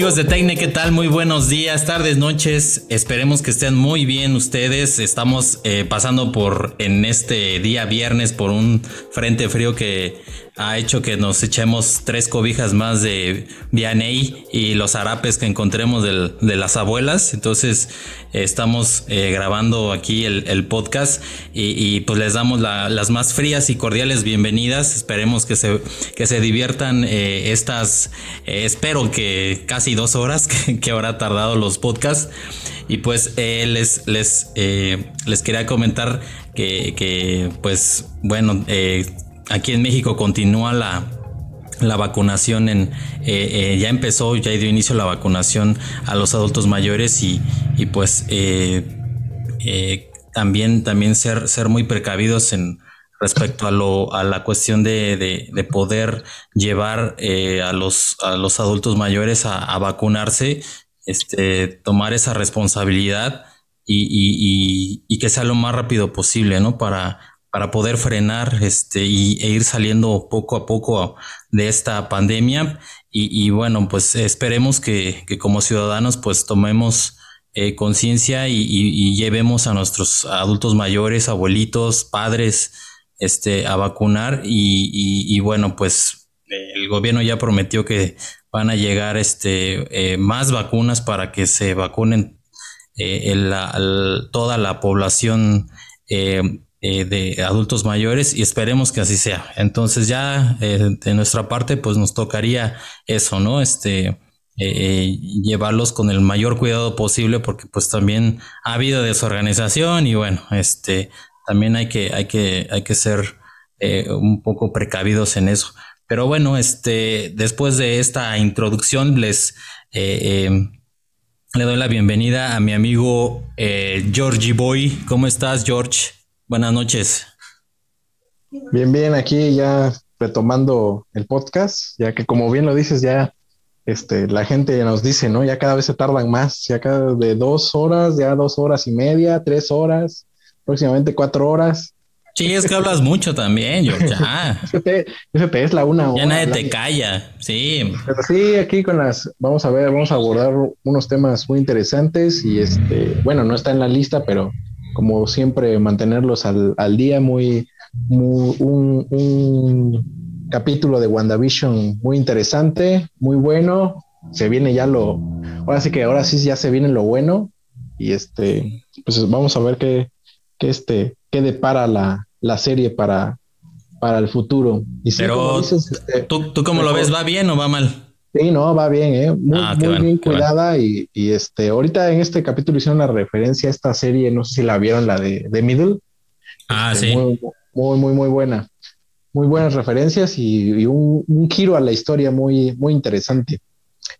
Amigos de Tecne, ¿qué tal? Muy buenos días, tardes, noches. Esperemos que estén muy bien ustedes. Estamos eh, pasando por en este día viernes por un frente frío que ha hecho que nos echemos tres cobijas más de Vianey y los harapes que encontremos de las abuelas. Entonces estamos eh, grabando aquí el, podcast y, pues les damos las más frías y cordiales bienvenidas. Esperemos que se, que se diviertan eh, estas, espero que casi dos horas que, habrá tardado los podcasts. Y pues les, les, les quería comentar que, que pues bueno, aquí en México continúa la, vacunación en eh, eh, ya empezó ya dio inicio la vacunación a los adultos mayores y, pues eh, también también ser ser muy precavidos en respecto a lo a la cuestión de, de, poder llevar a los a los adultos mayores a, vacunarse este tomar esa responsabilidad y, y, y, que sea lo más rápido posible no para para poder frenar este y, e ir saliendo poco a poco de esta pandemia. Y, bueno pues esperemos que, como ciudadanos pues tomemos eh, conciencia y, llevemos a nuestros adultos mayores abuelitos padres este a vacunar y, bueno pues el gobierno ya prometió que van a llegar este eh, más vacunas para que se vacunen eh, toda la población eh, de adultos mayores y esperemos que así sea. Entonces ya de nuestra parte pues nos tocaría eso, ¿no? Este, llevarlos con el mayor cuidado posible porque pues también ha habido desorganización y bueno, este, también hay que, hay que, hay que ser un poco precavidos en eso. Pero bueno, este, después de esta introducción les... le doy la bienvenida a mi amigo Georgie Boy. ¿Cómo estás, George? Buenas noches. Bien, bien, aquí ya retomando el podcast, ya que como bien lo dices, ya este, la gente nos dice, ¿no? Ya cada vez se tardan más, ya cada de dos horas, ya dos horas y media, tres horas, próximamente cuatro horas. Sí, es que hablas mucho también, yo ya. ese, te, es la una Ya nadie te calla, sí. Pero sí, aquí con las, vamos a ver, vamos a abordar unos temas muy interesantes y este, bueno, no está en la lista, pero como siempre, mantenerlos al, día, muy, un, capítulo de WandaVision muy interesante, muy bueno. Se viene ya lo, ahora sí que ahora sí ya se viene lo bueno. Y este, pues vamos a ver qué, qué este, qué depara la, la serie para, para el futuro. Y Pero, este, ¿tú, ¿tú cómo lo ves? ¿Va bien o va mal? Sí, no, va bien, ¿eh? Muy, ah, bien cuidada y, este, ahorita en este capítulo hicieron la referencia a esta serie, no sé si la vieron, la de, de Middle. Ah, este, sí. Muy, muy, muy, buena. Muy buenas referencias y, un, un, giro a la historia muy, muy interesante.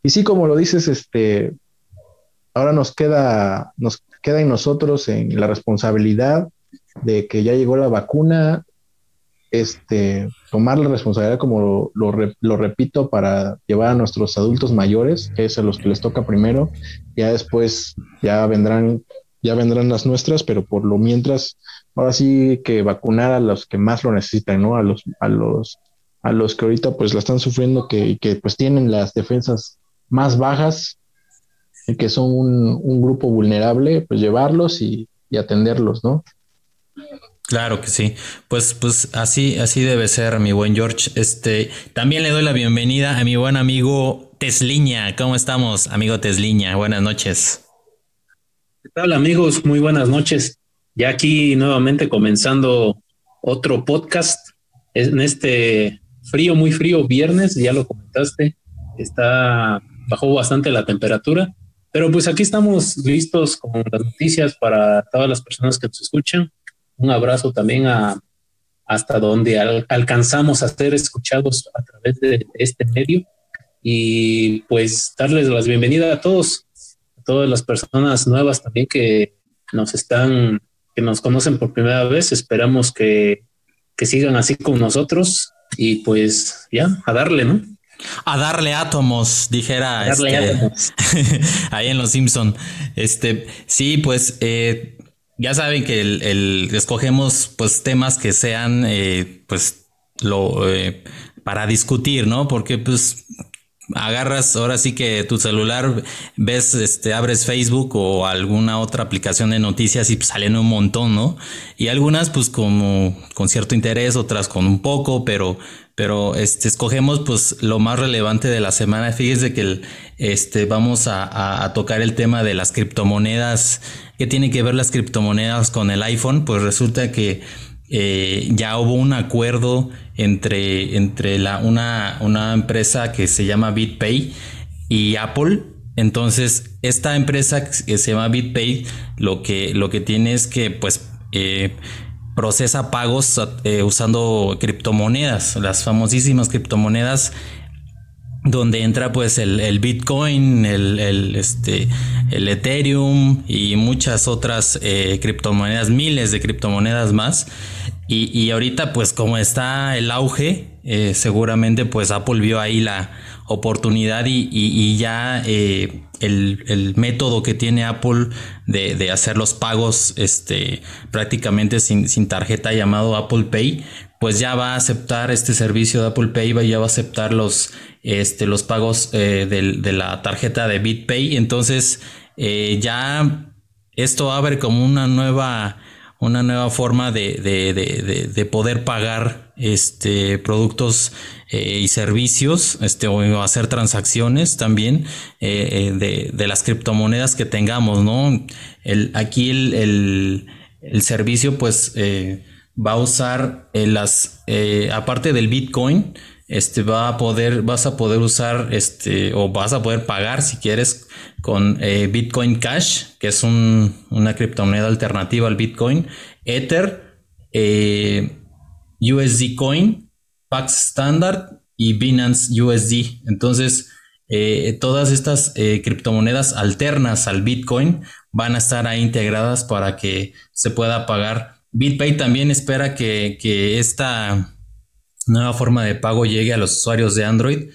Y sí, como lo dices, este, ahora nos queda, nos queda en nosotros en la responsabilidad de que ya llegó la vacuna, este, tomar la responsabilidad, como lo, repito, para llevar a nuestros adultos mayores, que es a los que les toca primero, ya después ya vendrán, ya vendrán las nuestras, pero por lo mientras, ahora sí que vacunar a los que más lo necesitan, ¿no? A los, a los, a los que ahorita pues la están sufriendo, que, que pues tienen las defensas más bajas, que son un, grupo vulnerable, pues llevarlos y, y atenderlos, ¿no? Claro que sí. Pues, pues así, así debe ser, mi buen George. Este, también le doy la bienvenida a mi buen amigo Tesliña. ¿Cómo estamos, amigo Tesliña? Buenas noches. ¿Qué tal, amigos? Muy buenas noches. Ya aquí nuevamente comenzando otro podcast en este frío, muy frío viernes, ya lo comentaste, está bajó bastante la temperatura, pero pues aquí estamos listos con las noticias para todas las personas que nos escuchan un abrazo también a hasta donde alcanzamos a ser escuchados a través de, este medio y pues darles las bienvenidas a todos, a todas las personas nuevas también que nos están, que nos conocen por primera vez. Esperamos que, que sigan así con nosotros y pues ya, a darle, ¿no? A darle átomos, dijera este, ahí en Los Simpson. Este, sí, pues eh, ya saben que el, escogemos pues temas que sean eh, pues lo eh, para discutir, ¿no? Porque pues agarras ahora sí que tu celular, ves, este, abres Facebook o alguna otra aplicación de noticias y pues, salen un montón, ¿no? Y algunas pues como con cierto interés, otras con un poco, pero, pero este, escogemos pues lo más relevante de la semana. Fíjese que este, vamos a, a tocar el tema de las criptomonedas. ¿Qué tiene que ver las criptomonedas con el iPhone? Pues resulta que eh, ya hubo un acuerdo entre, entre la, una, una empresa que se llama BitPay y Apple. Entonces, esta empresa que se llama BitPay, lo que, lo que tiene es que, pues, eh, procesa pagos eh, usando criptomonedas, las famosísimas criptomonedas donde entra pues el, Bitcoin, el, este, el Ethereum y muchas otras eh, criptomonedas, miles de criptomonedas más. Y, ahorita pues como está el auge, eh, seguramente pues Apple vio ahí la oportunidad y, ya eh, el, método que tiene Apple de, hacer los pagos este, prácticamente sin, sin tarjeta llamado Apple Pay, pues ya va a aceptar este servicio de Apple Pay, ya va a aceptar los este, los pagos eh, de, la tarjeta de BitPay. Entonces, eh, ya esto abre como una nueva, una nueva forma de, poder pagar este, productos eh, y servicios, este, o hacer transacciones también de, las criptomonedas que tengamos, ¿no? El, aquí el, el servicio, pues, va a usar las, aparte del Bitcoin, este va a poder, vas a poder usar este, o vas a poder pagar si quieres con eh, Bitcoin Cash, que es una criptomoneda alternativa al Bitcoin, Ether, eh, USD Coin, Pax Standard y Binance USD. Entonces, eh, todas estas criptomonedas alternas al Bitcoin van a estar ahí integradas para que se pueda pagar. BitPay también espera que, que esta nueva forma de pago llegue a los usuarios de Android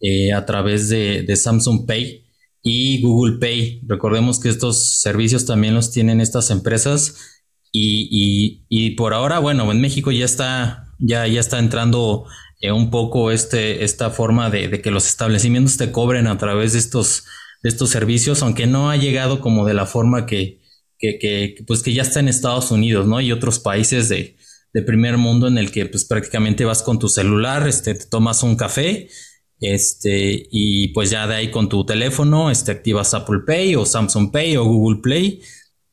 eh, a través de, Samsung Pay y Google Pay. Recordemos que estos servicios también los tienen estas empresas y, por ahora, bueno, en México ya está, ya, ya está entrando eh, un poco este, esta forma de, que los establecimientos te cobren a través de estos, de estos servicios, aunque no ha llegado como de la forma que, que, pues que ya está en Estados Unidos, ¿no? Y otros países de, de primer mundo en el que pues prácticamente vas con tu celular, este, te tomas un café, este, y pues ya de ahí con tu teléfono, este, activas Apple Pay o Samsung Pay o Google Play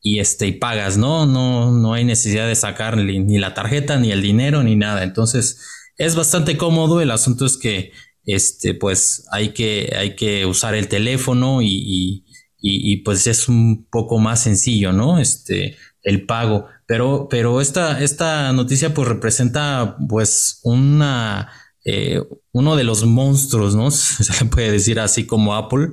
y este, y pagas, ¿no? No, no hay necesidad de sacar ni, la tarjeta, ni el dinero, ni nada. Entonces, es bastante cómodo. El asunto es que, este, pues hay que, hay que usar el teléfono y, y, pues es un poco más sencillo, ¿no? Este, el pago. Pero, pero esta, esta noticia pues representa pues una, eh, uno de los monstruos, ¿no? Se puede decir así como Apple,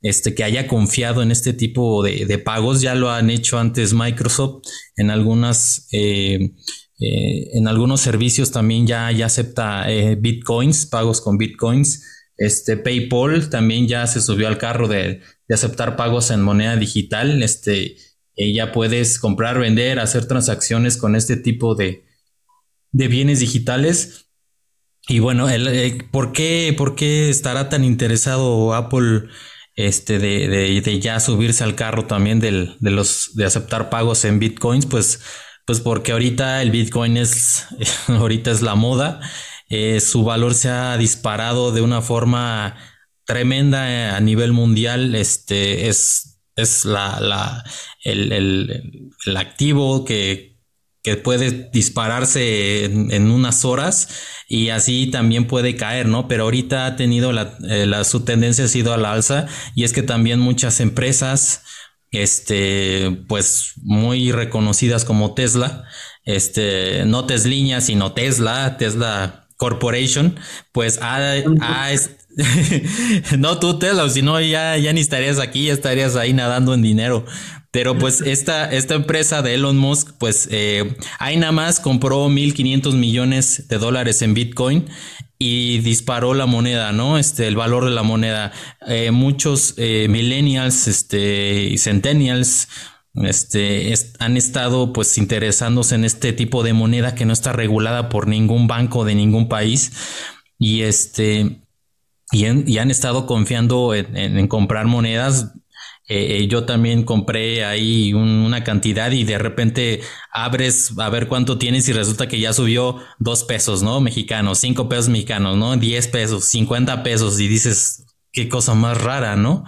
este, que haya confiado en este tipo de, pagos. Ya lo han hecho antes Microsoft en algunas, eh, eh, en algunos servicios también ya, ya acepta bitcoins, pagos con bitcoins. Este PayPal también ya se subió al carro de, de aceptar pagos en moneda digital. Este, eh, ya puedes comprar, vender, hacer transacciones con este tipo de, bienes digitales. Y bueno, el, eh, ¿por, qué, ¿por, qué, estará tan interesado Apple este, de, ya subirse al carro también de, los, de aceptar pagos en bitcoins? Pues, pues porque ahorita el bitcoin es, ahorita es la moda. Eh, su valor se ha disparado de una forma tremenda a nivel mundial. Este es es la, la el, el, el, activo que, que, puede dispararse en, unas horas y así también puede caer, ¿no? Pero ahorita ha tenido la, eh, la, su tendencia ha sido a la alza y es que también muchas empresas, este, pues muy reconocidas como Tesla, este, no Tesliña, sino Tesla, Tesla Corporation, pues ha, ha, no tú, Telo, si no ya, ya ni estarías aquí, ya estarías ahí nadando en dinero. Pero pues esta, esta empresa de Elon Musk, pues eh, ahí nada más compró 1.500 millones de dólares en Bitcoin y disparó la moneda, ¿no? Este, el valor de la moneda. Eh, muchos eh, millennials este, y centennials este, han estado pues interesándose en este tipo de moneda que no está regulada por ningún banco de ningún país. Y este, y, han estado confiando en, comprar monedas. Eh, yo también compré ahí una cantidad y de repente abres a ver cuánto tienes y resulta que ya subió dos pesos, ¿no? Mexicanos, cinco pesos mexicanos, ¿no? Diez pesos, cincuenta pesos y dices, qué cosa más rara, ¿no?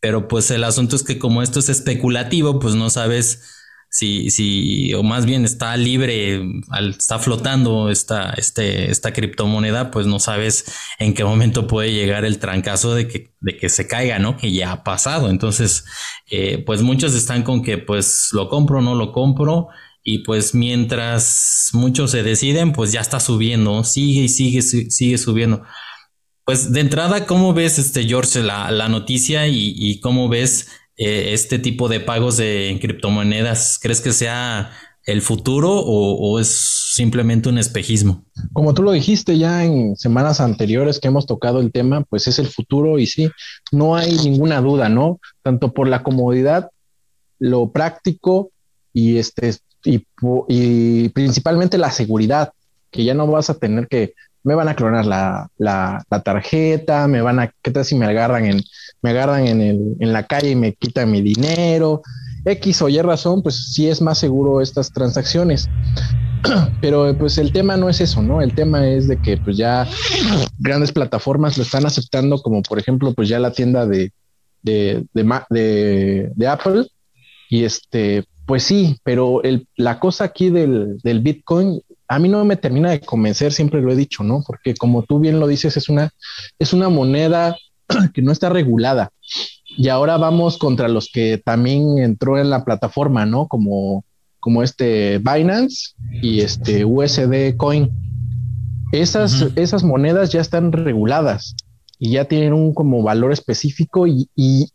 Pero pues el asunto es que como esto es especulativo, pues no sabes si, si, o más bien está libre, está flotando esta, este, esta criptomoneda, pues no sabes en qué momento puede llegar el trancazo de que, de que se caiga, ¿no? Que ya ha pasado. Entonces, eh, pues muchos están con que pues lo compro, no lo compro. Y pues mientras muchos se deciden, pues ya está subiendo, sigue y sigue, sigue subiendo. Pues de entrada, ¿cómo ves, este George, la, la noticia y, y cómo ves eh, este tipo de pagos de criptomonedas? ¿Crees que sea el futuro o, es simplemente un espejismo? Como tú lo dijiste ya en semanas anteriores que hemos tocado el tema, pues es el futuro y sí, no hay ninguna duda, ¿no? Tanto por la comodidad, lo práctico y este y principalmente la seguridad, que ya no vas a tener que me van a clonar la, la, tarjeta, me van a, ¿qué tal si me agarran en, me agarran en, el, en la calle y me quitan mi dinero? X o Y razón, pues sí es más seguro estas transacciones. Pero pues el tema no es eso, ¿no? El tema es de que pues ya grandes plataformas lo están aceptando, como por ejemplo, pues ya la tienda de, de, de, Apple. Y este, pues sí, pero la cosa aquí del, del Bitcoin a mí no me termina de convencer, siempre lo he dicho, ¿no? Porque como tú bien lo dices, es una, es una moneda que no está regulada. Y ahora vamos contra los que también entró en la plataforma, ¿no? Como, como este Binance y este USD Coin. Esas, esas monedas ya están reguladas y ya tienen un como valor específico y, y,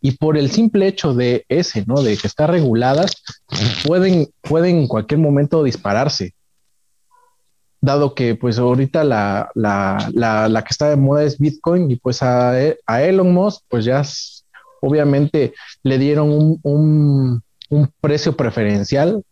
y, por el simple hecho de ese, ¿no? De que están reguladas, pueden, pueden en cualquier momento dispararse dado que pues ahorita la, la, la, que está de moda es Bitcoin y pues a, a Elon Musk pues ya obviamente le dieron un, un, precio preferencial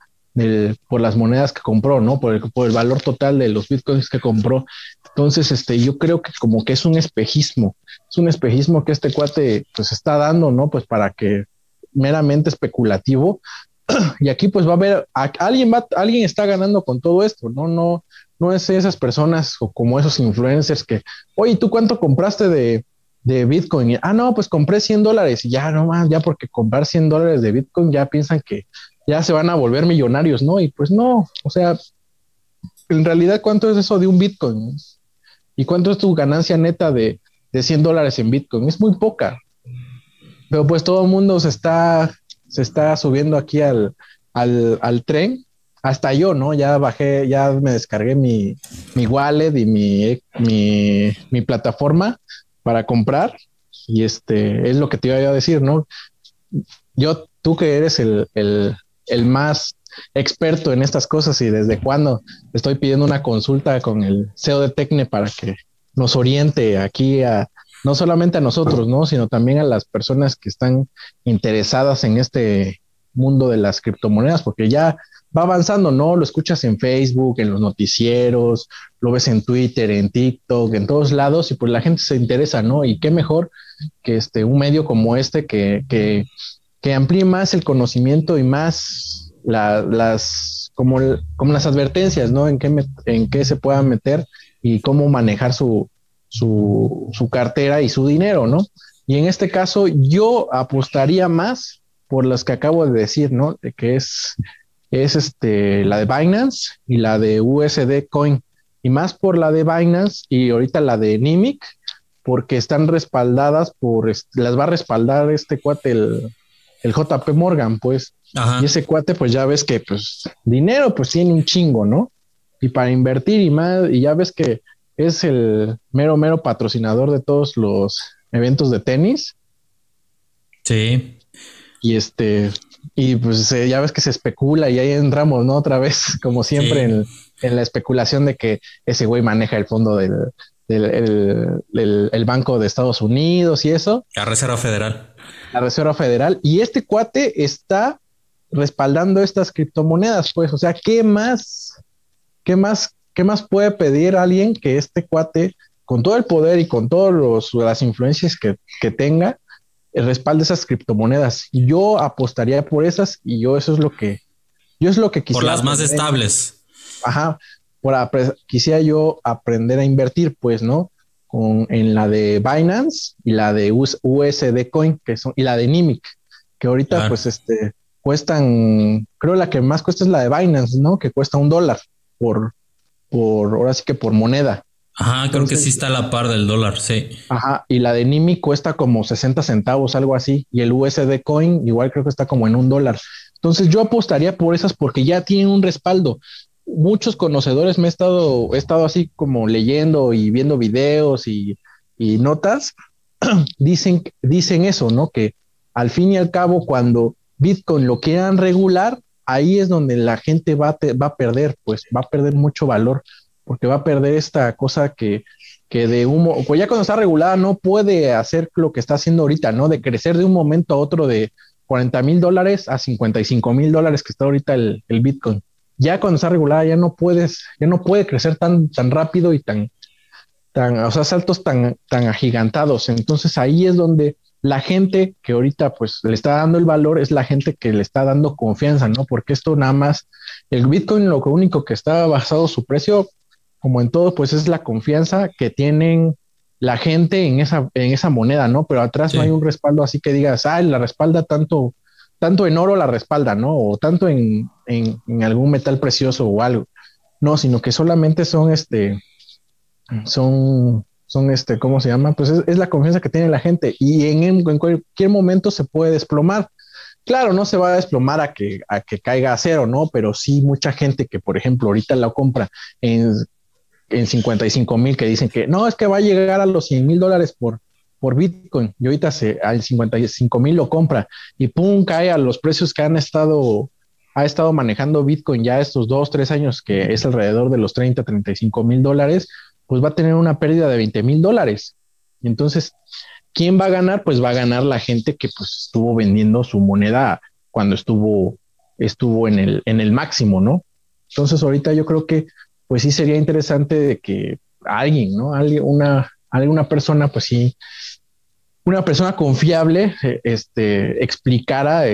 por las monedas que compró, ¿no? Por el, por el valor total de los bitcoins que compró. Entonces, este, yo creo que como que es un espejismo, es un espejismo que este cuate pues está dando, ¿no? Pues para que meramente especulativo. Y aquí pues va a haber, alguien va, alguien está ganando con todo esto, ¿no? No, no es esas personas o como esos influencers que, oye, ¿tú cuánto compraste de, de Bitcoin? ah, no, pues compré 100 dólares y ya no más, ya porque comprar 100 dólares de Bitcoin ya piensan que ya se van a volver millonarios, ¿no? Y pues no, o sea, en realidad, ¿cuánto es eso de un Bitcoin? ¿Y cuánto es tu ganancia neta de, de 100 dólares en Bitcoin? Es muy poca. Pero pues todo el mundo se está, se está subiendo aquí al, al, al tren hasta yo, ¿no? Ya bajé, ya me descargué mi, mi wallet y mi, mi, mi, plataforma para comprar. Y este es lo que te iba a decir, ¿no? Yo, tú que eres el, el, el más experto en estas cosas y desde cuándo estoy pidiendo una consulta con el CEO de Tecne para que nos oriente aquí a no solamente a nosotros, ¿no? sino también a las personas que están interesadas en este mundo de las criptomonedas, porque ya va avanzando, ¿no? Lo escuchas en Facebook, en los noticieros, lo ves en Twitter, en TikTok, en todos lados, y pues la gente se interesa, ¿no? Y qué mejor que este, un medio como este que, que, que amplíe más el conocimiento y más las, como, como las advertencias, ¿no? En qué, en qué se pueda meter y cómo manejar su, su, su cartera y su dinero, ¿no? Y en este caso yo apostaría más por las que acabo de decir, ¿no? De que es es este, la de Binance y la de USD Coin. Y más por la de Binance y ahorita la de Nimic, porque están respaldadas por, las va a respaldar este cuate, el, el JP Morgan, pues. Y ese cuate, pues ya ves que, pues, dinero, pues tiene un chingo, ¿no? Y para invertir y más, y ya ves que es el mero, mero patrocinador de todos los eventos de tenis. Sí. Y este, y pues eh, ya ves que se especula y ahí entramos, ¿no? Otra vez, como siempre, en, la especulación de que ese güey maneja el fondo del, el, Banco de Estados Unidos y eso. La Reserva Federal. La Reserva Federal. Y este cuate está respaldando estas criptomonedas, pues, o sea, ¿qué más, qué más, qué más puede pedir alguien que este cuate con todo el poder y con todas las influencias que, que tenga, respalde esas criptomonedas. Yo apostaría por esas y yo eso es lo que, yo es lo que quisiera. Por las más estables. Ajá, por quisiera yo aprender a invertir, pues, ¿no? Con, en la de Binance y la de USD Coin, que son, y la de Nimic, que ahorita, pues, este, cuestan, creo la que más cuesta es la de Binance, ¿no? Que cuesta un dólar por, por, ahora sí que por moneda. Ajá, creo que sí está a la par del dólar, sí. Ajá, y la de Nimi cuesta como 60 centavos, algo así, y el USD Coin igual creo que está como en un dólar. Entonces yo apostaría por esas porque ya tienen un respaldo. Muchos conocedores me he estado, he estado así como leyendo y viendo videos y, y notas, dicen, dicen eso, ¿no? Que al fin y al cabo, cuando Bitcoin lo quieran regular, ahí es donde la gente va, a perder, pues va a perder mucho valor porque va a perder esta cosa que, que de humo, pues ya cuando está regulada no puede hacer lo que está haciendo ahorita, ¿no? De crecer de un momento a otro de 40 mil dólares a 55 mil dólares que está ahorita el, el, Bitcoin. Ya cuando está regulada ya no puedes, ya no puede crecer tan, tan rápido y tan, tan, o sea, saltos tan, tan agigantados. Entonces ahí es donde la gente que ahorita pues le está dando el valor es la gente que le está dando confianza, ¿no? Porque esto nada más, el Bitcoin lo único que está basado su precio como en todo, pues es la confianza que tienen la gente en esa, en esa moneda, ¿no? Pero atrás no hay un respaldo así que digas, ah, la respalda tanto, tanto en oro la respalda, ¿no? O tanto en, en, algún metal precioso o algo. No, sino que solamente son este, son, son este, ¿cómo se llama? Pues es, la confianza que tiene la gente y en, en, cualquier momento se puede desplomar. Claro, no se va a desplomar a que, a que caiga a cero, ¿no? Pero sí mucha gente que, por ejemplo, ahorita la compra en en 55 mil que dicen que no, es que va a llegar a los 100 mil dólares por, por Bitcoin y ahorita se, al 55 mil lo compra y pum, cae a los precios que han estado, ha estado manejando Bitcoin ya estos dos, tres años, que es alrededor de los 30, 35 mil dólares, pues va a tener una pérdida de 20 mil dólares. Entonces, ¿quién va a ganar? Pues va a ganar la gente que pues estuvo vendiendo su moneda cuando estuvo, estuvo en el, en el máximo, ¿no? Entonces, ahorita yo creo que pues sí sería interesante de que alguien, ¿no? Alguien, una, alguna persona, pues sí, una persona confiable, eh, este, explicara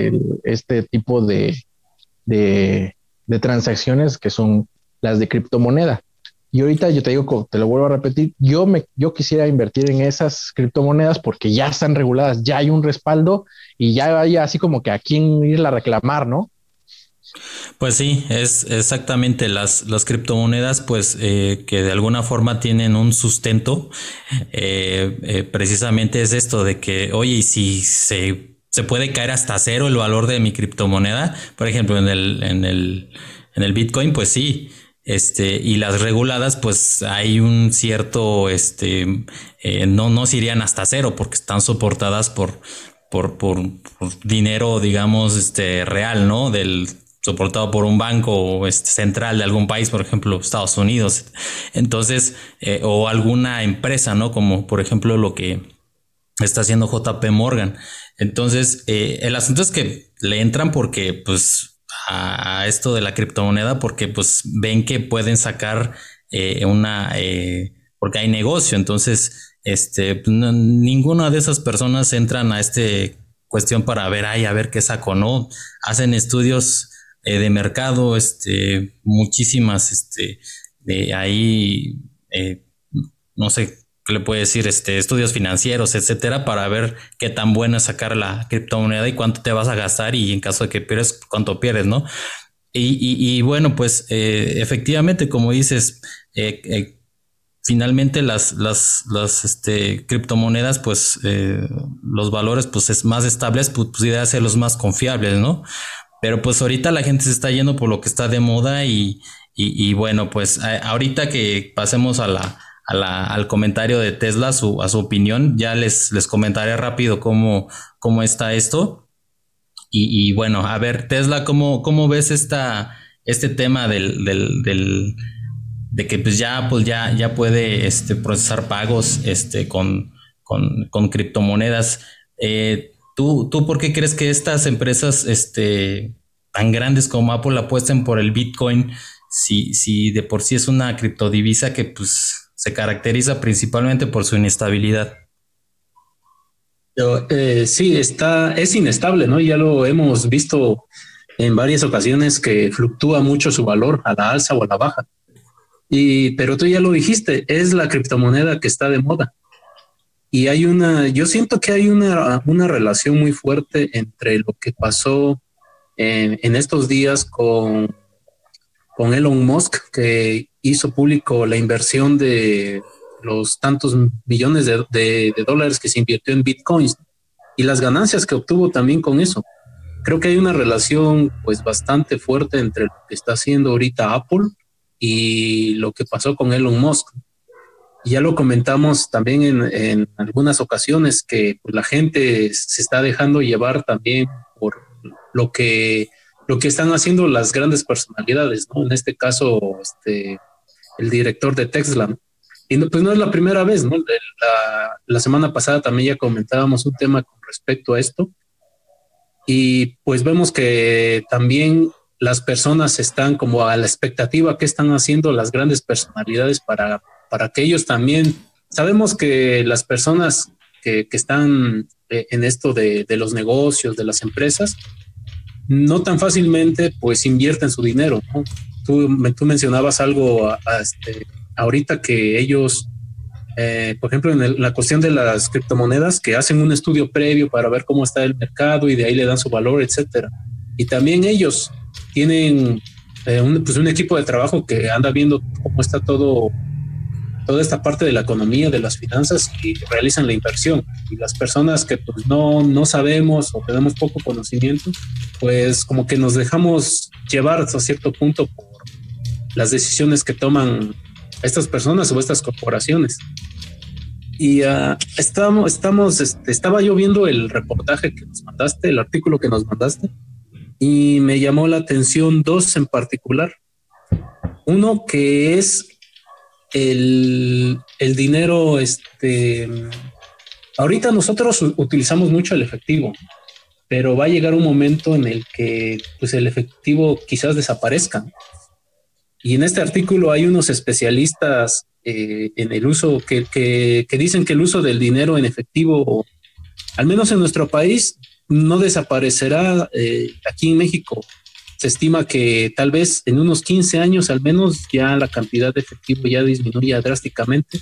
este tipo de, de, transacciones que son las de criptomoneda. Y ahorita yo te digo, te lo vuelvo a repetir, yo me, yo quisiera invertir en esas criptomonedas porque ya están reguladas, ya hay un respaldo y ya hay así como que a quién irla a reclamar, ¿no? Pues sí, es exactamente las, las criptomonedas, pues eh, que de alguna forma tienen un sustento. Eh, eh, precisamente es esto de que, oye, si se, se, puede caer hasta cero el valor de mi criptomoneda, por ejemplo, en el, en el, en el Bitcoin, pues sí. Este, y las reguladas, pues hay un cierto, este, no, no se irían hasta cero porque están soportadas por, por, por, por dinero, digamos, este, real, ¿no? Del, soportado por un banco este, central de algún país, por ejemplo, Estados Unidos. Entonces, eh, o alguna empresa, ¿no? Como por ejemplo lo que está haciendo JP Morgan. Entonces, eh, el asunto es que le entran porque, pues, a, esto de la criptomoneda, porque, pues, ven que pueden sacar eh, una, porque hay negocio. Entonces, este, pues, ninguna de esas personas entran a este cuestión para ver, ay, a ver qué saco, ¿no? Hacen estudios eh, de mercado, este, muchísimas, este, de ahí, eh, no sé le puede decir, este, estudios financieros, etcétera, para ver qué tan bueno es sacar la criptomoneda y cuánto te vas a gastar y en caso de que pierdes, cuánto pierdes, ¿no? Y, bueno, pues eh, efectivamente, como dices, finalmente las, las, las este, criptomonedas, pues los valores pues es más estables, pues, pues ser los más confiables, ¿no? Pero pues ahorita la gente se está yendo por lo que está de moda y, y, bueno, pues ahorita que pasemos a la, la, al comentario de Tesla, su, a su opinión, ya les, les comentaré rápido cómo, cómo está esto. Y, bueno, a ver, Tesla, ¿cómo, cómo ves esta, este tema del, del, de que pues ya Apple ya, ya puede este, procesar pagos este, con, con, con criptomonedas? Eh, ¿Tú, ¿Tú por qué crees que estas empresas este, tan grandes como Apple apuesten por el Bitcoin si, si de por sí es una criptodivisa que pues se caracteriza principalmente por su inestabilidad. Eh, sí, está, es inestable, ¿no? Ya lo hemos visto en varias ocasiones que fluctúa mucho su valor a la alza o a la baja. Y, pero tú ya lo dijiste, es la criptomoneda que está de moda. Y hay una, yo siento que hay una, una relación muy fuerte entre lo que pasó en, en estos días con, con Elon Musk, que hizo público la inversión de los tantos millones de, de, de dólares que se invirtió en bitcoins y las ganancias que obtuvo también con eso creo que hay una relación pues bastante fuerte entre lo que está haciendo ahorita Apple y lo que pasó con Elon Musk. Ya lo comentamos también en, algunas ocasiones que pues, la gente se está dejando llevar también por lo que, lo que están haciendo las grandes personalidades, ¿no? En este caso, este, el director de Tesla. Y pues no es la primera vez, ¿no? La, la semana pasada también ya comentábamos un tema con respecto a esto y pues vemos que también las personas están como a la expectativa que están haciendo las grandes personalidades para, para que ellos también, sabemos que las personas que, que están eh, en esto de, de, los negocios, de las empresas, no tan fácilmente pues invierten su dinero. ¿no? Tú, tú mencionabas algo a, a este, ahorita que ellos eh, por ejemplo, en la cuestión de las criptomonedas, que hacen un estudio previo para ver cómo está el mercado y de ahí le dan su valor, etcétera. Y también ellos tienen eh, un, pues un equipo de trabajo que anda viendo cómo está todo, toda esta parte de la economía, de las finanzas y realizan la inversión. Y las personas que pues, no, no sabemos o tenemos poco conocimiento, pues como que nos dejamos llevar hasta cierto punto las decisiones que toman estas personas o estas corporaciones. Y uh, estamos, este, estaba yo viendo el reportaje que nos mandaste, el artículo que nos mandaste, y me llamó la atención dos en particular. Uno que es el, el dinero, este, ahorita nosotros utilizamos mucho el efectivo, pero va a llegar un momento en el que pues el efectivo quizás desaparezca. Y en este artículo hay unos especialistas eh, en el uso que, que, que, dicen que el uso del dinero en efectivo, al menos en nuestro país, no desaparecerá eh, aquí en México. Se estima que tal vez en unos 15 años al menos ya la cantidad de efectivo ya disminuya drásticamente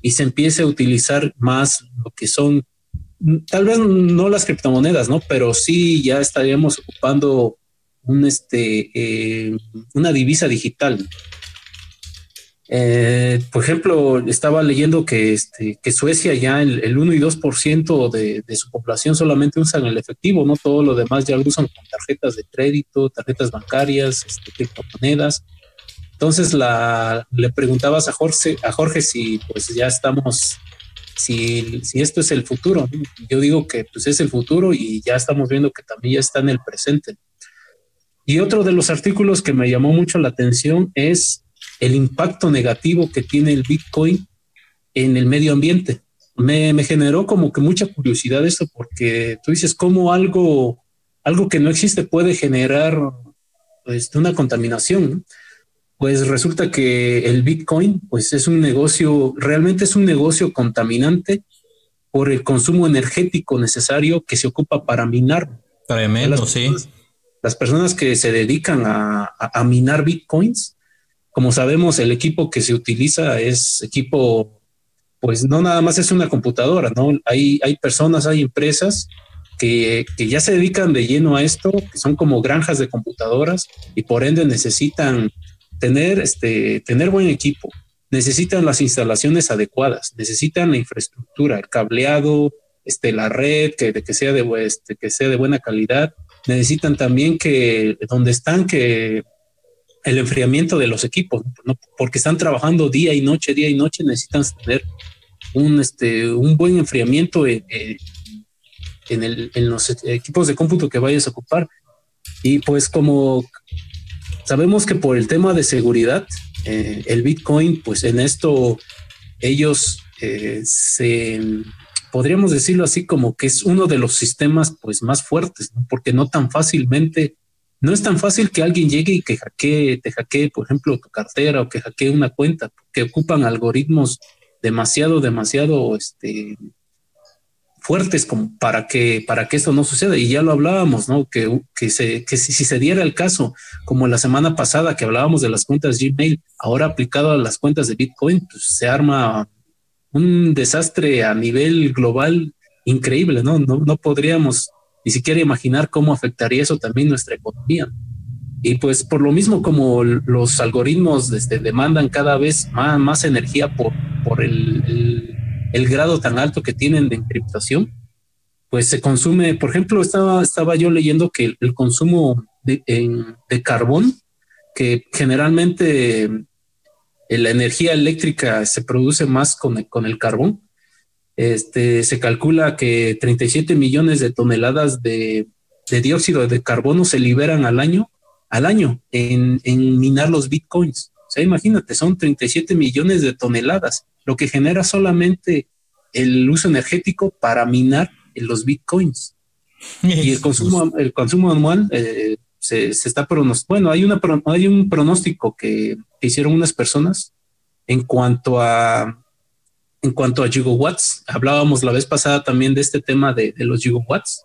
y se empiece a utilizar más lo que son, tal vez no las criptomonedas, ¿no? Pero sí ya estaríamos ocupando un, este, eh, una divisa digital. Eh, por ejemplo, estaba leyendo que, este, Suecia ya el, el 1 y 2% de, de su población solamente usan el efectivo, no todo lo demás ya lo usan con tarjetas de crédito, tarjetas bancarias, este, criptomonedas. Entonces le preguntabas a Jorge, a Jorge si pues ya estamos, si, si esto es el futuro. Yo digo que pues es el futuro y ya estamos viendo que también ya está en el presente. Y otro de los artículos que me llamó mucho la atención es el impacto negativo que tiene el Bitcoin en el medio ambiente. Me, me generó como que mucha curiosidad esto porque tú dices cómo algo, algo que no existe puede generar pues, una contaminación. Pues resulta que el Bitcoin pues es un negocio, realmente es un negocio contaminante por el consumo energético necesario que se ocupa para minar. Tremendo, sí las personas que se dedican a, minar bitcoins, como sabemos, el equipo que se utiliza es equipo, pues no nada más es una computadora, ¿no? Hay, hay personas, hay empresas que, que ya se dedican de lleno a esto, que son como granjas de computadoras y por ende necesitan tener, este, tener buen equipo, necesitan las instalaciones adecuadas, necesitan la infraestructura, el cableado, este, la red, que, que, sea de, este, que sea de buena calidad necesitan también que donde están que el enfriamiento de los equipos, ¿no? porque están trabajando día y noche, día y noche, necesitan tener un, este, un buen enfriamiento en, en, el, en los equipos de cómputo que vayas a ocupar. Y pues como sabemos que por el tema de seguridad, eh, el Bitcoin, pues en esto ellos eh, se podríamos decirlo así como que es uno de los sistemas pues más fuertes, porque no tan fácilmente no es tan fácil que alguien llegue y que hackee, te hackee, por ejemplo, tu cartera o que hackee una cuenta, que ocupan algoritmos demasiado, demasiado este, fuertes para que, para que esto no suceda. Y ya lo hablábamos, ¿no? Que, que, se, que si, si, se diera el caso, como la semana pasada que hablábamos de las cuentas Gmail, ahora aplicado a las cuentas de Bitcoin, pues se arma un desastre a nivel global increíble, ¿no? No, no podríamos ni siquiera imaginar cómo afectaría eso también nuestra economía. Y pues por lo mismo como los algoritmos este, demandan cada vez más, más energía por, por el el grado tan alto que tienen de encriptación, pues se consume, por ejemplo, estaba, estaba yo leyendo que el, consumo de, carbón, que generalmente la energía eléctrica se produce más con, con el carbón, este, se calcula que 37 millones de toneladas de, dióxido de carbono se liberan al año, al año en, en minar los bitcoins. O sea, imagínate, son 37 millones de toneladas lo que genera solamente el uso energético para minar los bitcoins. y el consumo, el consumo anual eh, se, está pronosticando. Bueno, hay, una, hay un pronóstico que, hicieron unas personas en cuanto a en cuanto a gigawatts. Hablábamos la vez pasada también de este tema de, de los gigawatts,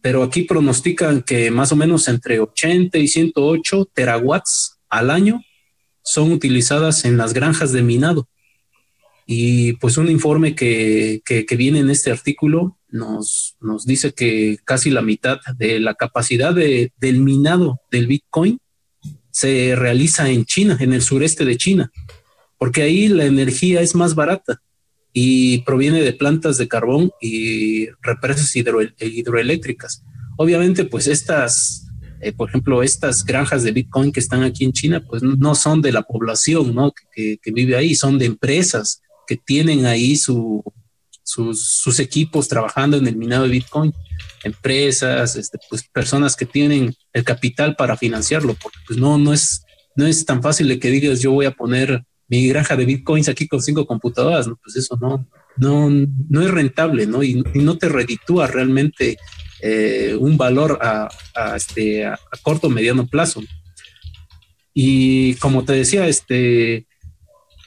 pero aquí pronostican que más o menos entre 80 y 108 terawatts al año son utilizadas en las granjas de minado. Y pues un informe que, que, viene en este artículo nos, nos dice que casi la mitad de la capacidad de, del minado del Bitcoin se realiza en China, en el sureste de China, porque ahí la energía es más barata y proviene de plantas de carbón y represas hidroeléctricas. Obviamente, pues estas, eh, por ejemplo, estas granjas de Bitcoin que están aquí en China, pues no son de la población ¿no? que, que vive ahí, son de empresas que tienen ahí su, sus, equipos trabajando en el minado de Bitcoin, empresas, este, pues personas que tienen el capital para financiarlo, porque pues no, no, es, no es tan fácil de que digas yo voy a poner mi granja de Bitcoins aquí con cinco computadoras, ¿no? pues eso no, no, no es rentable, ¿no? Y, no te reditúa realmente eh, un valor a, este, a, corto o mediano plazo. Y como te decía, este,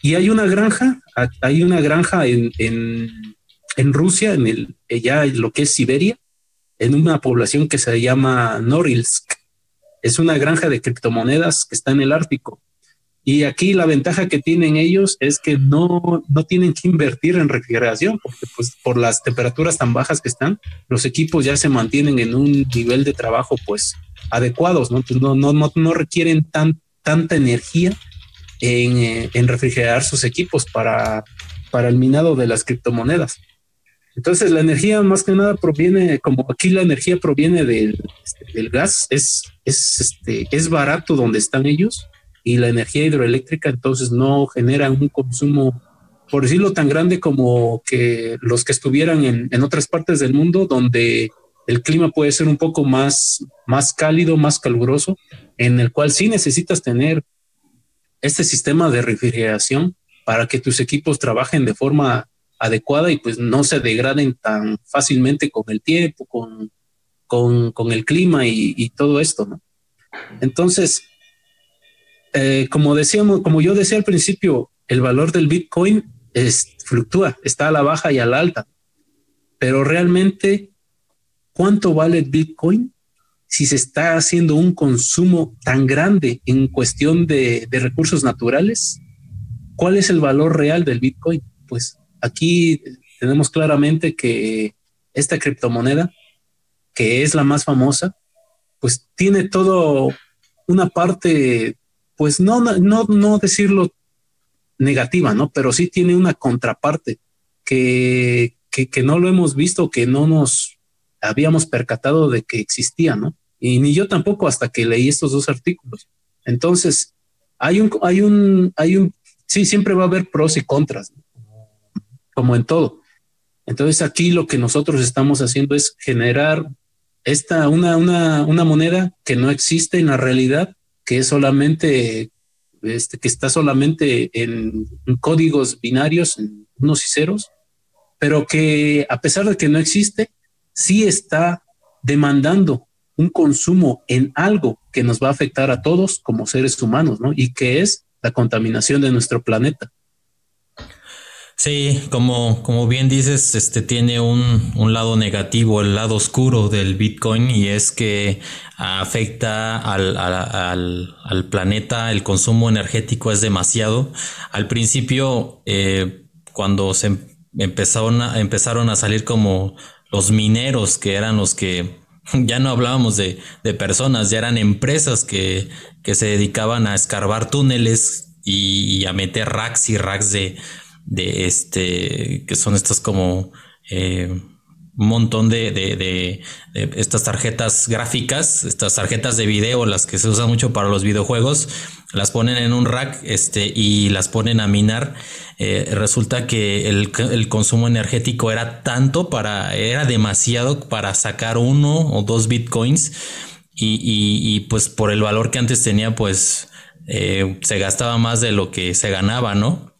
y hay una granja, hay una granja en, en, Rusia, en el, ya lo que es Siberia, en una población que se llama Norilsk. Es una granja de criptomonedas que está en el Ártico. Y aquí la ventaja que tienen ellos es que no, no tienen que invertir en refrigeración, porque pues por las temperaturas tan bajas que están, los equipos ya se mantienen en un nivel de trabajo pues adecuados, ¿no? no, no, no, no requieren tan, tanta energía eh, en, refrigerar sus equipos para, para el minado de las criptomonedas. Entonces la energía más que nada proviene, como aquí la energía proviene del, este, del gas, es, es, este, es barato donde están ellos y la energía hidroeléctrica entonces no genera un consumo, por decirlo tan grande como que los que estuvieran en, en otras partes del mundo donde el clima puede ser un poco más, más cálido, más caluroso, en el cual sí necesitas tener este sistema de refrigeración para que tus equipos trabajen de forma adecuada y pues no se degraden tan fácilmente con el tiempo, con, con, el clima y, todo esto, ¿no? Entonces, eh, como decíamos, como yo decía al principio, el valor del Bitcoin es, fluctúa, está a la baja y a la alta, pero realmente, ¿cuánto vale el Bitcoin? si se está haciendo un consumo tan grande en cuestión de, recursos naturales, ¿cuál es el valor real del Bitcoin? Pues aquí tenemos claramente que esta criptomoneda, que es la más famosa, pues tiene todo una parte, pues no, no, no decirlo negativa, ¿no? Pero sí tiene una contraparte que, que, que no lo hemos visto, que no nos habíamos percatado de que existía, ¿no? Y ni yo tampoco hasta que leí estos dos artículos. Entonces, hay un, hay un, hay un, sí, siempre va a haber pros y contras, como en todo. Entonces, aquí lo que nosotros estamos haciendo es generar esta, una, una, moneda que no existe en la realidad, que es solamente, este, que está solamente en, en códigos binarios, en unos y ceros, pero que a pesar de que no existe, sí está demandando un consumo en algo que nos va a afectar a todos como seres humanos, ¿no? Y que es la contaminación de nuestro planeta. Sí, como, como bien dices, este tiene un, un, lado negativo, el lado oscuro del Bitcoin, y es que afecta al, al, al, planeta, el consumo energético es demasiado. Al principio, eh, cuando se em, empezaron a, empezaron a salir como los mineros, que eran los que ya no hablábamos de, de personas, ya eran empresas que, que, se dedicaban a escarbar túneles y, y a meter racks y racks de de este, que son estas como eh, un montón de, de, estas tarjetas gráficas, estas tarjetas de video, las que se usan mucho para los videojuegos, las ponen en un rack este, y las ponen a minar. Eh, resulta que el, el, consumo energético era tanto para, era demasiado para sacar uno o dos bitcoins y, y, pues por el valor que antes tenía, pues eh, se gastaba más de lo que se ganaba, ¿no?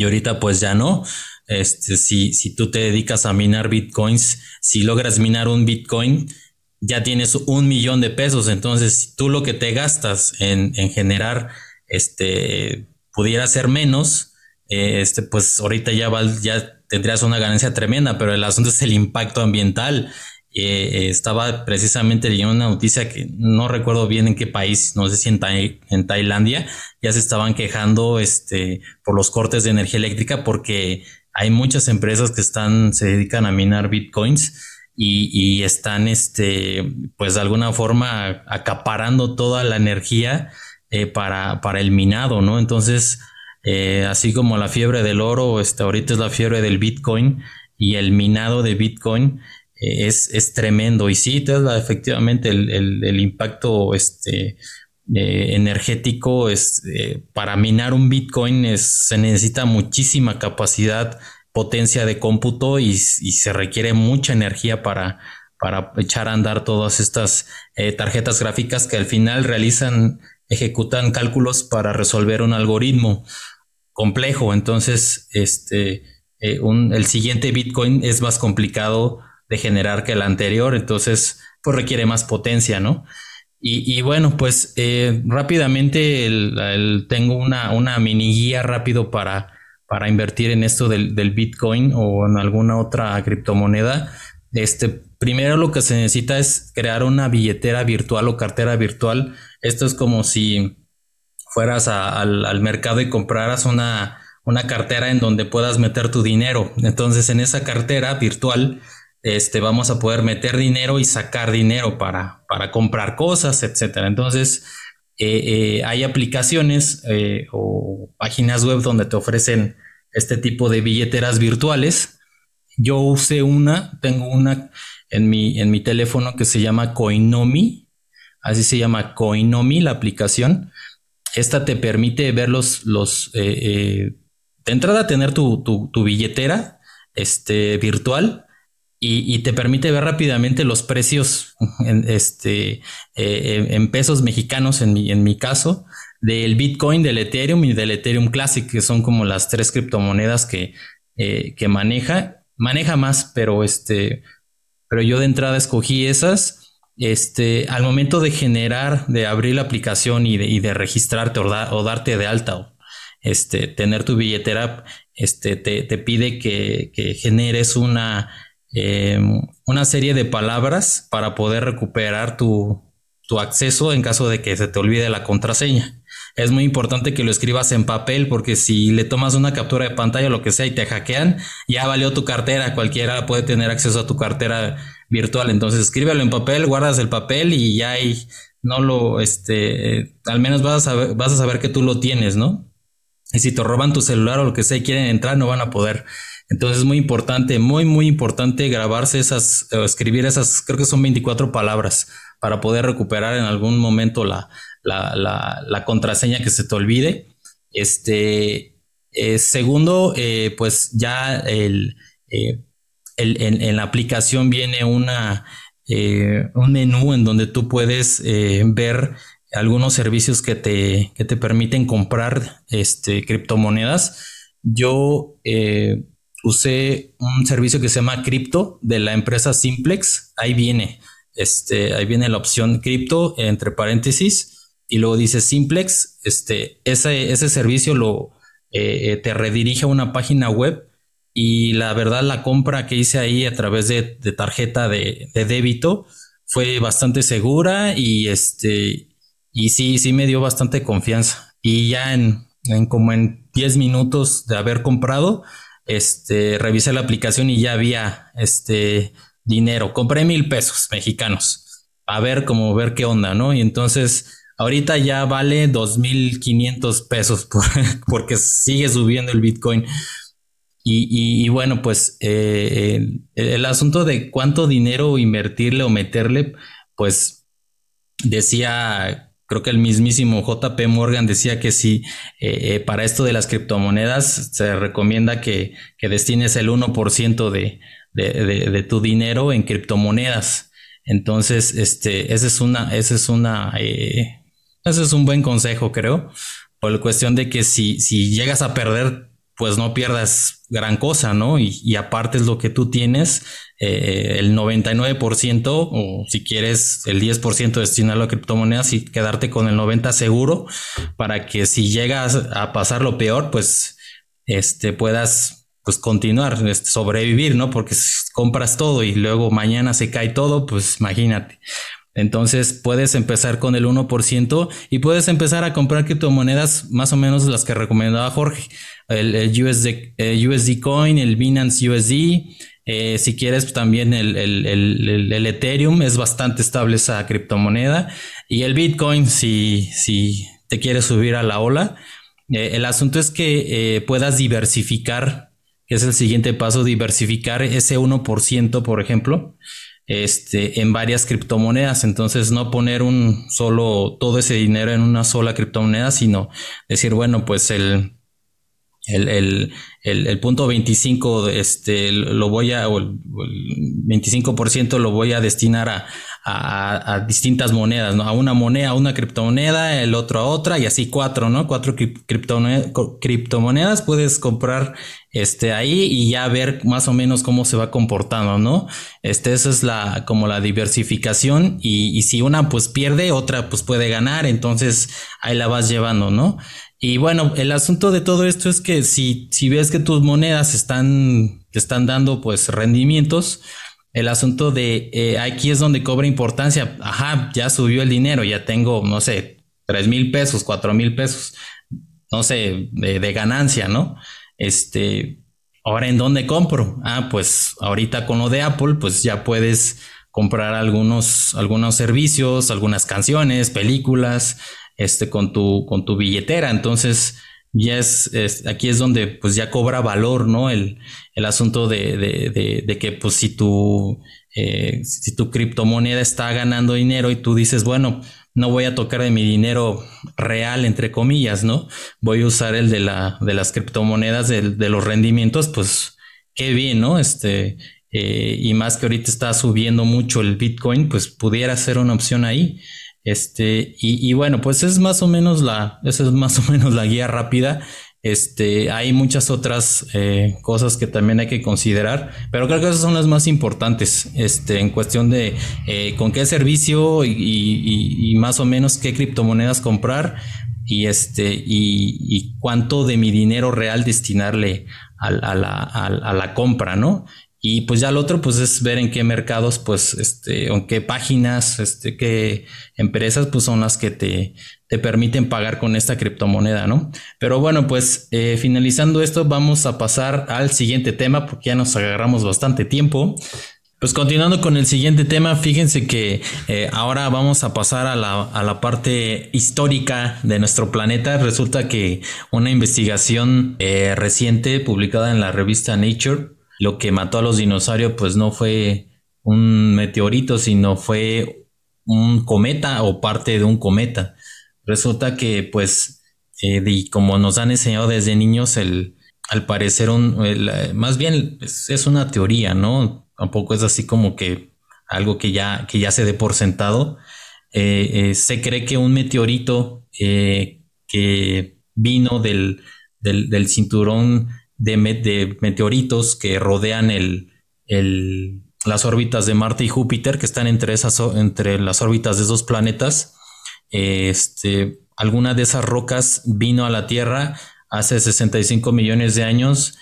Y ahorita pues ya no. Este, si, si tú te dedicas a minar bitcoins, si logras minar un bitcoin, ya tienes un millón de pesos. Entonces, si tú lo que te gastas en, en generar, este, pudiera ser menos, eh, este, pues ahorita ya, ya tendrías una ganancia tremenda, pero el asunto es el impacto ambiental. Eh, estaba precisamente leyendo una noticia que no recuerdo bien en qué país, no sé si en, en Tailandia, ya se estaban quejando este, por los cortes de energía eléctrica porque hay muchas empresas que están, se dedican a minar bitcoins y, están, este, pues de alguna forma acaparando toda la energía eh, para, para el minado, ¿no? Entonces, eh, así como la fiebre del oro, este, ahorita es la fiebre del bitcoin y el minado de bitcoin, es, es tremendo. Y sí, efectivamente el, el, impacto este, eh, energético es, eh, para minar un Bitcoin es, se necesita muchísima capacidad, potencia de cómputo y, y se requiere mucha energía para, para echar a andar todas estas eh, tarjetas gráficas que al final realizan, ejecutan cálculos para resolver un algoritmo complejo. Entonces, este, un, el siguiente Bitcoin es más complicado de generar que el anterior, entonces pues requiere más potencia, ¿no? Y, bueno, pues eh, rápidamente tengo una, una mini guía rápido para, para invertir en esto del, Bitcoin o en alguna otra criptomoneda. Este, primero lo que se necesita es crear una billetera virtual o cartera virtual. Esto es como si fueras al, al, mercado y compraras una, una cartera en donde puedas meter tu dinero. Entonces en esa cartera virtual este, vamos a poder meter dinero y sacar dinero para, para comprar cosas, etcétera. Entonces, eh, eh, hay aplicaciones eh, o páginas web donde te ofrecen este tipo de billeteras virtuales. Yo usé una, tengo una en mi, en mi teléfono que se llama Coinomi, así se llama Coinomi la aplicación. Esta te permite ver los, los de entrada tener tu, tu, tu billetera este, virtual y, te permite ver rápidamente los precios en, este, eh, en pesos mexicanos, en mi, en mi caso, del Bitcoin, del Ethereum y del Ethereum Classic, que son como las tres criptomonedas que, eh, que maneja. Maneja más, pero, este, pero yo de entrada escogí esas. Este, al momento de generar, de abrir la aplicación y de, y de registrarte o, darte de alta o este, tener tu billetera, este, te, te pide que, que generes una eh, una serie de palabras para poder recuperar tu, acceso en caso de que se te olvide la contraseña. Es muy importante que lo escribas en papel porque si le tomas una captura de pantalla o lo que sea y te hackean, ya valió tu cartera. Cualquiera puede tener acceso a tu cartera virtual. Entonces escríbelo en papel, guardas el papel y ya hay, no lo, este, al menos vas a saber, vas a saber que tú lo tienes, ¿no? Y si te roban tu celular o lo que sea y quieren entrar, no van a poder. Entonces es muy importante, muy, muy importante grabarse esas, escribir esas, creo que son 24 palabras para poder recuperar en algún momento la, la, contraseña que se te olvide. Este, eh, segundo, eh, pues ya el, eh, en, la aplicación viene una, un menú en donde tú puedes ver algunos servicios que te, que te permiten comprar este, criptomonedas. Yo usé un servicio que se llama Crypto de la empresa Simplex. Ahí viene. este, ahí viene la opción cripto entre paréntesis y luego dice simplex, este, ese, ese servicio lo eh, eh, te redirige a una página web y la verdad la compra que hice ahí a través de, tarjeta de, débito fue bastante segura y este y sí, sí me dio bastante confianza. Y ya en, en como en 10 minutos de haber comprado, este, revisé la aplicación y ya había este dinero. Compré mil pesos mexicanos. A ver cómo ver qué onda, ¿no? Y entonces ahorita ya vale dos mil quinientos pesos porque sigue subiendo el Bitcoin. Y, bueno, pues eh, el, asunto de cuánto dinero invertirle o meterle, pues decía, creo que el mismísimo JP Morgan decía que sí, eh, eh, para esto de las criptomonedas se recomienda que, destines el 1% de, de, tu dinero en criptomonedas. Entonces, este, ese es una, ese es una, ese es un buen consejo, creo, por la cuestión de que si, si llegas a perder pues no pierdas gran cosa, ¿no? Y, aparte es lo que tú tienes, eh, el 99% o si quieres el 10% destinarlo a criptomonedas y quedarte con el 90% seguro para que si llegas a pasar lo peor, pues este, puedas pues continuar, este, sobrevivir, ¿no? Porque si compras todo y luego mañana se cae todo, pues imagínate. Entonces puedes empezar con el 1% y puedes empezar a comprar criptomonedas más o menos las que recomendaba Jorge. El, USD, Coin, el Binance USD. Eh, si quieres también el, Ethereum es bastante estable esa criptomoneda. Y el Bitcoin si, si te quieres subir a la ola. Eh, el asunto es que eh, puedas diversificar, que es el siguiente paso, diversificar ese 1%, por ejemplo este, en varias criptomonedas. Entonces, no poner un solo, todo ese dinero en una sola criptomoneda, sino decir, bueno, pues el, el, el, el, punto 25, este, lo voy a, o el, 25% lo voy a destinar a, a, distintas monedas, ¿no? A una moneda, a una criptomoneda, el otro a otra y así cuatro, ¿no? Cuatro criptomonedas puedes comprar este ahí y ya ver más o menos cómo se va comportando, ¿no? Este, esa es la, como la diversificación y, y si una pues pierde, otra pues puede ganar, entonces ahí la vas llevando, ¿no? Y bueno, el asunto de todo esto es que si, si ves que tus monedas están, están dando pues rendimientos, el asunto de eh, aquí es donde cobra importancia. Ajá, ya subió el dinero, ya tengo, no sé, tres mil pesos, cuatro mil pesos, no sé, de, ganancia, ¿no? Este, ahora en dónde compro? Ah, pues ahorita con lo de Apple, pues ya puedes comprar algunos, algunos servicios, algunas canciones, películas, este, con tu, con tu billetera. Entonces, ya es, aquí es donde pues ya cobra valor, ¿no? El, el asunto de, de, de, que pues si tu, eh, si tu criptomoneda está ganando dinero y tú dices, bueno, no voy a tocar de mi dinero real, entre comillas, ¿no? Voy a usar el de, la, de las criptomonedas, de, de los rendimientos, pues qué bien, ¿no? Este, eh, y más que ahorita está subiendo mucho el Bitcoin, pues pudiera ser una opción ahí. Este, y, bueno, pues es más o menos la, esa es más o menos la guía rápida. Este, hay muchas otras eh, cosas que también hay que considerar, pero creo que esas son las más importantes, este, en cuestión de eh, con qué servicio y, más o menos qué criptomonedas comprar y este, y, cuánto de mi dinero real destinarle a, la, a la compra, ¿no? Y pues ya lo otro, pues es ver en qué mercados, pues, este, en qué páginas, este, qué empresas, pues son las que te, te permiten pagar con esta criptomoneda, ¿no? Pero bueno, pues eh, finalizando esto, vamos a pasar al siguiente tema porque ya nos agarramos bastante tiempo. Pues continuando con el siguiente tema, fíjense que eh, ahora vamos a pasar a la, a la, parte histórica de nuestro planeta. Resulta que una investigación eh, reciente publicada en la revista Nature lo que mató a los dinosaurios pues no fue un meteorito, sino fue un cometa o parte de un cometa. Resulta que pues, eh, como nos han enseñado desde niños, el, al parecer, un, más bien es, una teoría, ¿no? Tampoco es así como que algo que ya, que ya se dé por sentado. Eh, eh, se cree que un meteorito que vino del, del, del cinturón de, meteoritos que rodean el, el, las órbitas de Marte y Júpiter, que están entre, esas, entre las órbitas de esos planetas. Este, alguna de esas rocas vino a la Tierra hace 65 millones de años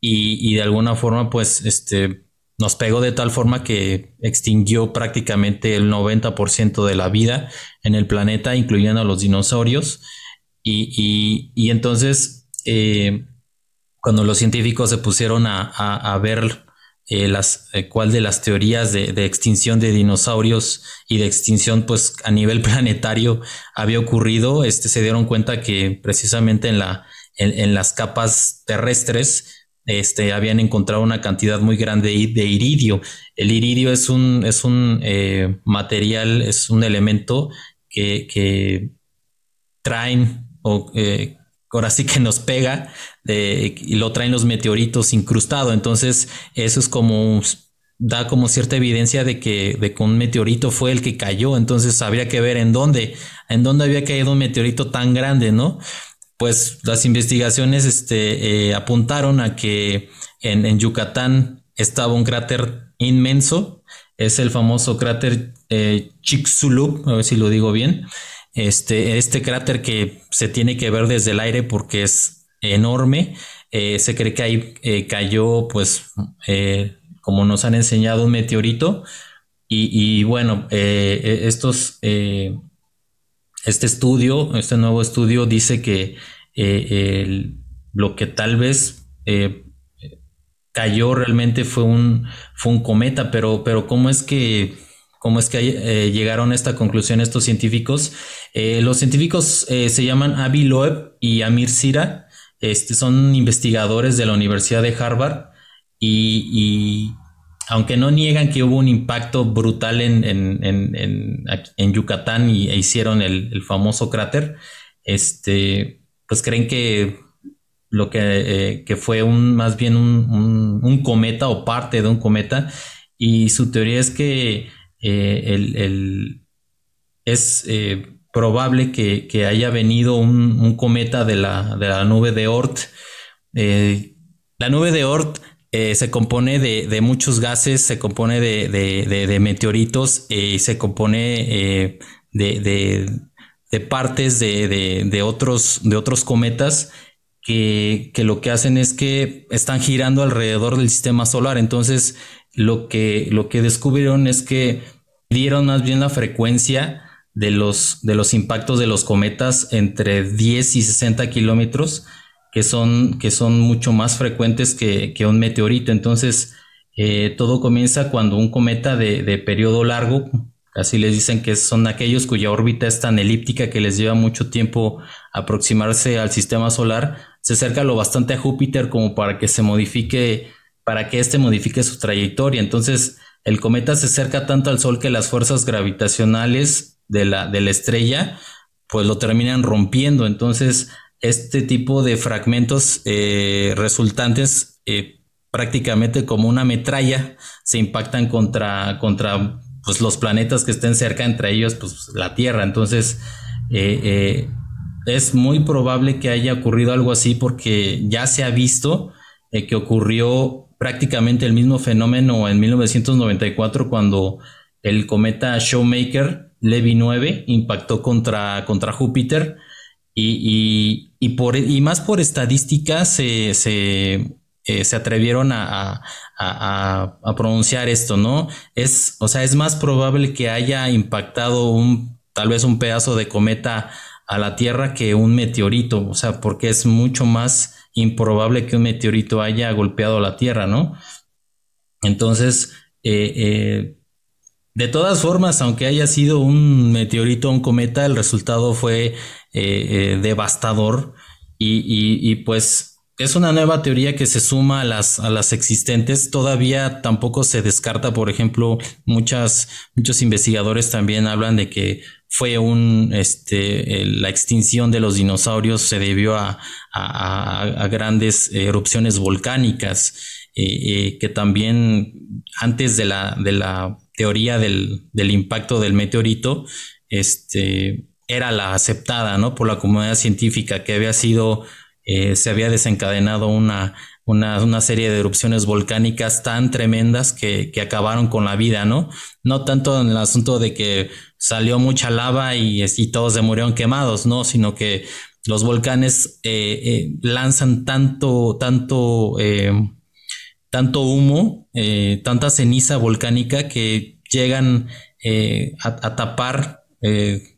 y, de alguna forma pues este, nos pegó de tal forma que extinguió prácticamente el 90% de la vida en el planeta, incluyendo a los dinosaurios. Y, entonces, eh, cuando los científicos se pusieron a, ver eh, las, eh, cuál de las teorías de, extinción de dinosaurios y de extinción pues a nivel planetario había ocurrido, este, se dieron cuenta que precisamente en, la, en, las capas terrestres este, habían encontrado una cantidad muy grande de iridio. El iridio es un, es un eh, material, es un elemento que, que traen o ahora sí que nos pega y lo traen los meteoritos incrustado. Entonces, eso es como da como cierta evidencia de que, de que un meteorito fue el que cayó. Entonces habría que ver en dónde, en dónde había caído un meteorito tan grande, ¿no? Pues las investigaciones este, eh, apuntaron a que en, Yucatán estaba un cráter inmenso. Es el famoso cráter eh, Chicxulub, a ver si lo digo bien. Este, este cráter que se tiene que ver desde el aire porque es enorme. Eh, se cree que ahí eh, cayó, pues, eh, como nos han enseñado, un meteorito. Y, bueno, estos, este estudio, este nuevo estudio dice que lo que tal vez cayó realmente fue un, fue un cometa, pero, pero ¿cómo es que cómo es que eh, llegaron a esta conclusión estos científicos. Eh, los científicos eh, se llaman Avi Loeb y Amir Sira, este, son investigadores de la Universidad de Harvard y, aunque no niegan que hubo un impacto brutal en, Yucatán y e hicieron el, famoso cráter, este, pues creen que lo que, fue un, más bien un cometa o parte de un cometa y su teoría es que eh, el, es eh, probable que, haya venido un, cometa de la, nube de Oort. Eh, la nube de Oort se compone de, muchos gases, se compone de, meteoritos y se compone de, partes de, otros, de otros cometas que, que, lo que hacen es que están girando alrededor del sistema solar. Entonces, lo que, lo que descubrieron es que dieron más bien la frecuencia de los, de los impactos de los cometas entre 10 y 60 kilómetros, que son, que son mucho más frecuentes que, un meteorito. Entonces, eh, todo comienza cuando un cometa de, de, periodo largo, así les dicen que son aquellos cuya órbita es tan elíptica que les lleva mucho tiempo aproximarse al sistema solar, se acerca lo bastante a Júpiter como para que se modifique, para que éste modifique su trayectoria. Entonces, el cometa se acerca tanto al Sol que las fuerzas gravitacionales de la, de la estrella pues lo terminan rompiendo. Entonces, este tipo de fragmentos eh, resultantes eh, prácticamente como una metralla se impactan contra, contra pues, los planetas que estén cerca, entre ellos pues, la Tierra. Entonces, eh, es muy probable que haya ocurrido algo así porque ya se ha visto que ocurrió prácticamente el mismo fenómeno en 1994 cuando el cometa Showmaker Levy 9 impactó contra, contra Júpiter y, por, y más por estadística se, se, eh, atrevieron a, pronunciar esto, ¿no? Es, o sea, es más probable que haya impactado un, tal vez un pedazo de cometa a la Tierra que un meteorito, o sea, porque es mucho más improbable que un meteorito haya golpeado la Tierra, ¿no? Entonces, eh, eh, de todas formas, aunque haya sido un meteorito un cometa, el resultado fue eh, devastador y, pues es una nueva teoría que se suma a las, a las existentes. Todavía tampoco se descarta, por ejemplo, muchas, muchos investigadores también hablan de que fue un, este, la extinción de los dinosaurios se debió a, grandes erupciones volcánicas, eh, eh, que también antes de la, de la teoría del, impacto del meteorito, este, era la aceptada, ¿no? Por la comunidad científica, que había sido, eh, se había desencadenado una, una, una, serie de erupciones volcánicas tan tremendas que, que, acabaron con la vida, ¿no? No tanto en el asunto de que salió mucha lava y, y todos se murieron quemados, ¿no? Sino que los volcanes eh, eh, lanzan tanto, tanto, eh, tanto humo, tanta ceniza volcánica que llegan a, tapar,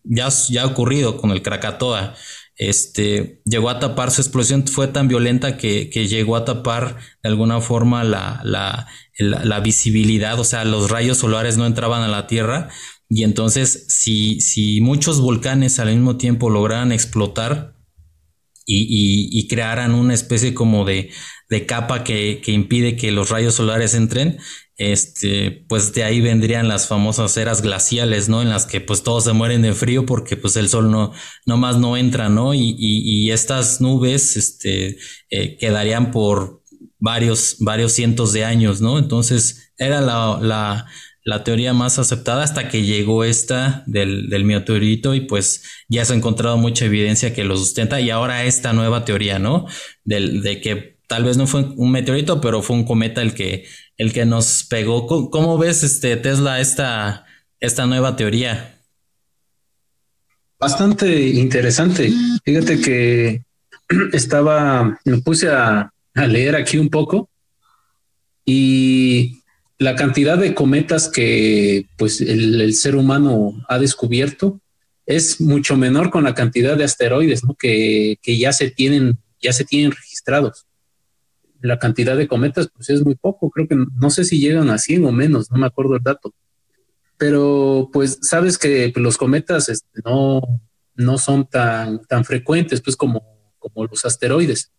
ya, ya ha ocurrido con el Krakatoa, este, llegó a tapar, su explosión fue tan violenta que, llegó a tapar de alguna forma la, la, la, visibilidad, o sea, los rayos solares no entraban a la Tierra y entonces si, si muchos volcanes al mismo tiempo lograran explotar y, y, crearan una especie como de, de capa que, que impide que los rayos solares entren, este, pues de ahí vendrían las famosas eras glaciales, ¿no? En las que pues todos se mueren de frío porque pues el sol no, no más no entra, ¿no? Y, y, estas nubes, este, eh, quedarían por varios, varios cientos de años, ¿no? Entonces era la, la teoría más aceptada hasta que llegó esta del, del meteorito y pues ya se ha encontrado mucha evidencia que lo sustenta y ahora esta nueva teoría, ¿no? De que tal vez no fue un meteorito, pero fue un cometa el que el que nos pegó. ¿Cómo, ves, este, Tesla, esta, esta nueva teoría? Bastante interesante. Fíjate que estaba, me puse a, leer aquí un poco y la cantidad de cometas que pues el, ser humano ha descubierto es mucho menor con la cantidad de asteroides que, que, ya se tienen ya se tienen registrados la cantidad de cometas pues es muy poco, creo que no sé si llegan a 100 o menos, no me acuerdo el dato. Pero pues sabes que los cometas este, no, no son tan, tan frecuentes pues como, como los asteroides.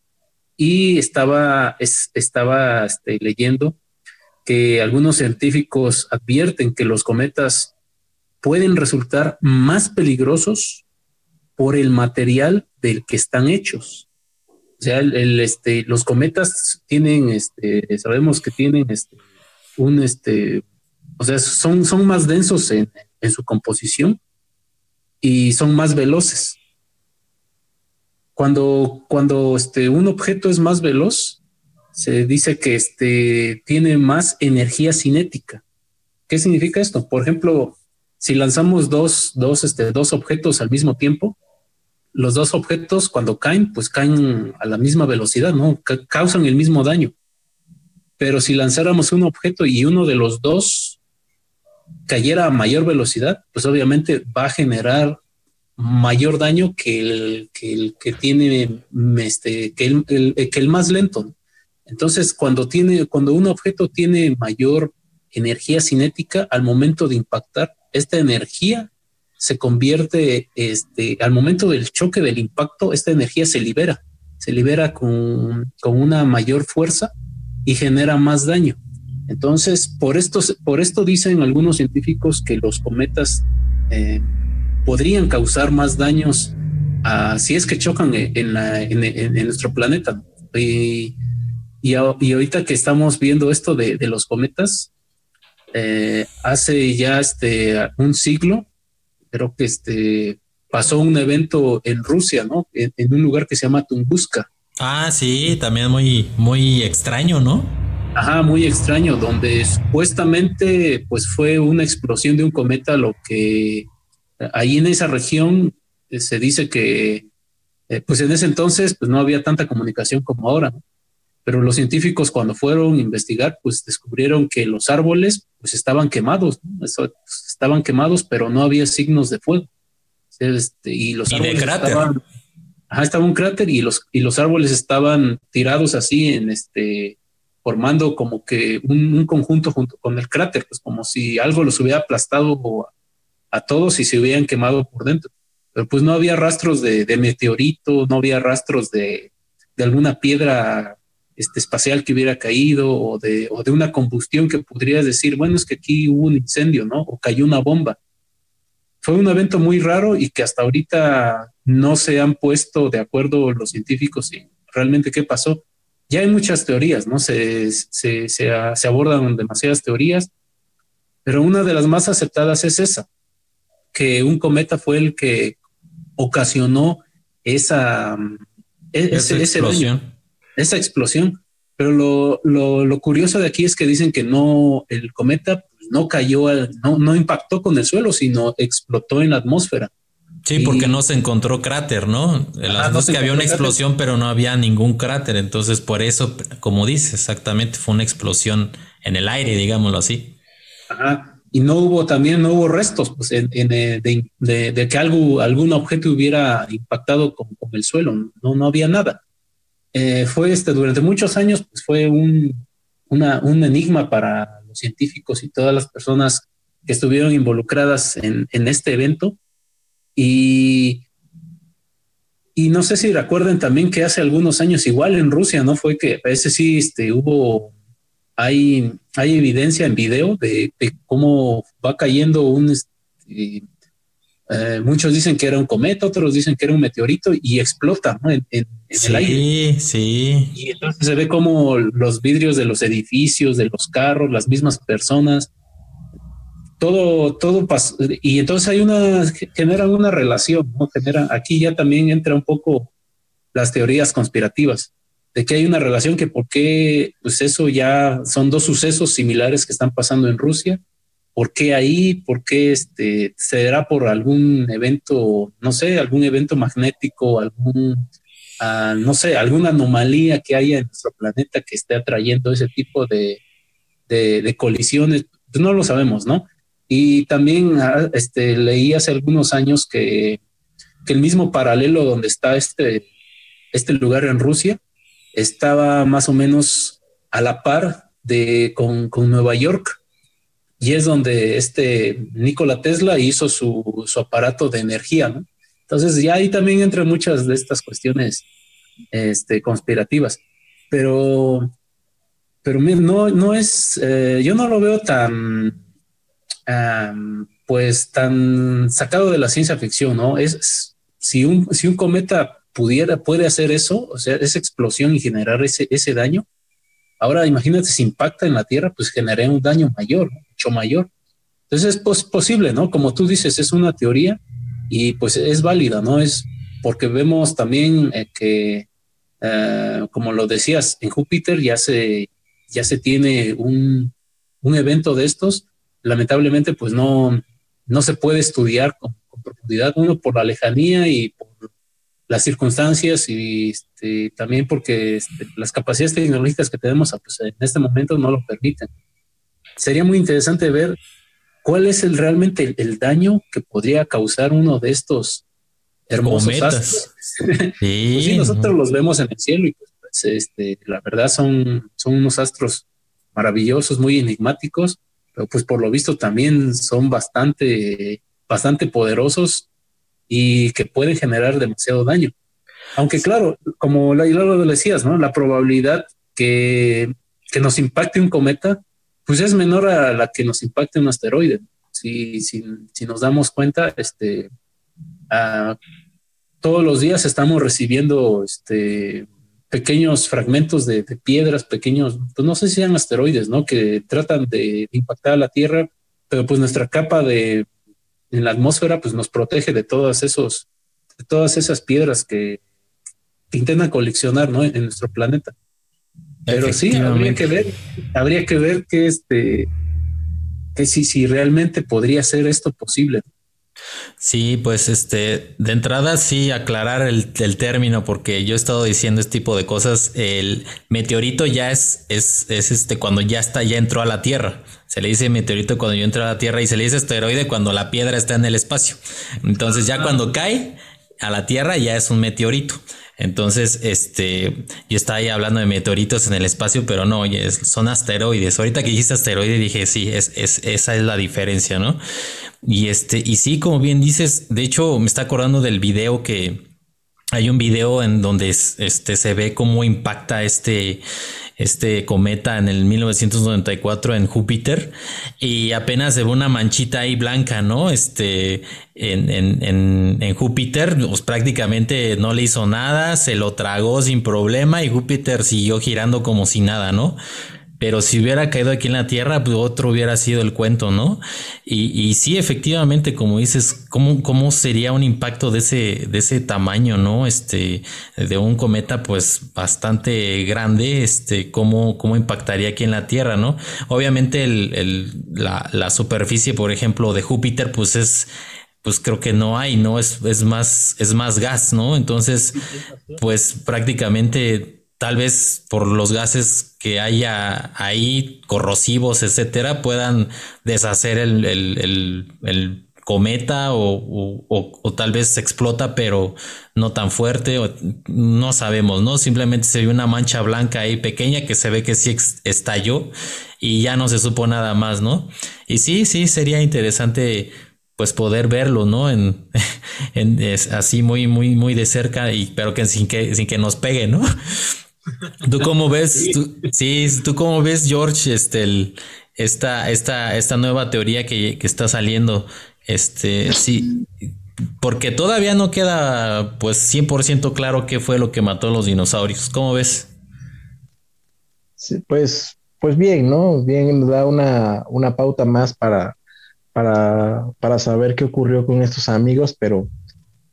Y estaba, estaba este, leyendo que algunos científicos advierten que los cometas pueden resultar más peligrosos por el material del que están hechos. O sea, el, este, los cometas tienen, este, sabemos que tienen este, un, este, o sea, son, son más densos en, su composición y son más veloces. Cuando, cuando este, un objeto es más veloz, se dice que este, tiene más energía cinética. ¿Qué significa esto? Por ejemplo, si lanzamos dos, dos, este, dos objetos al mismo tiempo, los dos objetos cuando caen, pues caen a la misma velocidad, ¿no? causan el mismo daño. Pero si lanzáramos un objeto y uno de los dos cayera a mayor velocidad, pues obviamente va a generar mayor daño que el que, tiene este, que el, que el más lento. Entonces, cuando tiene, cuando un objeto tiene mayor energía cinética al momento de impactar, esta energía se convierte, este, al momento del choque del impacto, esta energía se libera, se libera con, una mayor fuerza y genera más daño. Entonces, por esto, por esto dicen algunos científicos que los cometas eh, podrían causar más daños si es que chocan en, nuestro planeta. Y, y, ahorita que estamos viendo esto de, los cometas, eh, hace ya este, un siglo creo que este pasó un evento en Rusia, ¿no? En, un lugar que se llama Tunguska. Ah, sí, también muy, muy extraño, ¿no? Ajá, muy extraño, donde supuestamente pues fue una explosión de un cometa, lo que ahí en esa región eh, se dice que eh, pues en ese entonces pues no había tanta comunicación como ahora, ¿no? Pero los científicos cuando fueron a investigar, pues descubrieron que los árboles pues estaban quemados, estaban quemados, pero no había signos de fuego. Este, y los árboles estaban, ajá, estaba un cráter y los, y los árboles estaban tirados así en este, formando como que un, conjunto junto con el cráter, pues como si algo los hubiera aplastado a, todos y se hubieran quemado por dentro. Pero pues no había rastros de, de meteorito, no había rastros de, de alguna piedra este, espacial que hubiera caído o de, o de una combustión que podrías decir, bueno, es que aquí hubo un incendio, ¿no? O cayó una bomba. Fue un evento muy raro y que hasta ahorita no se han puesto de acuerdo los científicos y realmente qué pasó. Ya hay muchas teorías, ¿no? Se, se, se, se abordan demasiadas teorías, pero una de las más aceptadas es esa, que un cometa fue el que ocasionó esa, esa explosión esa explosión. pero lo, lo, lo, curioso de aquí es que dicen que no, el cometa no cayó, no, no impactó con el suelo, sino explotó en la atmósfera. Sí, porque no se encontró cráter, ¿no? Las dos que había una explosión, pero no había ningún cráter. Entonces, por eso, como dice, exactamente fue una explosión en el aire, digámoslo así. Ajá. Y no hubo también, no hubo restos pues, en, eh, de, que algo, algún objeto hubiera impactado con, el suelo. No, no había nada. Eh, fue este, durante muchos años, pues fue un, un enigma para los científicos y todas las personas que estuvieron involucradas en, en este evento y, y no sé si recuerden también que hace algunos años, igual en Rusia, ¿no? Fue que a ese sí este, hubo, hay, hay evidencia en video de, cómo va cayendo un, este, eh, muchos dicen que era un cometa, otros dicen que era un meteorito y explota ¿no? en, el aire. Sí, sí. Y entonces se ve como los vidrios de los edificios, de los carros, las mismas personas, todo, todo pasa, y entonces hay una, genera una relación, ¿no? Genera, aquí ya también entra un poco las teorías conspirativas, de que hay una relación que por qué, pues eso ya son dos sucesos similares que están pasando en Rusia, ¿por qué ahí? ¿Por qué este, será por algún evento, no sé, algún evento magnético, algún, ah, no sé, alguna anomalía que haya en nuestro planeta que esté atrayendo ese tipo de, de, colisiones? Pues no lo sabemos, ¿no? Y también ah, este, leí hace algunos años que, que, el mismo paralelo donde está este, este lugar en Rusia estaba más o menos a la par de, con, con Nueva York. Y es donde este Nikola Tesla hizo su, su aparato de energía. ¿no? Entonces ya ahí también entran muchas de estas cuestiones este, conspirativas. Pero, pero no, no es, eh, yo no lo veo tan, pues tan sacado de la ciencia ficción, ¿no? Es si un, si un cometa pudiera, puede hacer eso, o sea, esa explosión y generar ese, ese daño. Ahora imagínate si impacta en la Tierra, pues generaría un daño mayor, mucho mayor. Entonces es posible, ¿no? Como tú dices, es una teoría y pues es válida, ¿no? Es porque vemos también eh, que, eh, como lo decías, en Júpiter ya se, ya se tiene un, un evento de estos lamentablemente pues no, no se puede estudiar con, profundidad, uno por la lejanía y por las circunstancias y este, también porque este, las capacidades tecnológicas que tenemos pues, en este momento no lo permiten. Sería muy interesante ver cuál es el, realmente el, daño que podría causar uno de estos hermosos astros. Sí, pues nosotros los vemos en el cielo y pues, este, la verdad son, son unos astros maravillosos, muy enigmáticos, pues por lo visto también son bastante, bastante poderosos y que pueden generar demasiado daño. Aunque claro, como la, lo decías, ¿no? La probabilidad que, que, nos impacte un cometa, pues es menor a la que nos impacte un asteroide. Si, si, si nos damos cuenta, este, todos los días estamos recibiendo este, pequeños fragmentos de, piedras, pequeños, pues no sé si sean asteroides, ¿no? Que tratan de, impactar a la Tierra, pero pues nuestra capa de en la atmósfera pues nos protege de todas esos, de todas esas piedras que, intentan coleccionar, ¿no? En, nuestro planeta. Pero sí, habría que ver, habría que ver que este, que si, si realmente podría ser esto posible. Sí, pues este, de entrada sí aclarar el, término, porque yo he estado diciendo este tipo de cosas. El meteorito ya es, es, es, este cuando ya está, ya entró a la Tierra. Se le dice meteorito cuando yo entro a la Tierra y se le dice asteroide cuando la piedra está en el espacio. Entonces, ya cuando cae a la Tierra ya es un meteorito. Entonces, este, yo estaba ahí hablando de meteoritos en el espacio, pero no, son asteroides. Ahorita que dijiste asteroide dije, sí, es, es, esa es la diferencia, ¿no? Y este, y sí, como bien dices, de hecho, me está acordando del video que hay un video en donde este, se ve cómo impacta este, este cometa en el 1994 en Júpiter y apenas se ve una manchita ahí blanca, ¿no? Este, en, en, en, Júpiter, pues prácticamente no le hizo nada, se lo tragó sin problema y Júpiter siguió girando como si nada, ¿no? Pero si hubiera caído aquí en la Tierra, pues otro hubiera sido el cuento, ¿no? Y, y sí, efectivamente, como dices, ¿cómo, ¿cómo sería un impacto de ese, de ese tamaño, ¿no? Este, de un cometa, pues bastante grande, este, ¿cómo, cómo impactaría aquí en la Tierra, ¿no? Obviamente el, el, la, la superficie, por ejemplo, de Júpiter, pues es pues creo que no hay, ¿no? Es, es más, es más gas, ¿no? Entonces, pues prácticamente tal vez por los gases que haya ahí, corrosivos, etcétera, puedan deshacer el, el, cometa o, o, tal vez explota, pero no tan fuerte, o, no sabemos, ¿no? Simplemente se ve una mancha blanca ahí pequeña que se ve que sí estalló y ya no se supo nada más, ¿no? Y sí, sí, sería interesante pues poder verlo, ¿no? En, en es así muy, muy, muy de cerca y pero que sin que sin que nos pegue, ¿no? ¿Tú cómo ves? sí, tú cómo ves, George, este, el, esta, esta, esta nueva teoría que, que, está saliendo, este, sí, porque todavía no queda, pues, 100% claro qué fue lo que mató a los dinosaurios. ¿Cómo ves? Sí, pues, pues bien, ¿no? Bien, nos da una, una pauta más para, para, para saber qué ocurrió con estos amigos, pero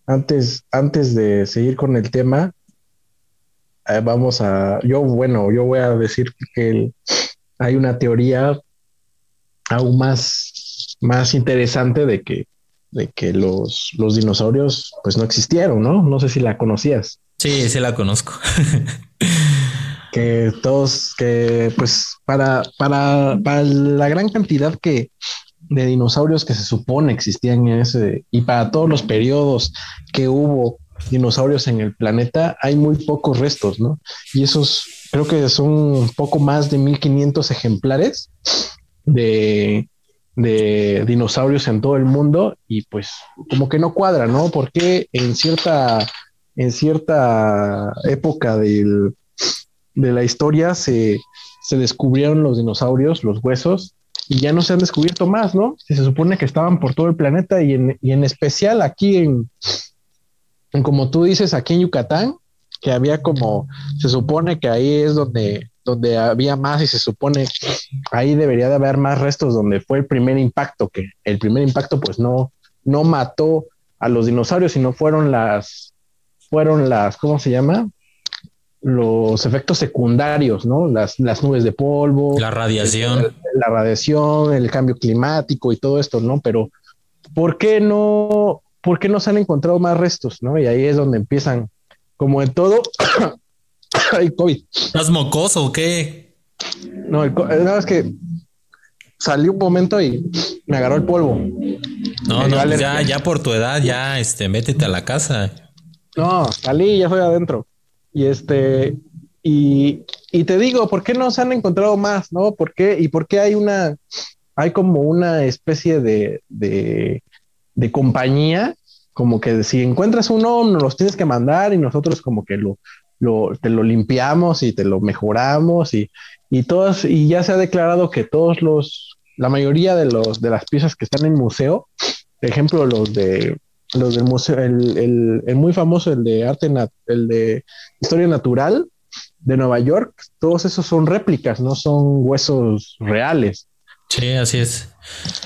antes, antes de seguir con el tema, eh, vamos a, yo, bueno, yo voy a decir que hay una teoría aún más, más interesante de que, de que los, los dinosaurios pues no existieron, ¿no? No sé si la conocías. Sí, sí la conozco. que todos, que pues para, para, para la gran cantidad que, de dinosaurios que se supone existían en ese, y para todos los periodos que hubo dinosaurios en el planeta, hay muy pocos restos, ¿no? Y esos creo que son un poco más de 1500 ejemplares de, dinosaurios en todo el mundo y pues como que no cuadra, ¿no? Porque en cierta, en cierta época del, de la historia se, se descubrieron los dinosaurios, los huesos, y ya no se han descubierto más, ¿no? Se supone que estaban por todo el planeta y en, y en especial aquí en, como tú dices, aquí en Yucatán, que había como, se supone que ahí es donde, donde había más y se supone ahí debería de haber más restos donde fue el primer impacto, que el primer impacto pues no, no mató a los dinosaurios, sino fueron las, fueron las, ¿cómo se llama? Los efectos secundarios, ¿no? Las, las nubes de polvo. La radiación. la radiación, el cambio climático y todo esto, ¿no? Pero, ¿por qué no, ¿por qué no se han encontrado más restos? ¿no? Y ahí es donde empiezan, como en todo, hay COVID. ¿Estás mocoso o qué? No, el, nada es que salí un momento y me agarró el polvo. No, no, pues ya, ya por tu edad, ya, este, métete a la casa. No, salí, ya estoy adentro. Y este, y, y te digo, ¿por qué no se han encontrado más? ¿No? ¿Por qué? ¿Y por qué hay una, hay como una especie de, de de compañía, como que si encuentras uno, nos los tienes que mandar y nosotros como que lo, lo, te lo limpiamos y te lo mejoramos y, y todos, y ya se ha declarado que todos los, la mayoría de los, de las piezas que están en museo, por ejemplo, los de, los del museo, el, el, el muy famoso, el de arte, el de historia natural de Nueva York, todos esos son réplicas, no son huesos reales. Sí, así es.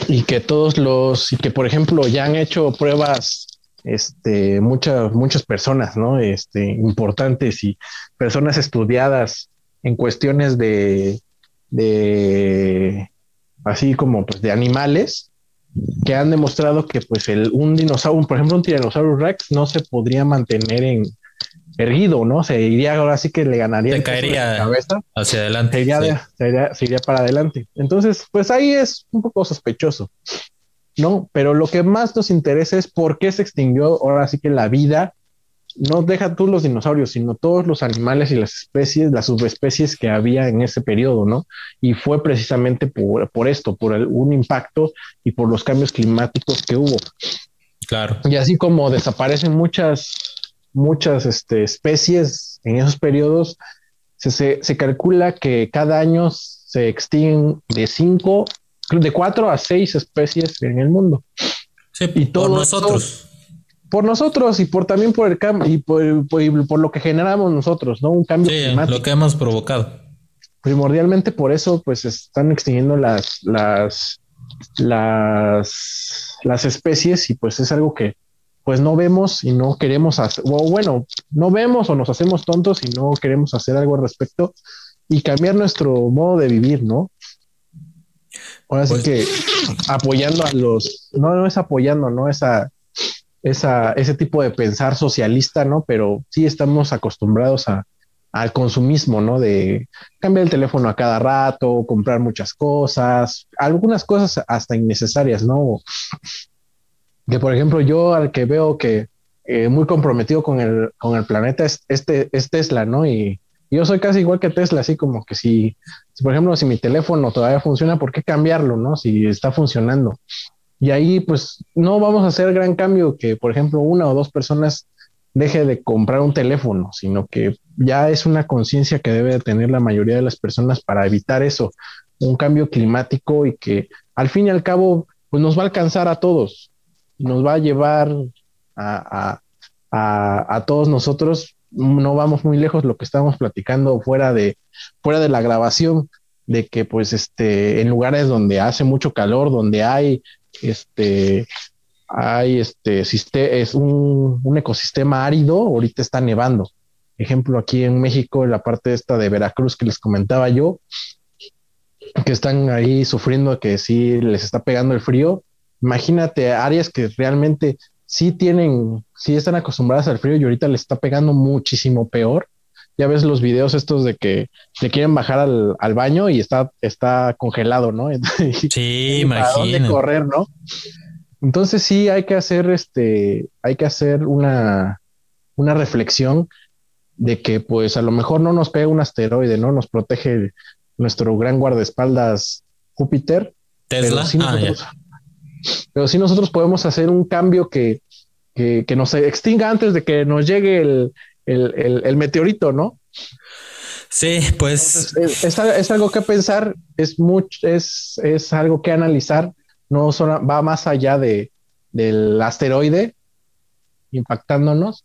Y que todos los, y que por ejemplo ya han hecho pruebas, este, muchas, muchas personas, ¿no? Este, importantes y personas estudiadas en cuestiones de, de, así como pues de animales, que han demostrado que pues el, un dinosaurio, por ejemplo un Tyrannosaurus Rex no se podría mantener en, erguido, ¿no? Se iría ahora sí que le ganaría. Se caería cabeza, hacia adelante. Se iría, para adelante. Entonces, pues ahí es un poco sospechoso, ¿no? Pero lo que más nos interesa es por qué se extinguió ahora sí que la vida. No deja tú los dinosaurios, sino todos los animales y las especies, las subespecies que había en ese periodo, ¿no? Y fue precisamente por, por esto, por un impacto y por los cambios climáticos que hubo. Claro. Y así como desaparecen muchas muchas este, especies en esos periodos, se, se, calcula que cada año se extinguen de cinco, de cuatro a seis especies en el mundo. Sí, y por nosotros. por nosotros y por también por el cambio y por, por, lo que generamos nosotros, ¿no? Un cambio sí, Lo que hemos provocado. primordialmente por eso, pues están extinguiendo las, las, las, las especies y pues es algo que pues no vemos y no queremos hacer, o bueno, no vemos o nos hacemos tontos y no queremos hacer algo al respecto y cambiar nuestro modo de vivir, ¿no? Ahora sí pues que apoyando a los, no, no es apoyando, ¿no? Esa, esa, ese tipo de pensar socialista, ¿no? Pero sí estamos acostumbrados a, al consumismo, ¿no? De cambiar el teléfono a cada rato, comprar muchas cosas, algunas cosas hasta innecesarias, ¿no? Que por ejemplo yo al que veo que eh, muy comprometido con el, con el planeta es, este, es Tesla, ¿no? Y yo soy casi igual que Tesla, así como que si, si, por ejemplo, si mi teléfono todavía funciona, ¿por qué cambiarlo, ¿no? Si está funcionando. Y ahí pues no vamos a hacer gran cambio que, por ejemplo, una o dos personas deje de comprar un teléfono, sino que ya es una conciencia que debe tener la mayoría de las personas para evitar eso, un cambio climático y que al fin y al cabo pues nos va a alcanzar a todos, nos va a llevar a, a, a, todos nosotros, no vamos muy lejos lo que estábamos platicando fuera de, fuera de la grabación, de que pues este, en lugares donde hace mucho calor, donde hay este, hay este, es un, un, ecosistema árido, ahorita está nevando. Ejemplo, aquí en México, en la parte esta de Veracruz que les comentaba yo, que están ahí sufriendo que sí les está pegando el frío. Imagínate áreas que realmente sí tienen, sí están acostumbradas al frío y ahorita les está pegando muchísimo peor. Ya ves los videos estos de que le quieren bajar al, al baño y está, está congelado, ¿no? Sí, imagínate. dónde correr, no? Entonces sí hay que hacer este, hay que hacer una, una reflexión de que pues a lo mejor no nos pega un asteroide, ¿no? Nos protege nuestro gran guardaespaldas Júpiter. Tesla. Pero sí, nosotros, podemos hacer un cambio que, que, que nos extinga antes de que nos llegue el, el, meteorito, ¿no? Sí, pues. es, algo que pensar, es, mucho, es, es algo que analizar, no solo, va más allá de, del asteroide impactándonos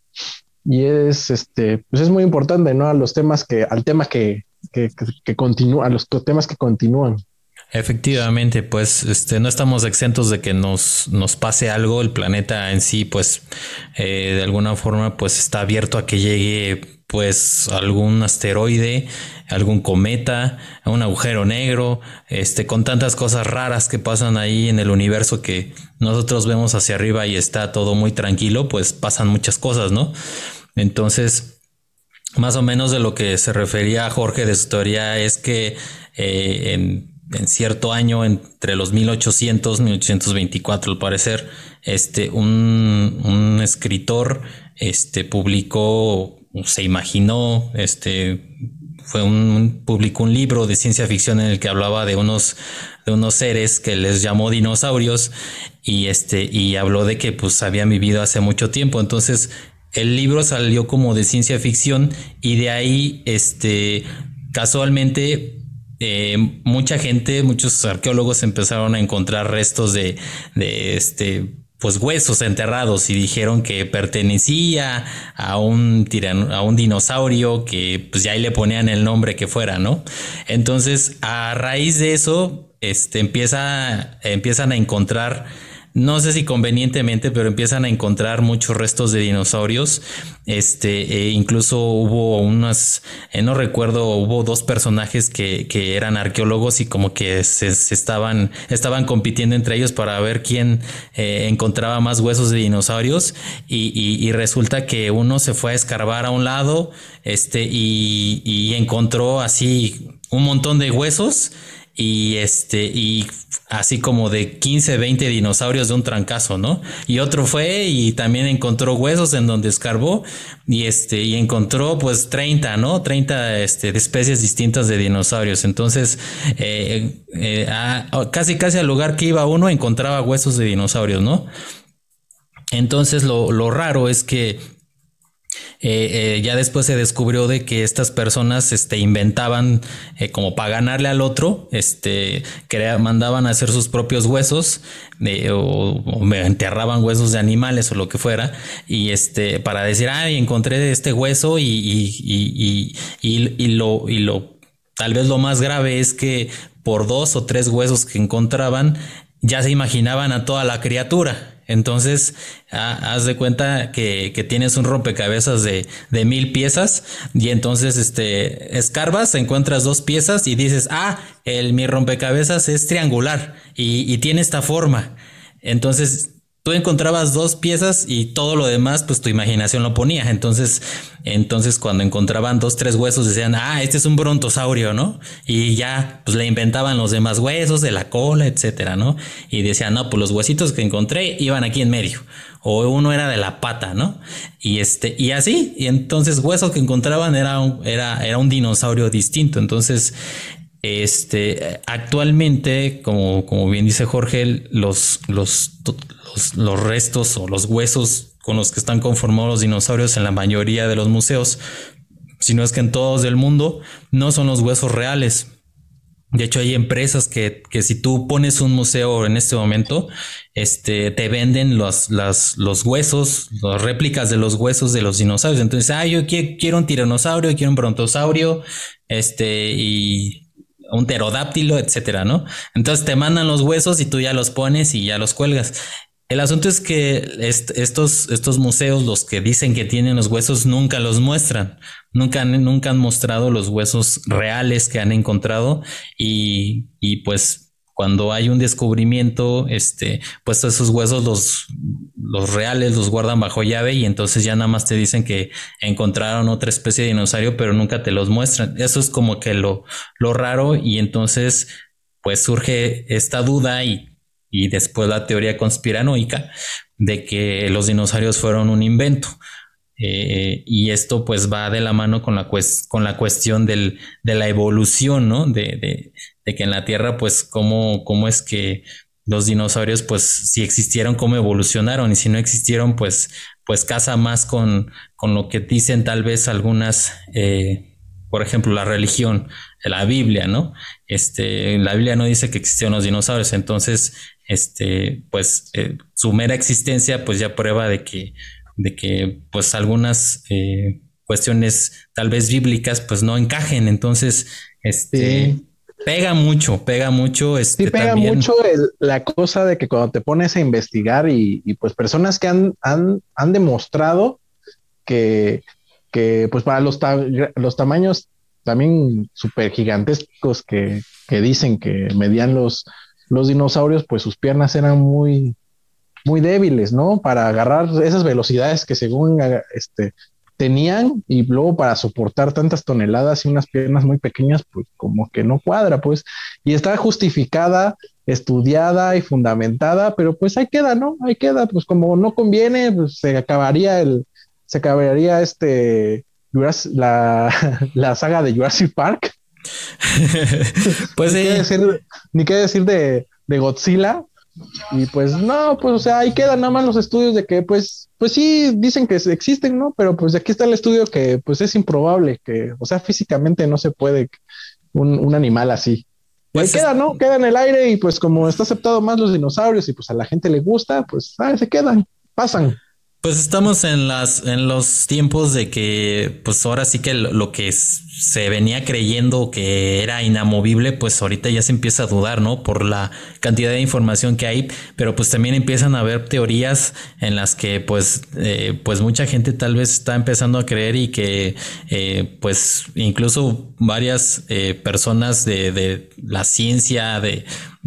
y es este pues es muy importante no a los temas que al tema que que, que, continúa a los temas que continúan Efectivamente, pues este, no estamos exentos de que nos, nos pase algo. El planeta en sí, pues eh, de alguna forma, pues está abierto a que llegue pues algún asteroide, algún cometa, un agujero negro, este, con tantas cosas raras que pasan ahí en el universo que nosotros vemos hacia arriba y está todo muy tranquilo, pues pasan muchas cosas, ¿no? Entonces, más o menos de lo que se refería Jorge de su historia es que eh, en en cierto año, entre los 1800 y 1824, al parecer, este, un, un escritor este, publicó, se imaginó, este, fue un, publicó un libro de ciencia ficción en el que hablaba de unos, de unos seres que les llamó dinosaurios y este, y habló de que pues habían vivido hace mucho tiempo. Entonces, el libro salió como de ciencia ficción y de ahí, este, casualmente eh, mucha gente, muchos arqueólogos empezaron a encontrar restos de, este, pues huesos enterrados y dijeron que pertenecía a un a un dinosaurio que pues ya ahí le ponían el nombre que fuera, ¿no? Entonces, a raíz de eso, este empieza, empiezan a encontrar no sé si convenientemente, pero empiezan a encontrar muchos restos de dinosaurios. Este, e incluso hubo unas, eh, no recuerdo, hubo dos personajes que, que eran arqueólogos y como que se, estaban, estaban compitiendo entre ellos para ver quién eh, encontraba más huesos de dinosaurios. Y, y, resulta que uno se fue a escarbar a un lado, este, y, y encontró así un montón de huesos y este y así como de 15, 20 dinosaurios de un trancazo, ¿no? Y otro fue y también encontró huesos en donde escarbó y este y encontró pues 30, ¿no? 30 este, de especies distintas de dinosaurios. Entonces, eh, eh, casi casi al lugar que iba uno encontraba huesos de dinosaurios, ¿no? Entonces lo, lo raro es que eh, eh, ya después se descubrió de que estas personas este, inventaban eh, como para ganarle al otro, este, mandaban a hacer sus propios huesos o, enterraban huesos de animales o lo que fuera y este, para decir, ay, encontré este hueso y, y, y, y lo, y lo tal vez lo más grave es que por dos o tres huesos que encontraban, ya se imaginaban a toda la criatura. Entonces, haz de cuenta que, tienes un rompecabezas de, mil piezas y entonces este, escarbas, encuentras dos piezas y dices, ah, el, mi rompecabezas es triangular y, y tiene esta forma. Entonces, tú encontrabas dos piezas y todo lo demás, pues tu imaginación lo ponía. Entonces, entonces cuando encontraban dos, tres huesos, decían, ah, este es un brontosaurio, ¿no? Y ya, pues le inventaban los demás huesos de la cola, etcétera, ¿no? Y decían, no, pues los huesitos que encontré iban aquí en medio. O uno era de la pata, ¿no? Y este, y así, y entonces huesos que encontraban era un, era, era un dinosaurio distinto. Entonces, este, actualmente, como, como bien dice Jorge, los, los, los, restos o los huesos con los que están conformados los dinosaurios en la mayoría de los museos, sino es que en todos el mundo no son los huesos reales. De hecho, hay empresas que, si tú pones un museo en este momento, este, te venden los, los huesos, las réplicas de los huesos de los dinosaurios. Entonces, ah, yo quiero, un tiranosaurio, quiero un brontosaurio, este, y un pterodáctilo, etcétera, ¿no? Entonces te mandan los huesos y tú ya los pones y ya los cuelgas. El asunto es que estos, estos museos, los que dicen que tienen los huesos, nunca los muestran. Nunca han, nunca han mostrado los huesos reales que han encontrado y, y pues cuando hay un descubrimiento, este, pues esos huesos los, los reales los guardan bajo llave y entonces ya nada más te dicen que encontraron otra especie de dinosaurio, pero nunca te los muestran. Eso es como que lo, lo raro y entonces pues surge esta duda y y después la teoría conspiranoica de que los dinosaurios fueron un invento. Eh, y esto pues va de la mano con la, con la cuestión del, de la evolución, ¿no? De, que en la Tierra pues cómo, cómo es que los dinosaurios pues si existieron, cómo evolucionaron y si no existieron pues, pues casa más con, con lo que dicen tal vez algunas... Eh, por ejemplo, la religión, la Biblia, ¿no? Este, la Biblia no dice que existieron los dinosaurios, entonces este, pues eh, su mera existencia, pues ya prueba de que, de que pues algunas eh, cuestiones tal vez bíblicas, pues no encajen. Entonces, este, pega mucho, pega mucho. Este, sí, pega mucho la cosa de que cuando te pones a investigar y, pues personas que han, han, han demostrado que, que pues para los, los tamaños también súper gigantescos que, que dicen que medían los, los dinosaurios, pues sus piernas eran muy, muy débiles, ¿no? Para agarrar esas velocidades que según este, tenían y luego para soportar tantas toneladas y unas piernas muy pequeñas, pues como que no cuadra, pues. Y está justificada, estudiada y fundamentada, pero pues ahí queda, ¿no? Ahí queda, pues como no conviene, pues se acabaría el, se acabaría este, la, la saga de Jurassic Park pues ni, qué decir, ni qué decir de, Godzilla. Y pues no, pues o sea, ahí quedan nada más los estudios de que pues, pues sí, dicen que existen, ¿no? Pero pues aquí está el estudio que pues es improbable que, o sea, físicamente no se puede un, animal así. Y ahí pues queda, ¿no? Queda en el aire y pues como está aceptado más los dinosaurios y pues a la gente le gusta, pues ah, se quedan, pasan. Pues estamos en las en los tiempos de que pues ahora sí que lo, que se venía creyendo que era inamovible, pues ahorita ya se empieza a dudar, ¿no? Por la cantidad de información que hay, pero pues también empiezan a haber teorías en las que pues eh, pues mucha gente tal vez está empezando a creer y que eh, pues incluso varias eh, personas de, de la ciencia de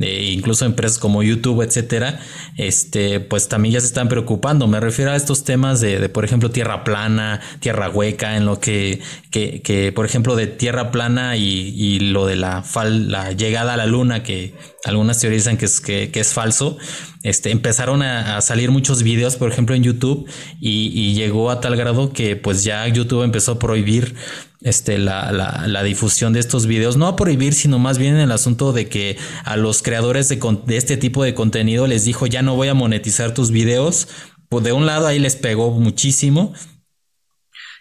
incluso empresas como YouTube, etcétera, este, pues también ya se están preocupando. Me refiero a estos temas de, por ejemplo, tierra plana, tierra hueca, en lo que, que, que por ejemplo, de tierra plana y, lo de la, la llegada a la luna, que algunas teorizan que es, que, es falso, este, empezaron a, salir muchos videos, por ejemplo, en YouTube, y, y, llegó a tal grado que pues ya YouTube empezó a prohibir este, la, la, la, difusión de estos videos, no a prohibir, sino más bien el asunto de que a los creadores de, de, este tipo de contenido les dijo ya no voy a monetizar tus videos. Pues de un lado ahí les pegó muchísimo.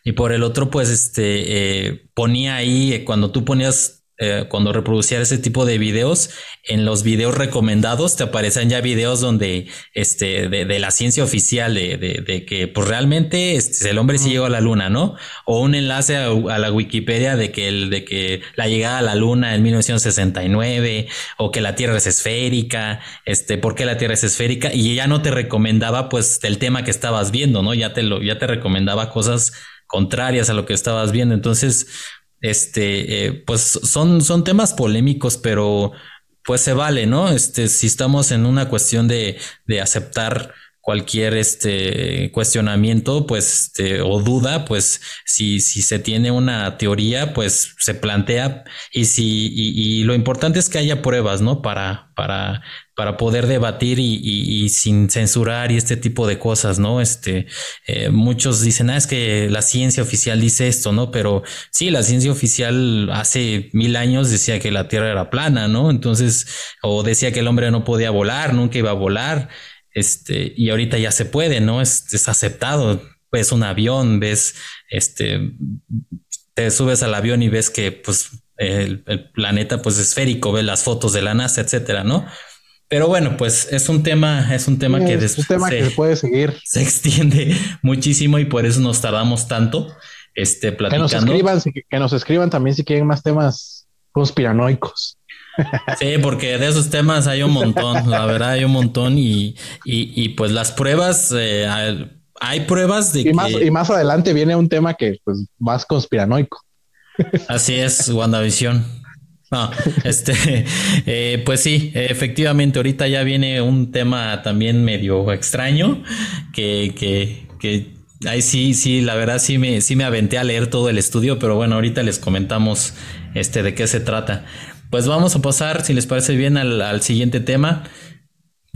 Y por el otro, pues, este, eh, ponía ahí, eh, cuando tú ponías eh, cuando reproducía ese tipo de videos, en los videos recomendados te aparecían ya videos donde, este, de, la ciencia oficial, de, que, pues realmente este, el hombre sí llegó a la luna, ¿no? O un enlace a, la Wikipedia de que, el, de que la llegada a la luna en 1969, o que la Tierra es esférica, este, ¿por qué la Tierra es esférica? Y ya no te recomendaba, pues, el tema que estabas viendo, ¿no? Ya te lo, ya te recomendaba cosas contrarias a lo que estabas viendo. Entonces, este, eh, pues son, son temas polémicos, pero pues se vale, ¿no? Este, si estamos en una cuestión de, de aceptar cualquier este cuestionamiento, pues, este, o duda, pues, si, si se tiene una teoría, pues se plantea y si, y, lo importante es que haya pruebas, ¿no? Para, para, para poder debatir y, sin censurar y este tipo de cosas, ¿no? Este, eh, muchos dicen, ah, es que la ciencia oficial dice esto, ¿no? Pero sí, la ciencia oficial hace mil años decía que la Tierra era plana, ¿no? Entonces, o decía que el hombre no podía volar, nunca iba a volar. Este, y ahorita ya se puede, ¿no? Es, es aceptado. Ves un avión, ves, este, te subes al avión y ves que, pues, el, planeta, pues, esférico, ves las fotos de la NASA, etcétera, ¿no? Pero bueno, pues es un tema, es un tema que es un tema se, que se puede seguir. Se extiende muchísimo y por eso nos tardamos tanto. Este, platicando. Que nos escriban, que nos escriban también si quieren más temas conspiranoicos. Sí, porque de esos temas hay un montón, la verdad hay un montón y, y, pues las pruebas, eh, hay pruebas de y Más, y más adelante viene un tema que pues más conspiranoico. Así es, WandaVision. No, este, eh, pues sí, efectivamente, ahorita ya viene un tema también medio extraño que, que, que ahí sí, sí, la verdad sí me, sí me aventé a leer todo el estudio, pero bueno, ahorita les comentamos este de qué se trata. Pues vamos a pasar, si les parece bien, al, siguiente tema.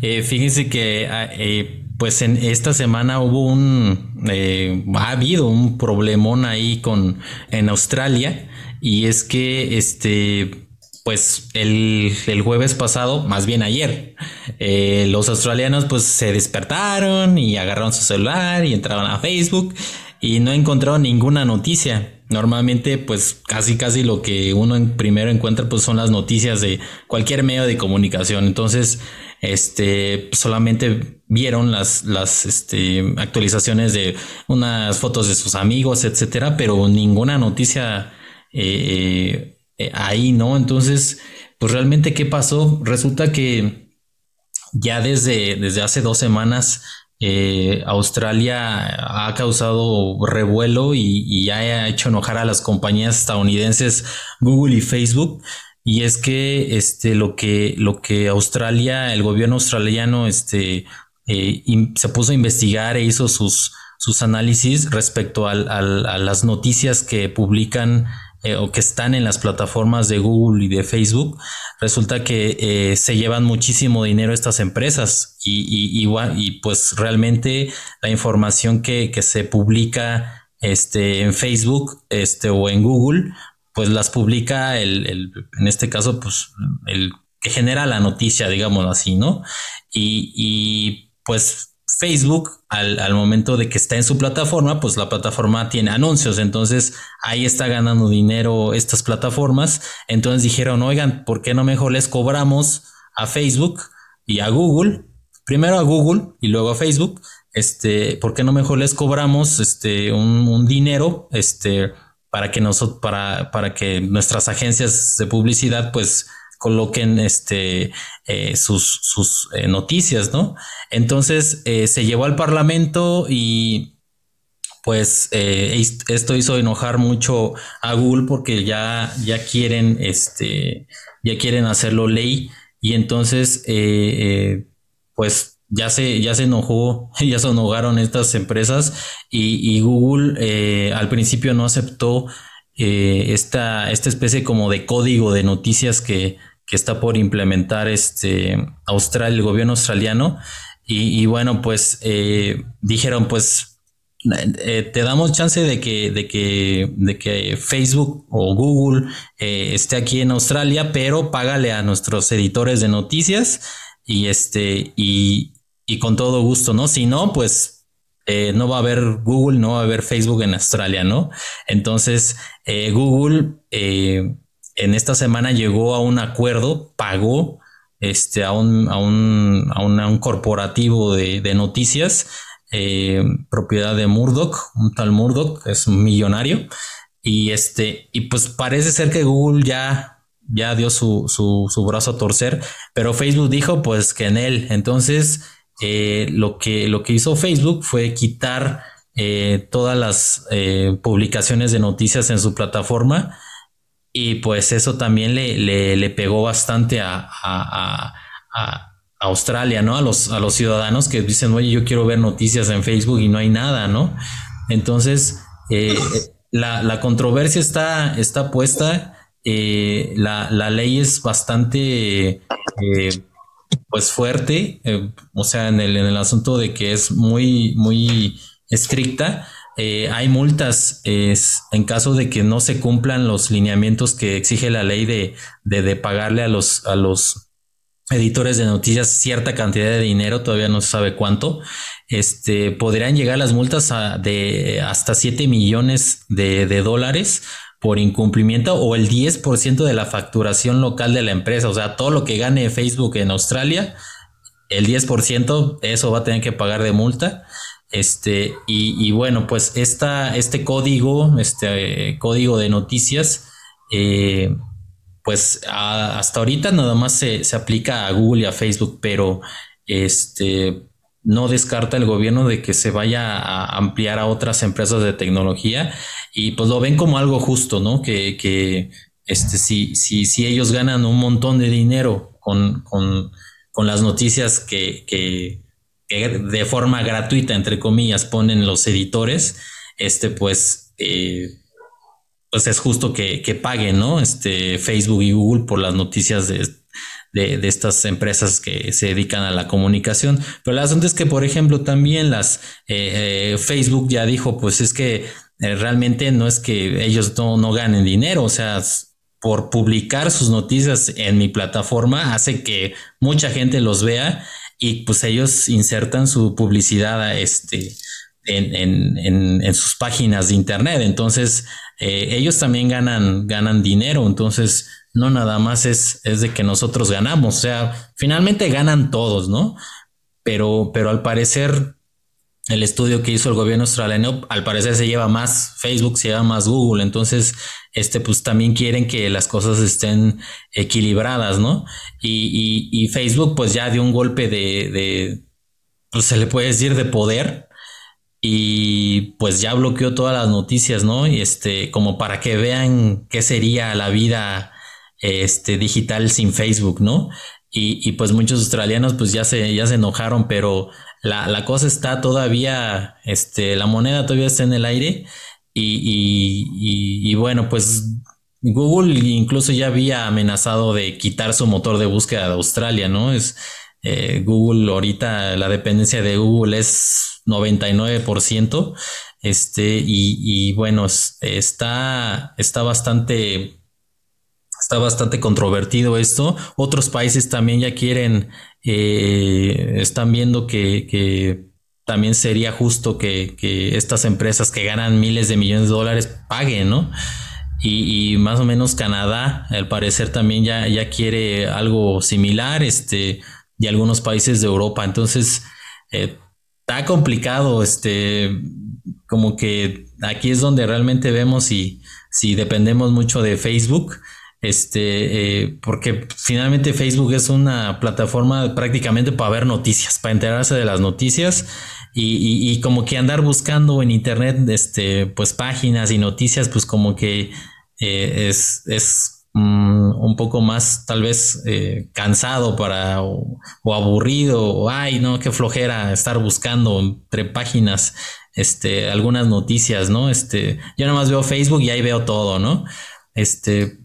Eh, fíjense que ah, eh, pues en esta semana hubo un eh, ha habido un problemón ahí con en Australia y es que este pues el, el jueves pasado, más bien ayer, los australianos pues se despertaron y agarraron su celular y entraron a Facebook y no encontraron ninguna noticia. Normalmente, pues casi casi lo que uno en primero encuentra, pues son las noticias de cualquier medio de comunicación. Entonces, este, solamente vieron las, las este, actualizaciones de unas fotos de sus amigos, etcétera, pero ninguna noticia eh, eh, ahí, ¿no? Entonces, pues realmente, ¿qué pasó? Resulta que ya desde, desde hace dos semanas eh, Australia ha causado revuelo y, ha hecho enojar a las compañías estadounidenses Google y Facebook. Y es que este, lo que lo que Australia, el gobierno australiano, este, eh, se puso a investigar e hizo sus, sus análisis respecto a las noticias que publican eh, o que están en las plataformas de Google y de Facebook, resulta que eh, se llevan muchísimo dinero estas empresas y, y, pues realmente la información que, se publica este, en Facebook este, o en Google, pues las publica el, en este caso, pues el que genera la noticia, digamos así, ¿no? Y, y pues Facebook, al, momento de que está en su plataforma, pues la plataforma tiene anuncios, entonces ahí está ganando dinero estas plataformas. Entonces dijeron, oigan, ¿por qué no mejor les cobramos a Facebook y a Google? Primero a Google y luego a Facebook. Este, ¿por qué no mejor les cobramos este, un, dinero este, para, que nosotros, para, para que nuestras agencias de publicidad, pues, coloquen este, eh, sus, sus eh, noticias, ¿no? Entonces eh, se llevó al Parlamento y pues esto hizo enojar mucho a Google porque ya, ya quieren, este, ya quieren hacerlo ley y entonces pues ya se, ya se enojó, ya se enojaron estas empresas y, Google al principio no aceptó esta, esta especie como de código de noticias que, que está por implementar este Australia, el gobierno australiano. Y, bueno, pues eh, dijeron, pues eh, te damos chance de que, de que, de que Facebook o Google eh, esté aquí en Australia, pero págale a nuestros editores de noticias y este, y, y con todo gusto, ¿no? Si no, pues no va a haber Google, no va a haber Facebook en Australia, ¿no? Entonces, Google en esta semana llegó a un acuerdo, pagó este, a, un, a, un, corporativo de, noticias, eh, propiedad de Murdoch, un tal Murdoch, es un millonario, y este, y pues parece ser que Google ya, ya dio su, su, su brazo a torcer, pero Facebook dijo pues que en él, entonces eh, lo, que, lo que hizo Facebook fue quitar eh, todas las publicaciones de noticias en su plataforma y pues eso también le, le, pegó bastante a, a, a, Australia, ¿no? A los, a los ciudadanos que dicen, oye, yo quiero ver noticias en Facebook y no hay nada, ¿no? Entonces, eh, la, la, controversia está, está puesta, eh, la, la, ley es bastante, eh, pues fuerte, o sea, en el, en el asunto de que es muy, muy estricta, eh, hay multas es, en caso de que no se cumplan los lineamientos que exige la ley de, de, pagarle a los, a los editores de noticias cierta cantidad de dinero, todavía no se sabe cuánto, este, podrían llegar las multas a, de hasta 7 millones de, de dólares por incumplimiento o el 10% de la facturación local de la empresa, o sea, todo lo que gane Facebook en Australia, el 10% eso va a tener que pagar de multa. Este, y, bueno, pues esta, este código, este código de noticias, eh, pues hasta ahorita nada más se, aplica a Google y a Facebook, pero este no descarta el gobierno de que se vaya a ampliar a otras empresas de tecnología y pues lo ven como algo justo, ¿no? Que, que este, si, si, si ellos ganan un montón de dinero con, con, con las noticias que, que, de forma gratuita, entre comillas, ponen los editores, este, pues, eh, pues es justo que, paguen, ¿no? Este, Facebook y Google por las noticias de, de, estas empresas que se dedican a la comunicación. Pero el asunto es que, por ejemplo, también las eh, eh, Facebook ya dijo, pues es que realmente no es que ellos no, no ganen dinero, o sea, por publicar sus noticias en mi plataforma hace que mucha gente los vea y pues ellos insertan su publicidad este, en, sus páginas de internet. Entonces, eh, ellos también ganan, ganan dinero. Entonces, no nada más es, es de que nosotros ganamos. O sea, finalmente ganan todos, ¿no? Pero, pero al parecer el estudio que hizo el gobierno australiano, al parecer se lleva más Facebook, se lleva más Google, entonces, este, pues también quieren que las cosas estén equilibradas, ¿no? Y, y, Facebook, pues ya dio un golpe de, de, pues se le puede decir de poder, y pues ya bloqueó todas las noticias, ¿no? Y este, como para que vean qué sería la vida, este, digital sin Facebook, ¿no? Y, y pues muchos australianos pues ya se, ya se enojaron, pero la, la, cosa está todavía, este, la moneda todavía está en el aire y, y, y, bueno, pues Google incluso ya había amenazado de quitar su motor de búsqueda de Australia, ¿no? Es eh, Google ahorita la dependencia de Google es 99%, este, y, y bueno, está, está bastante está bastante controvertido esto. Otros países también ya quieren eh, están viendo que, también sería justo que, estas empresas que ganan miles de millones de dólares paguen, ¿no? Y, más o menos Canadá, al parecer, también ya, ya quiere algo similar, este, y algunos países de Europa. Entonces, eh, está complicado, este, como que aquí es donde realmente vemos si dependemos mucho de Facebook este, eh, porque finalmente Facebook es una plataforma prácticamente para ver noticias, para enterarse de las noticias y, como que andar buscando en internet, este, pues páginas y noticias, pues como que eh, es, es mm, un poco más tal vez eh, cansado para o, aburrido o ay no qué flojera estar buscando entre páginas este algunas noticias no este yo nada más veo Facebook y ahí veo todo no este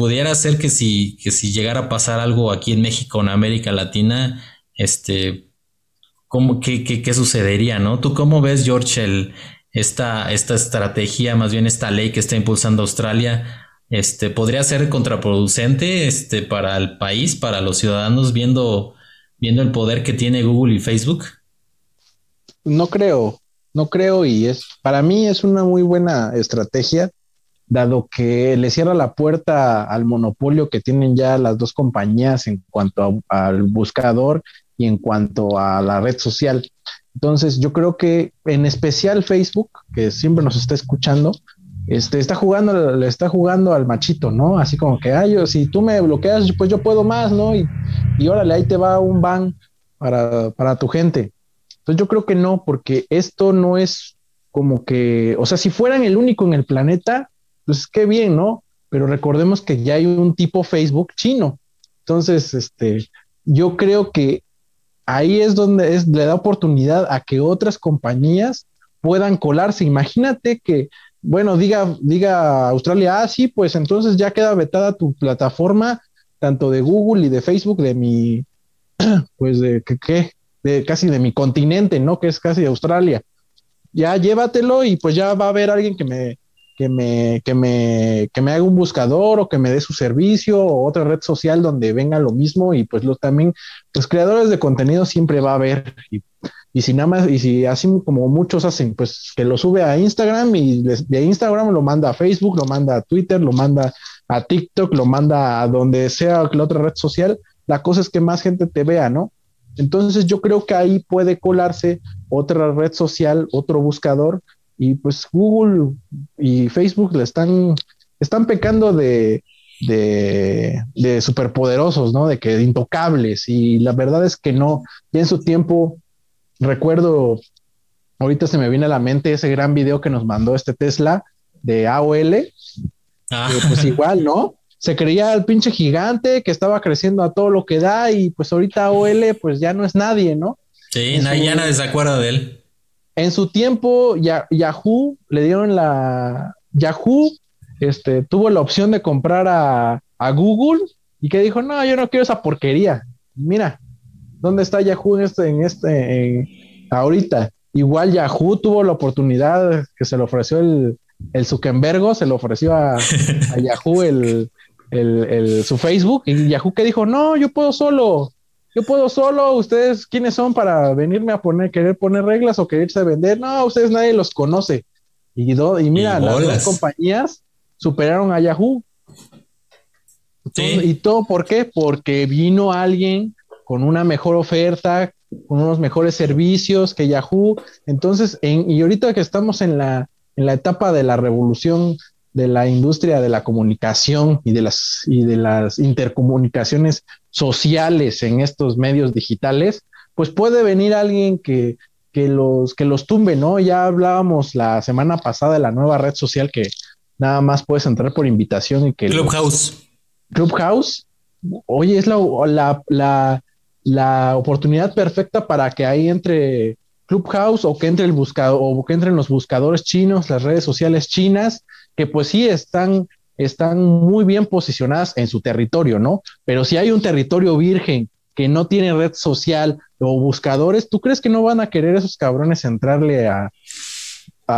pudiera ser que si, que si llegara a pasar algo aquí en México, en América Latina, este, ¿cómo, qué, qué, sucedería, no? ¿Tú cómo ves, George, esta, esta estrategia, más bien esta ley que está impulsando Australia? Este, ¿Podría ser contraproducente este, para el país, para los ciudadanos, viendo, viendo el poder que tiene Google y Facebook? No creo, no creo y es, para mí es una muy buena estrategia dado que le cierra la puerta al monopolio que tienen ya las dos compañías en cuanto al buscador y en cuanto a la red social. Entonces, yo creo que en especial Facebook, que siempre nos está escuchando, este, está jugando, le está jugando al machito, ¿no? Así como que, ay, yo, si tú me bloqueas, pues yo puedo más, ¿no? Y, y órale, ahí te va un ban para, para tu gente. Entonces yo creo que no, porque esto no es como que, o sea, si fueran el único en el planeta, pues qué bien, ¿no? Pero recordemos que ya hay un tipo Facebook chino. Entonces, este, yo creo que ahí es donde es, le da oportunidad a que otras compañías puedan colarse. Imagínate que, bueno, diga, diga Australia, ah, sí, pues entonces ya queda vetada tu plataforma, tanto de Google y de Facebook, de mi, pues de qué, de casi de mi continente, ¿no? Que es casi Australia. Ya llévatelo y pues ya va a haber alguien que me, que me, que me, que me haga un buscador o que me dé su servicio o otra red social donde venga lo mismo y pues lo también, los creadores de contenido siempre va a haber y, y si nada más, y si así como muchos hacen, pues que lo sube a Instagram y de Instagram lo manda a Facebook, lo manda a Twitter, lo manda a TikTok, lo manda a donde sea la otra red social, la cosa es que más gente te vea, ¿no? Entonces yo creo que ahí puede colarse otra red social, otro buscador, y pues Google y Facebook le están, están pecando de, de, de superpoderosos, ¿no? De que intocables, y la verdad es que no. Ya en su tiempo, recuerdo, ahorita se me viene a la mente ese gran video que nos mandó este Tesla de AOL, ah. pues igual, ¿no? se creía el pinche gigante que estaba creciendo a todo lo que da y pues ahorita OL pues ya no es nadie, ¿no? Sí, nadie, ya nadie se acuerda de él. En su tiempo Yahoo le dieron la Yahoo este tuvo la opción de comprar a, Google y que dijo, "No, yo no quiero esa porquería." Mira, ¿dónde está Yahoo en este en este ahorita? Igual Yahoo tuvo la oportunidad que se le ofreció el el Zuckerberg se le ofreció a Yahoo el, el, su Facebook y Yahoo que dijo, no, yo puedo solo, yo puedo solo, ustedes, ¿quiénes son para venirme a poner, querer poner reglas o quererse vender? No, ustedes nadie los conoce. Y, y mira, las dos compañías superaron a Yahoo. ¿Y todo por qué? Porque vino alguien con una mejor oferta, con unos mejores servicios que Yahoo. Entonces, en, y ahorita que estamos en la, en la etapa de la revolución de la industria de la comunicación y de las, y de las intercomunicaciones sociales en estos medios digitales, pues puede venir alguien que, que, los, que los tumbe, ¿no? Ya hablábamos la semana pasada de la nueva red social que nada más puedes entrar por invitación y que... Clubhouse. Clubhouse, oye, es la, la, la, la oportunidad perfecta para que ahí entre Clubhouse o que entre el buscador o que entren los buscadores chinos, las redes sociales chinas que pues sí están, están muy bien posicionadas en su territorio, ¿no? Pero si hay un territorio virgen que no tiene red social o buscadores, ¿tú crees que no van a querer esos cabrones entrarle a...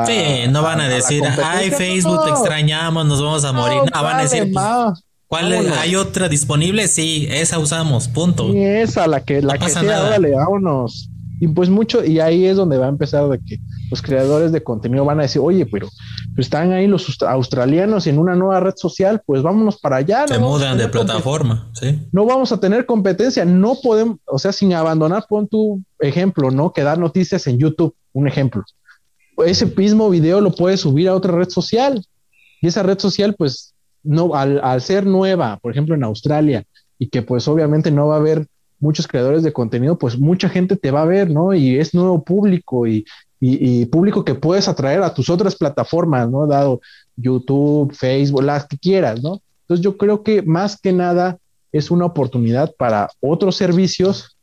sí, no van a, decir, ay, Facebook, te extrañamos, nos vamos a morir. No, van a decir, pues, ¿cuál hay otra disponible? Sí, esa usamos, punto. Y esa, la que, la que sea, órale, vámonos. Y pues mucho, y ahí es donde va a empezar de que los creadores de contenido van a decir, oye, pero pues, están ahí los australianos en una nueva red social, pues vámonos para allá. Se mudan de plataforma, sí. No vamos a tener competencia, no podemos, o sea, sin abandonar, pon tu ejemplo, ¿no? Que dar noticias en YouTube, un ejemplo. Ese mismo video lo puedes subir a otra red social. Y esa red social, pues, no, al, al ser nueva, por ejemplo, en Australia, y que pues obviamente no va a haber muchos creadores de contenido, pues mucha gente te va a ver, ¿no? Y es nuevo público y, público que puedes atraer a tus otras plataformas, ¿no? Dado YouTube, Facebook, las que quieras, ¿no? Entonces yo creo que más que nada es una oportunidad para otros servicios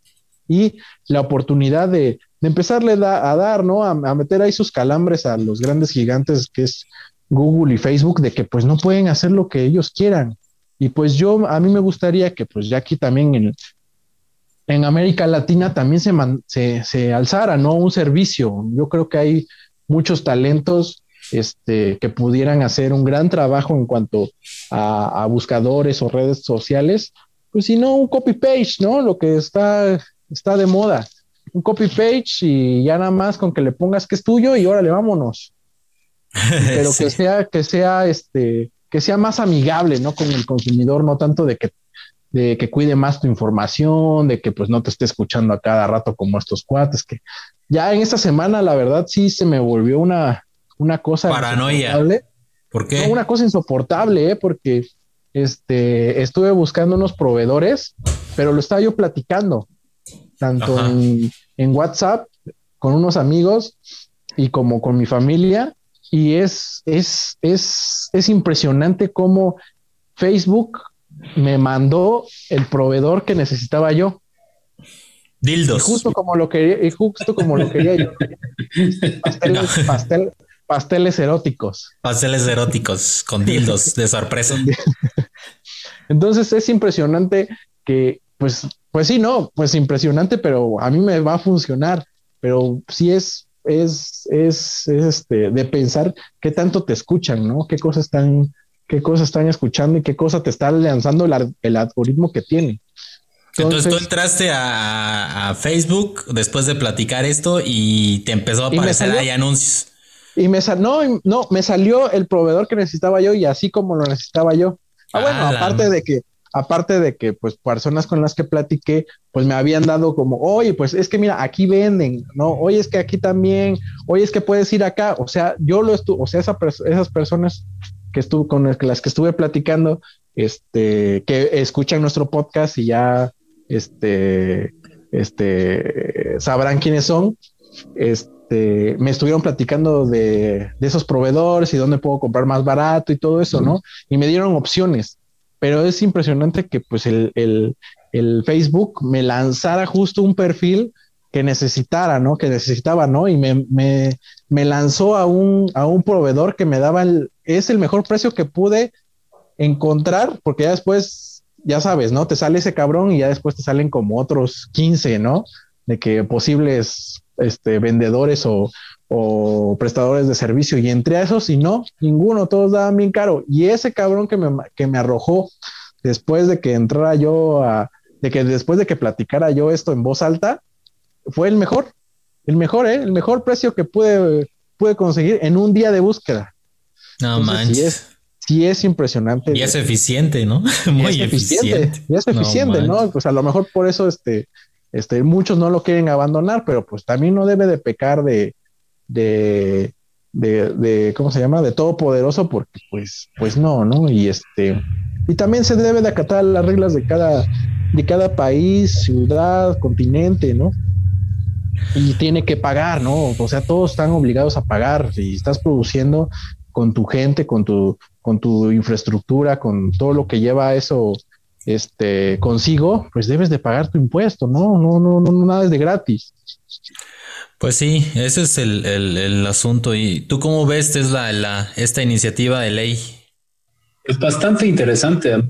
y la oportunidad de, empezarle a dar, ¿no? A, a, meter ahí sus calambres a los grandes gigantes que es Google y Facebook, de que pues no pueden hacer lo que ellos quieran. Y pues yo, a mí me gustaría que pues ya aquí también en, en América Latina también se, se, alzara, ¿no? Un servicio. Yo creo que hay muchos talentos este, que pudieran hacer un gran trabajo en cuanto a, buscadores o redes sociales, pues si no, un copy page, ¿no? Lo que está, está de moda. Un copy page y ya nada más con que le pongas que es tuyo y órale, vámonos. pero que sea, que sea este, que sea más amigable, ¿no? Con el consumidor, no tanto de que, de que cuide más tu información, de que pues no te esté escuchando a cada rato como estos cuates, que ya en esta semana, la verdad, sí se me volvió una, una cosa. Paranoia. ¿Por qué? una cosa insoportable, ¿eh? porque este, estuve buscando unos proveedores, pero lo estaba yo platicando, tanto en, en, WhatsApp con unos amigos y como con mi familia. Y es, es, es, es impresionante cómo Facebook me mandó el proveedor que necesitaba yo. Dildos. justo como lo quería, y justo como lo quería yo. pasteles eróticos. Pasteles eróticos con dildos de sorpresa. Entonces es impresionante que, pues, pues sí, no, pues impresionante, pero a mí me va a funcionar. Pero sí es, es, es, este, de pensar qué tanto te escuchan, ¿no? Qué cosas están, qué cosas están escuchando y qué cosa te está lanzando el algoritmo que tiene. Entonces, tú entraste a, Facebook después de platicar esto y te empezó a aparecer ahí anuncios. Y me no, no, me salió el proveedor que necesitaba yo y así como lo necesitaba yo. Ah, bueno, aparte de que, aparte de que, pues, personas con las que platiqué, pues me habían dado como, oye, pues es que mira, aquí venden, ¿no? Oye, es que aquí también, oye, es que puedes ir acá. O sea, yo lo estuve, o sea, esas personas que estuve con las que estuve platicando, este, que escuchan nuestro podcast y ya este, este, sabrán quiénes son. Este, me estuvieron platicando de, esos proveedores y dónde puedo comprar más barato y todo eso, ¿no? Y me dieron opciones, pero es impresionante que pues el, Facebook me lanzara justo un perfil que necesitara, ¿no? Que necesitaba, ¿no? Y me, me, me lanzó a un, a un proveedor que me daba el, es el mejor precio que pude encontrar, porque ya después ya sabes, ¿no? Te sale ese cabrón y ya después te salen como otros 15, ¿no? De que posibles este, vendedores o, prestadores de servicio y entre a esos y no, ninguno, todos daban bien caro. Y ese cabrón que me, que me arrojó después de que entrara yo a, de que después de que platicara yo esto en voz alta, fue el mejor, el mejor, ¿eh? El mejor precio que pude, pude conseguir en un día de búsqueda. No manches sí es impresionante. Y es eficiente, ¿no? Muy eficiente. Y es eficiente, ¿no? Pues a lo mejor por eso este, este, muchos no lo quieren abandonar, pero pues también no debe de pecar de, de, de, ¿cómo se llama? De todopoderoso, porque pues, pues no, ¿no? Y este, y también se debe de acatar las reglas de cada, de cada país, ciudad, continente, ¿no? Y tiene que pagar, ¿no? O sea, todos están obligados a pagar. Si estás produciendo con tu gente, con tu, con tu infraestructura, con todo lo que lleva eso este, consigo, pues debes de pagar tu impuesto, ¿no? No, no, no, nada es de gratis. Pues sí, ese es el, asunto. ¿Y tú cómo ves Tesla, la, esta iniciativa de ley? Es bastante interesante.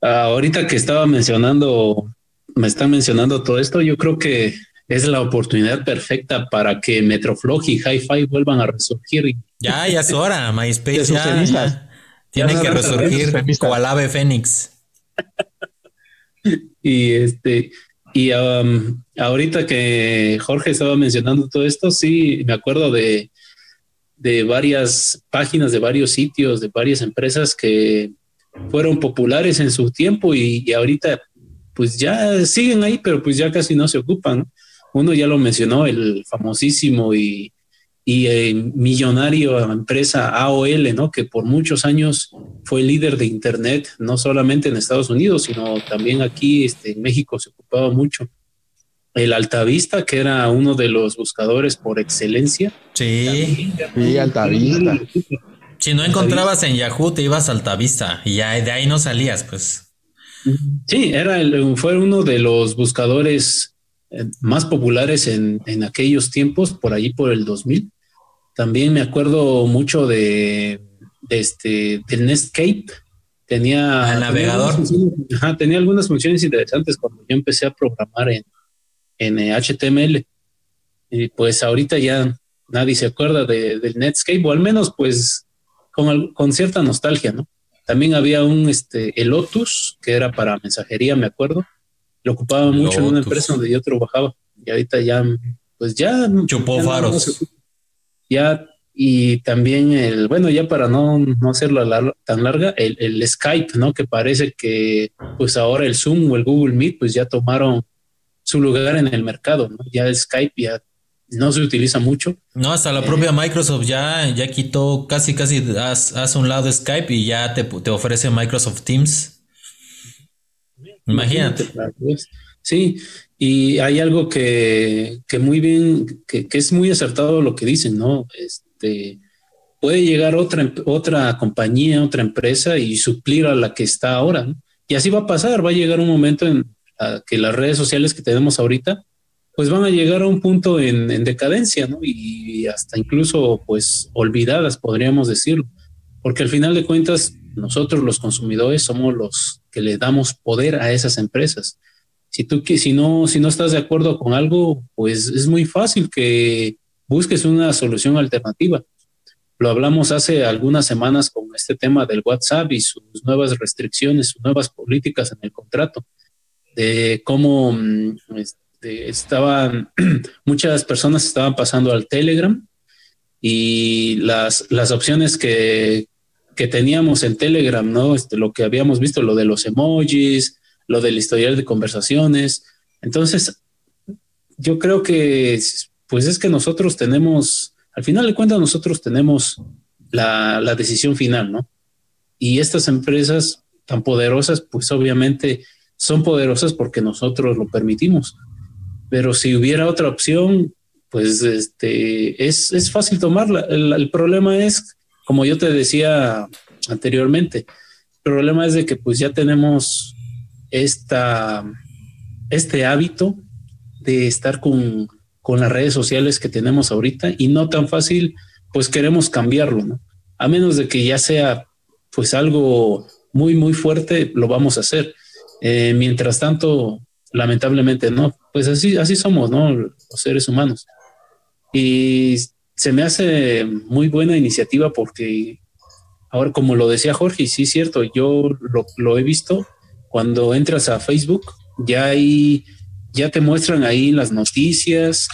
ahorita que estaba mencionando, me están mencionando todo esto, yo creo que es la oportunidad perfecta para que Metroflog y Hi-Fi vuelvan a resurgir. Ya, ya es hora, MySpace ya, tiene que resurgir cual ave fénix. y este, y um, ahorita que Jorge estaba mencionando todo esto, sí, me acuerdo de, de varias páginas, de varios sitios, de varias empresas que fueron populares en su tiempo y, y ahorita pues ya siguen ahí, pero pues ya casi no se ocupan. Uno ya lo mencionó, el famosísimo y, y eh, millonario empresa AOL, ¿no? Que por muchos años fue líder de Internet, no solamente en Estados Unidos, sino también aquí este, en México se ocupaba mucho. El Altavista, que era uno de los buscadores por excelencia. Sí, sí, Altavista. Si no encontrabas en Yahoo, te ibas a Altavista y ya de ahí no salías, pues. Sí, era el, fue uno de los buscadores más populares en, en, aquellos tiempos, por allí por el 2000. También me acuerdo mucho de, este, del Netscape. Tenía, ah, el navegador. Tenía, algunas funciones interesantes cuando yo empecé a programar en, en HTML. Eh, y pues ahorita ya nadie se acuerda de, del Netscape, o al menos pues con, con cierta nostalgia, ¿no? También había un, este, el Lotus, que era para mensajería, me acuerdo lo ocupaba mucho en una empresa donde yo trabajaba y ahorita ya, pues ya. Chupó faros. ya y también el, bueno, ya para no, no hacerlo tan larga, el, el, Skype, ¿no? Que parece que pues ahora el Zoom o el Google Meet pues ya tomaron su lugar en el mercado, ¿no? Ya el Skype ya no se utiliza mucho. No, hasta la propia Microsoft ya, ya quitó casi, casi hace un lado Skype y ya te, te ofrece Microsoft Teams. Imagínate. Sí, y hay algo que, que muy bien, que, que, es muy acertado lo que dicen, ¿no? Este, puede llegar otra, otra compañía, otra empresa y suplir a la que está ahora, ¿no? Y así va a pasar, va a llegar un momento en que las redes sociales que tenemos ahorita pues van a llegar a un punto en, decadencia, ¿no? Y hasta incluso, pues, olvidadas, podríamos decirlo. Porque al final de cuentas, nosotros los consumidores somos los que le damos poder a esas empresas. Si tú si no, si no estás de acuerdo con algo, pues es muy fácil que busques una solución alternativa. Lo hablamos hace algunas semanas con este tema del WhatsApp y sus nuevas restricciones, sus nuevas políticas en el contrato, de cómo mm, este, estaban, muchas personas estaban pasando al Telegram y las, las opciones que, que teníamos en Telegram, ¿no? Este, lo que habíamos visto, lo de los emojis, lo del historial de conversaciones. Entonces, yo creo que, pues es que nosotros tenemos, al final de cuentas, nosotros tenemos la, la decisión final, ¿no? Y estas empresas tan poderosas, pues obviamente son poderosas porque nosotros lo permitimos pero si hubiera otra opción, pues este, es, es fácil tomarla. El, problema es, como yo te decía anteriormente, el problema es de que pues ya tenemos esta, este hábito de estar con, con las redes sociales que tenemos ahorita y no tan fácil, pues queremos cambiarlo, ¿no? A menos de que ya sea pues algo muy, muy fuerte, lo vamos a hacer. Eh, mientras tanto, lamentablemente no, pues así, así somos, ¿no? Los seres humanos. Y se me hace muy buena iniciativa porque, ahora como lo decía Jorge, sí es cierto, yo lo, he visto, cuando entras a Facebook, ya ya te muestran ahí las noticias.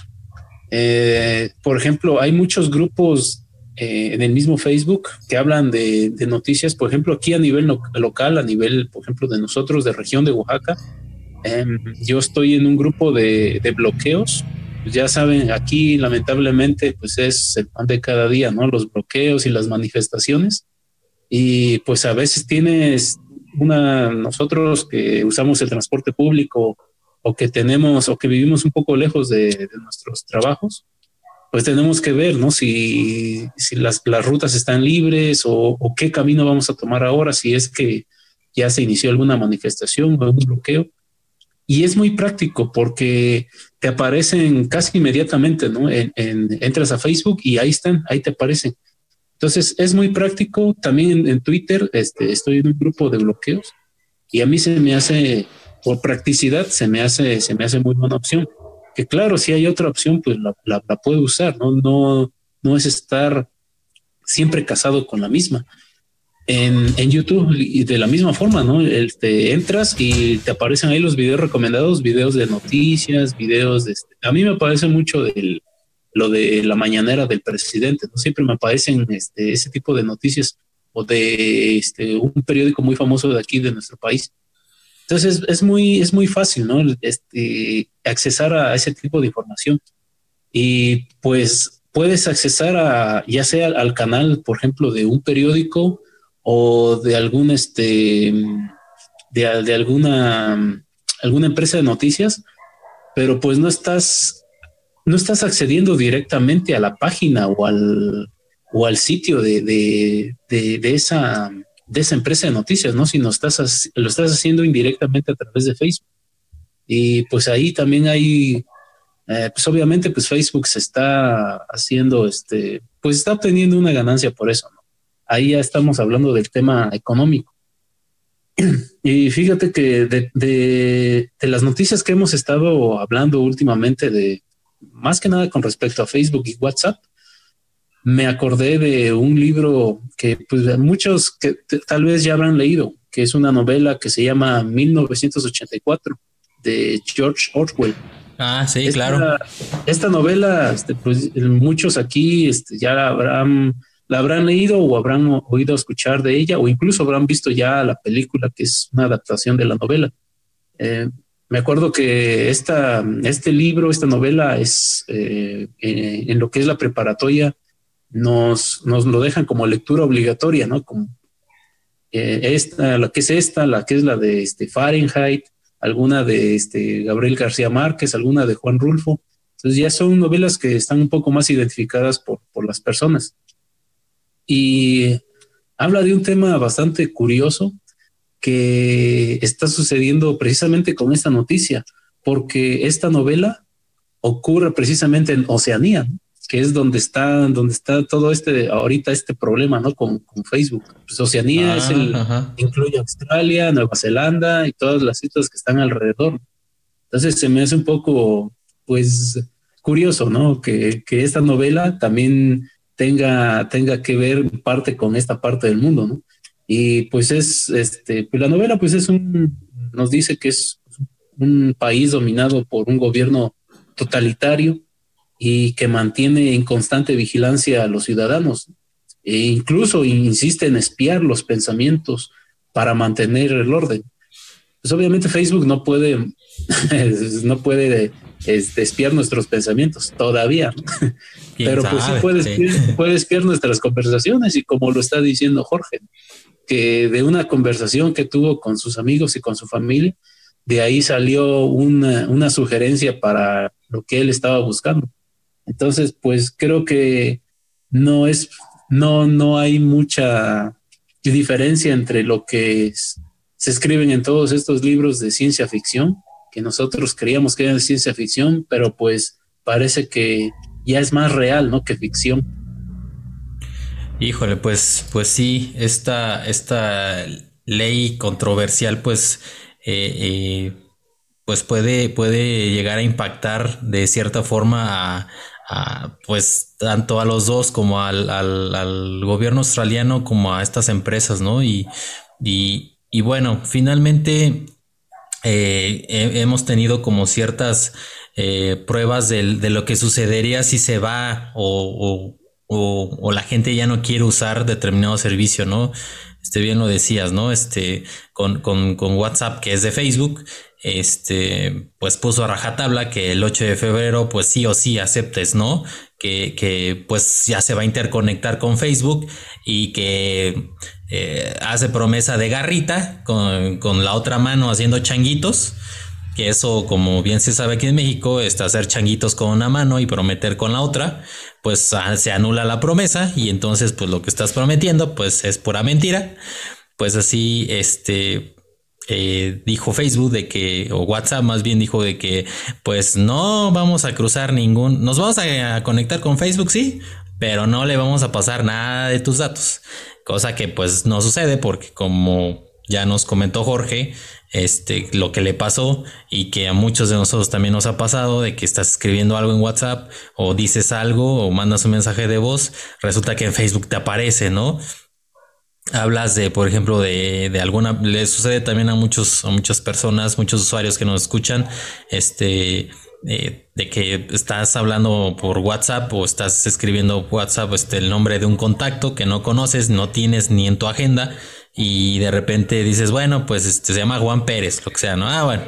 Eh, por ejemplo, hay muchos grupos eh, en el mismo Facebook que hablan de, noticias, por ejemplo, aquí a nivel local, a nivel, por ejemplo, de nosotros, de región de Oaxaca, Em, yo estoy en un grupo de, bloqueos. Pues ya saben, aquí lamentablemente pues es el pan de cada día, ¿no? Los bloqueos y las manifestaciones. Y pues a veces tienes una, nosotros que usamos el transporte público o que tenemos o que vivimos un poco lejos de, nuestros trabajos, pues tenemos que ver, ¿no? Si, si las, las, rutas están libres o, o, qué camino vamos a tomar ahora, si es que ya se inició alguna manifestación o algún bloqueo. Y es muy práctico porque te aparecen casi inmediatamente, ¿no? En, entras a Facebook y ahí están, ahí te aparecen. Entonces es muy práctico. También en, Twitter este, estoy en un grupo de bloqueos y a mí se me hace, por practicidad, se me hace, se me hace muy buena opción. Que claro, si hay otra opción, pues la, puedo usar, ¿no? No, no es estar siempre casado con la misma en, YouTube y de la misma forma, ¿no? Te entras y te aparecen ahí los videos recomendados, videos de noticias, videos de... Este, a mí me aparece mucho lo de la mañanera del presidente, ¿no? Siempre me aparecen este, ese tipo de noticias o de este, un periódico muy famoso de aquí, de nuestro país. Entonces es, muy, es muy fácil, ¿no? Este, accesar a ese tipo de información. Y pues puedes accesar a, ya sea al canal, por ejemplo, de un periódico, o de algún este de, alguna alguna empresa de noticias, pero pues no estás no estás accediendo directamente a la página o al o al sitio de, de, esa de esa empresa de noticias, ¿no? Sino estás lo estás haciendo indirectamente a través de Facebook. Y pues ahí también hay eh, pues obviamente pues Facebook se está haciendo este pues está obteniendo una ganancia por eso, ¿no? Ahí ya estamos hablando del tema económico. Y fíjate que de, las noticias que hemos estado hablando últimamente, de más que nada con respecto a Facebook y WhatsApp, me acordé de un libro que pues, muchos que tal vez ya habrán leído, que es una novela que se llama 1984 de George Orwell. Ah, sí, claro. Esta novela, este, pues muchos aquí este, ya habrán, la habrán leído o habrán oído escuchar de ella o incluso habrán visto ya la película que es una adaptación de la novela. Eh, me acuerdo que esta, este libro, esta novela es eh, eh, en lo que es la preparatoria, nos, nos lo dejan como lectura obligatoria, ¿no? Como esta, la que es esta, la que es la de este Fahrenheit, alguna de este Gabriel García Márquez, alguna de Juan Rulfo. Entonces ya son novelas que están un poco más identificadas por, por las personas. Y habla de un tema bastante curioso que está sucediendo precisamente con esta noticia, porque esta novela ocurre precisamente en Oceanía que es donde está, donde está todo este, ahorita este problema, ¿no? Con, Facebook. Pues Oceanía es el, ah, incluye Australia, Nueva Zelanda y todas las islas que están alrededor. Entonces se me hace un poco, pues, curioso, ¿no? Que, que esta novela también tenga, tenga que ver parte con esta parte del mundo, ¿no? Y pues es, este, pues la novela pues es un, nos dice que es un país dominado por un gobierno totalitario, y que mantiene en constante vigilancia a los ciudadanos. E incluso insiste en espiar los pensamientos para mantener el orden. Pues obviamente Facebook no puede, no puede este, espiar nuestros pensamientos todavía, pero pues sí puede espiar, puede espiar nuestras conversaciones y como lo está diciendo Jorge, que de una conversación que tuvo con sus amigos y con su familia, de ahí salió una, una sugerencia para lo que él estaba buscando. Entonces, pues creo que no es, no, no hay mucha diferencia entre lo que se escriben en todos estos libros de ciencia ficción, que nosotros creíamos que eran ciencia ficción, pero pues parece que ya es más real, ¿no? Que ficción. Híjole, pues, pues sí, esta, esta ley controversial, pues, eh, eh, pues puede, puede llegar a impactar de cierta forma a, pues tanto a los dos como al, al, gobierno australiano como a estas empresas, ¿no? Y, y, bueno, finalmente eh, hemos tenido como ciertas eh, pruebas de, lo que sucedería si se va o, la gente ya no quiere usar determinado servicio, ¿no? Este bien lo decías, ¿no? Este, con, con, con WhatsApp, que es de Facebook, este, pues puso a rajatabla que el 8 de febrero, pues sí o sí aceptes, ¿no? Que, que pues ya se va a interconectar con Facebook y que eh, hace promesa de garrita con, con, la otra mano haciendo changuitos. Que eso, como bien se sabe aquí en México, es hacer changuitos con una mano y prometer con la otra, pues ah, se anula la promesa y entonces pues lo que estás prometiendo pues es pura mentira. Pues así, este, eh, dijo Facebook de que, o WhatsApp más bien dijo de que, pues no vamos a cruzar ningún, nos vamos a, conectar con Facebook, sí, pero no le vamos a pasar nada de tus datos. Cosa que pues no sucede porque como ya nos comentó Jorge, este, lo que le pasó y que a muchos de nosotros también nos ha pasado de que estás escribiendo algo en WhatsApp o dices algo o mandas un mensaje de voz, resulta que en Facebook te aparece, ¿no? Hablas de, por ejemplo, de, de, alguna, le sucede también a muchos, a muchas personas, muchos usuarios que nos escuchan, este, eh, de que estás hablando por WhatsApp o estás escribiendo WhatsApp, este, el nombre de un contacto que no conoces, no tienes ni en tu agenda y de repente dices, bueno, pues este se llama Juan Pérez, lo que sea, ¿no? Ah, bueno.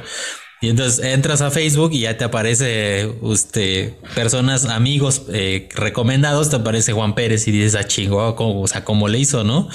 Y entonces entras a Facebook y ya te aparece usted, personas, amigos eh, recomendados, te aparece Juan Pérez y dices, ah, chingo, o sea, ¿cómo le hizo, no?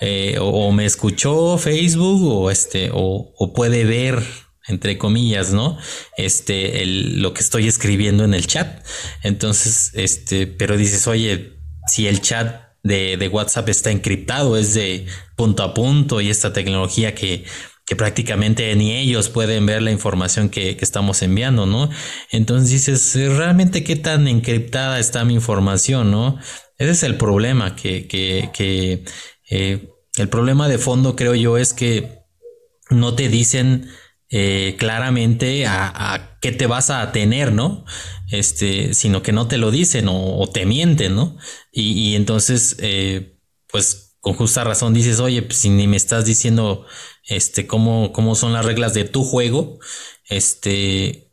Eh, o, me escuchó Facebook o este, o, o, puede ver, entre comillas, ¿no? Este, el, lo que estoy escribiendo en el chat. Entonces, este, pero dices, oye, si el chat de, de WhatsApp está encriptado, es de punto a punto y esta tecnología que que prácticamente ni ellos pueden ver la información que, estamos enviando, ¿no? Entonces dices, ¿realmente qué tan encriptada está mi información, ¿no? Ese es el problema, que, que, que eh, el problema de fondo creo yo es que no te dicen eh, claramente a, qué te vas a tener, ¿no? Este, sino que no te lo dicen o, te mienten, ¿no? Y, y entonces, eh, pues con justa razón dices, oye, pues si ni me estás diciendo este cómo, cómo son las reglas de tu juego, este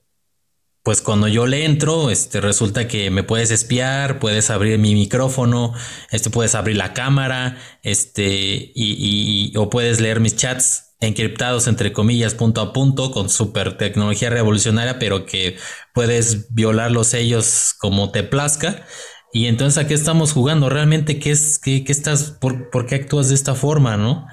pues cuando yo le entro, este, resulta que me puedes espiar, puedes abrir mi micrófono, este, puedes abrir la cámara, este, y, o puedes leer mis chats encriptados entre comillas punto a punto con super tecnología revolucionaria, pero que puedes violar los sellos como te plazca. Y entonces, ¿a qué estamos jugando? ¿Realmente qué es, qué, qué estás, por, por, qué actúas de esta forma, no?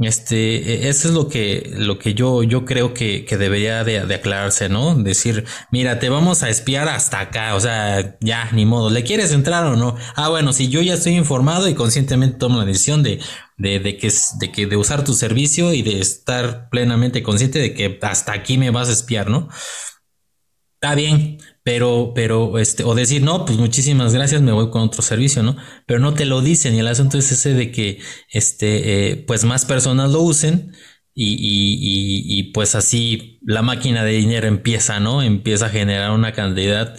Este, e, eso es lo que, lo que yo, yo creo que, que debería de, aclararse, ¿no? Decir, mira, te vamos a espiar hasta acá, o sea, ya, ni modo, ¿le quieres entrar o no? Ah, bueno, si yo ya estoy informado y conscientemente tomo la decisión de, de, de que, de que, de usar tu servicio y de estar plenamente consciente de que hasta aquí me vas a espiar, ¿no? Está bien, pero, pero, este, o decir, no, pues muchísimas gracias, me voy con otro servicio, ¿no? Pero no te lo dicen y el asunto es ese de que, este, eh, pues más personas lo usen y, y, y, pues así la máquina de dinero empieza, ¿no? Empieza a generar una cantidad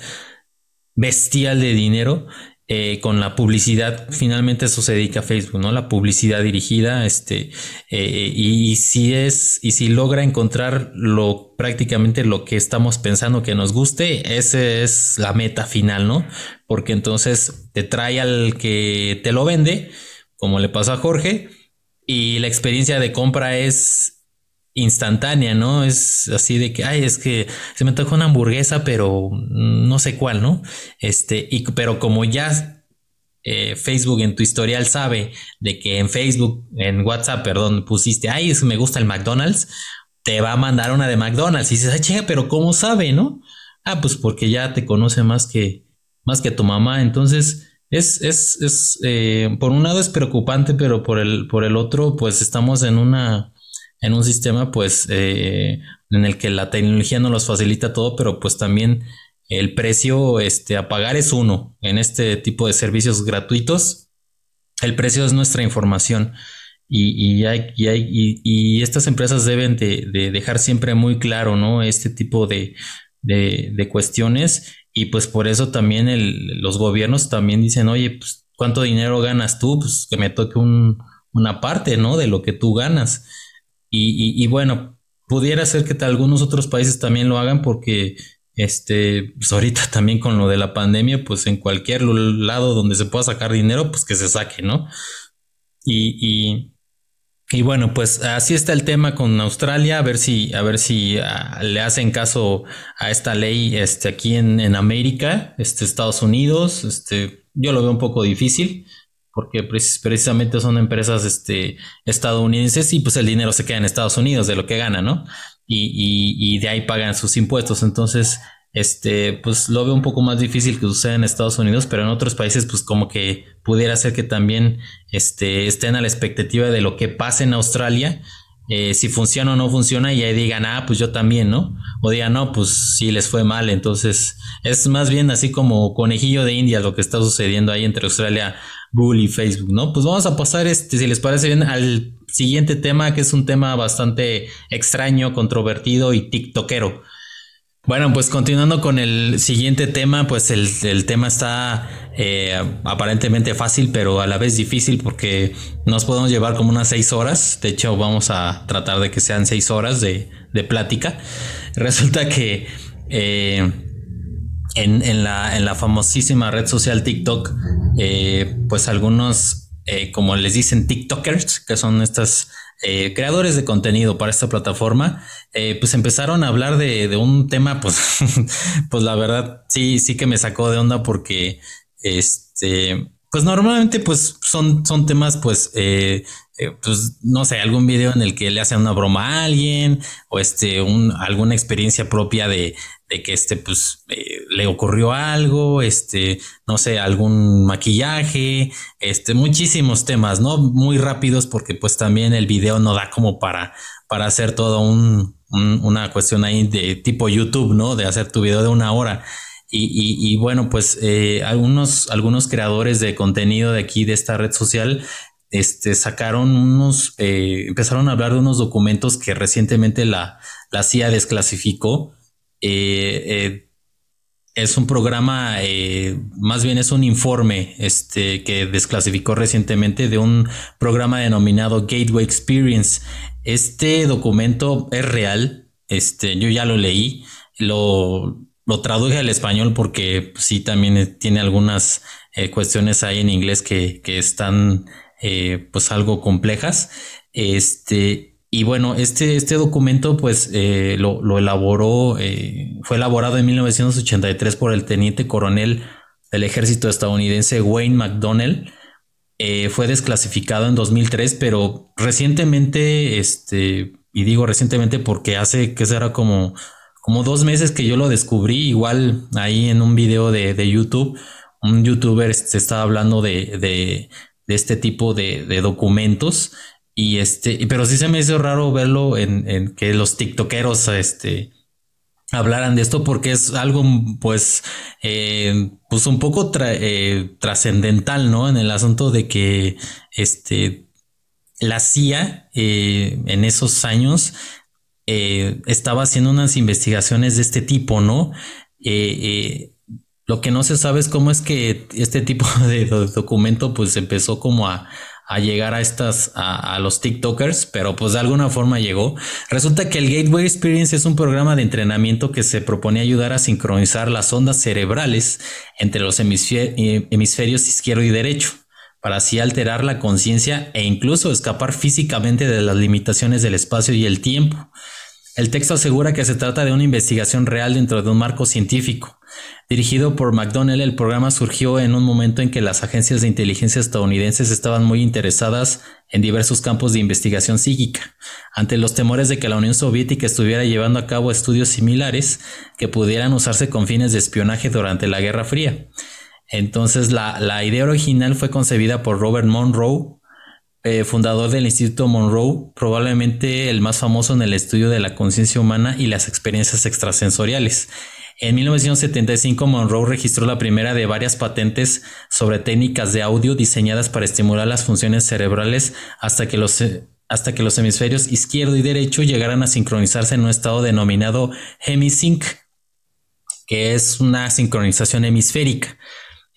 bestial de dinero eh, con la publicidad, finalmente eso se dedica a Facebook, ¿no? La publicidad dirigida, este, eh, y, si es, y si logra encontrar lo, prácticamente lo que estamos pensando que nos guste, esa es la meta final, ¿no? Porque entonces te trae al que te lo vende, como le pasó a Jorge, y la experiencia de compra es instantánea, ¿no? Es así de que, ay, es que se me toca una hamburguesa, pero no sé cuál, ¿no? Este, y, pero como ya eh, Facebook en tu historial sabe de que en Facebook, en WhatsApp, perdón, pusiste, ay, es, me gusta el McDonald's, te va a mandar una de McDonald's y dices, ay, chinga, pero ¿cómo sabe, no? Ah, pues porque ya te conoce más que, más que tu mamá, entonces... Es, es, es eh, por un lado es preocupante, pero por el, por el otro, pues estamos en una, en un sistema pues eh, en el que la tecnología nos los facilita todo, pero pues también el precio este, a pagar es uno en este tipo de servicios gratuitos. El precio es nuestra información y, y, hay, y, hay, y estas empresas deben de, de, dejar siempre muy claro ¿no? este tipo de, de cuestiones y pues por eso también los gobiernos también dicen, oye, pues ¿cuánto dinero ganas tú? Pues que me toque un, una parte ¿no? de lo que tú ganas. Y, y, bueno, pudiera ser que algunos otros países también lo hagan porque este, pues ahorita también con lo de la pandemia, pues en cualquier lado donde se pueda sacar dinero, pues que se saque, ¿no? Y, y, bueno, pues así está el tema con Australia, a ver si, a ver si ah, le hacen caso a esta ley este, aquí en, en América, este, Estados Unidos, este, yo lo veo un poco difícil porque precisamente son empresas este, estadounidenses y pues el dinero se queda en Estados Unidos de lo que gana, ¿no? Y, de ahí pagan sus impuestos. Entonces, este, pues lo veo un poco más difícil que suceda en Estados Unidos, pero en otros países, pues como que pudiera ser que también este, estén a la expectativa de lo que pase en Australia. Eh, si funciona o no funciona y ahí digan, ah, pues yo también, ¿no? O digan, no, pues sí les fue mal. Entonces, es más bien así como conejillo de India lo que está sucediendo ahí entre Australia, Google y Facebook, ¿no? Pues vamos a pasar, este, si les parece bien, al siguiente tema, que es un tema bastante extraño, controvertido y tiktokero. Bueno, pues continuando con el siguiente tema, pues el, tema está eh, aparentemente fácil, pero a la vez difícil porque nos podemos llevar como unas seis horas. De hecho, vamos a tratar de que sean seis horas de, plática. Resulta que eh, en, la, en la famosísima red social TikTok, eh, pues algunos, eh, como les dicen, TikTokers, que son estas eh, creadores de contenido para esta plataforma, pues empezaron a hablar de, un tema, pues, pues la verdad, sí, sí que me sacó de onda porque, este, pues normalmente, pues son, son temas, pues, pues no sé, algún video en el que le hacen una broma a alguien o este, un, alguna experiencia propia de, de que este, pues, eh, le ocurrió algo, este, no sé, algún maquillaje, este, muchísimos temas, ¿no? Muy rápidos porque pues también el video no da como para, para hacer todo un, una cuestión ahí de tipo YouTube, ¿no? De hacer tu video de una hora. Y, bueno, pues eh, algunos, algunos creadores de contenido de aquí, de esta red social, este, sacaron unos, eh, empezaron a hablar de unos documentos que recientemente la, la CIA desclasificó eh, es un programa, más bien es un informe este, que desclasificó recientemente de un programa denominado Gateway Experience. Este documento es real, este, yo ya lo leí, lo, lo traduje al español porque sí también tiene algunas eh, cuestiones ahí en inglés que, que están eh, pues algo complejas. Este, y bueno, este, este documento pues eh, lo, lo, elaboró, fue elaborado en 1983 por el teniente coronel del ejército estadounidense Wayne McDonnell. fue desclasificado en 2003, pero recientemente, este, y digo recientemente porque hace que será como como dos meses que yo lo descubrí, igual ahí en un video de, de YouTube, un youtuber se estaba hablando de, de, de este tipo de, documentos. Y este, pero sí se me hizo raro verlo en, en, que los tiktokeros este, hablaran de esto porque es algo pues, eh, pues un poco eh, trascendental, ¿no? En el asunto de que este, la CIA eh, en esos años eh, estaba haciendo unas investigaciones de este tipo, ¿no? Eh, eh, lo que no se sabe es cómo es que este tipo de documento pues empezó como a, llegar a estas, a, a, los TikTokers, pero pues de alguna forma llegó. Resulta que el Gateway Experience es un programa de entrenamiento que se propone ayudar a sincronizar las ondas cerebrales entre los hemisferios izquierdo y derecho para así alterar la conciencia e incluso escapar físicamente de las limitaciones del espacio y el tiempo. El texto asegura que se trata de una investigación real dentro de un marco científico. Dirigido por McDonnell, el programa surgió en un momento en que las agencias de inteligencia estadounidenses estaban muy interesadas en diversos campos de investigación psíquica, ante los temores de que la Unión Soviética estuviera llevando a cabo estudios similares que pudieran usarse con fines de espionaje durante la Guerra Fría. Entonces la, la idea original fue concebida por Robert Monroe, eh, fundador del Instituto Monroe, probablemente el más famoso en el estudio de la conciencia humana y las experiencias extrasensoriales. En 1975 Monroe registró la primera de varias patentes sobre técnicas de audio diseñadas para estimular las funciones cerebrales hasta que los, hasta que los hemisferios izquierdo y derecho llegaran a sincronizarse en un estado denominado hemisync, que es una sincronización hemisférica.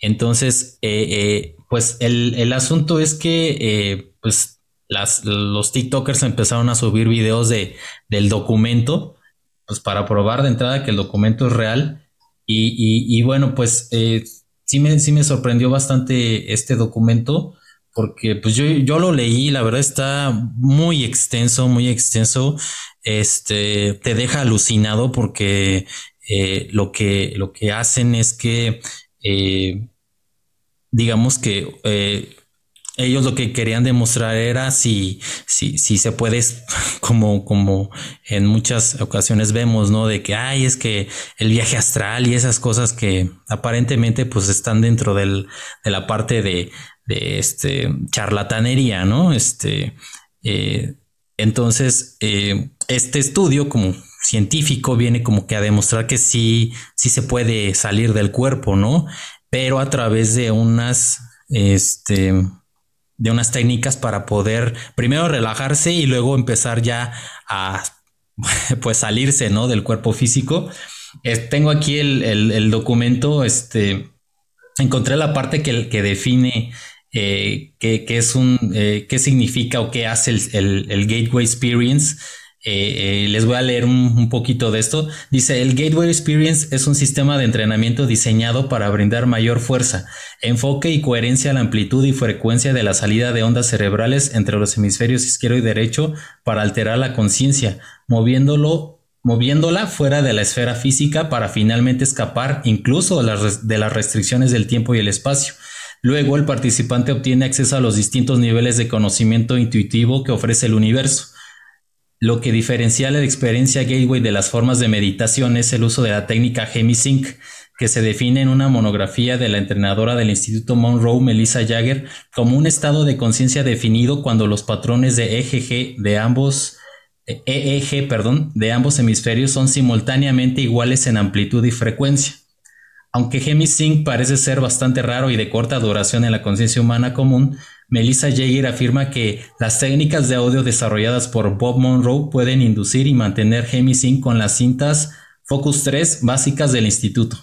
Entonces, eh, eh, pues el, asunto es que pues las, los TikTokers empezaron a subir videos de, del documento, pues para probar de entrada que el documento es real. Y, bueno, pues eh, sí, me, sí me sorprendió bastante este documento porque pues yo, yo lo leí, la verdad está muy extenso, muy extenso. Este te deja alucinado porque eh, lo, que, lo que hacen es que, eh, digamos que ellos lo que querían demostrar era si, si, si se puede, como, como en muchas ocasiones vemos, ¿no? De que, ay, es que el viaje astral y esas cosas que aparentemente pues están dentro del, de la parte de, de este charlatanería, ¿no? Este, eh, entonces, eh, este estudio como científico viene como que a demostrar que sí, sí se puede salir del cuerpo, ¿no? Pero a través de unas, este, de unas técnicas para poder primero relajarse y luego empezar ya a pues salirse ¿no? del cuerpo físico. tengo aquí el, documento, este, encontré la parte que, que define eh, qué, es un, eh, qué significa o qué hace el, el Gateway Experience eh, eh, les voy a leer un, poquito de esto. Dice, el Gateway Experience es un sistema de entrenamiento diseñado para brindar mayor fuerza, enfoque y coherencia a la amplitud y frecuencia de la salida de ondas cerebrales entre los hemisferios izquierdo y derecho para alterar la conciencia, moviéndolo moviéndola fuera de la esfera física para finalmente escapar incluso de las restricciones del tiempo y el espacio. Luego el participante obtiene acceso a los distintos niveles de conocimiento intuitivo que ofrece el universo. Lo que diferencia la experiencia Gateway de las formas de meditación es el uso de la técnica Hemisync, que se define en una monografía de la entrenadora del Instituto Monroe, Melissa Jagger, como un estado de conciencia definido cuando los patrones de EGG de ambos EEG, perdón, de ambos hemisferios son simultáneamente iguales en amplitud y frecuencia. Aunque Hemisync parece ser bastante raro y de corta duración en la conciencia humana común, Melissa Jaeger afirma que las técnicas de audio desarrolladas por Bob Monroe pueden inducir y mantener Hemisync con las cintas Focus 3 básicas del instituto.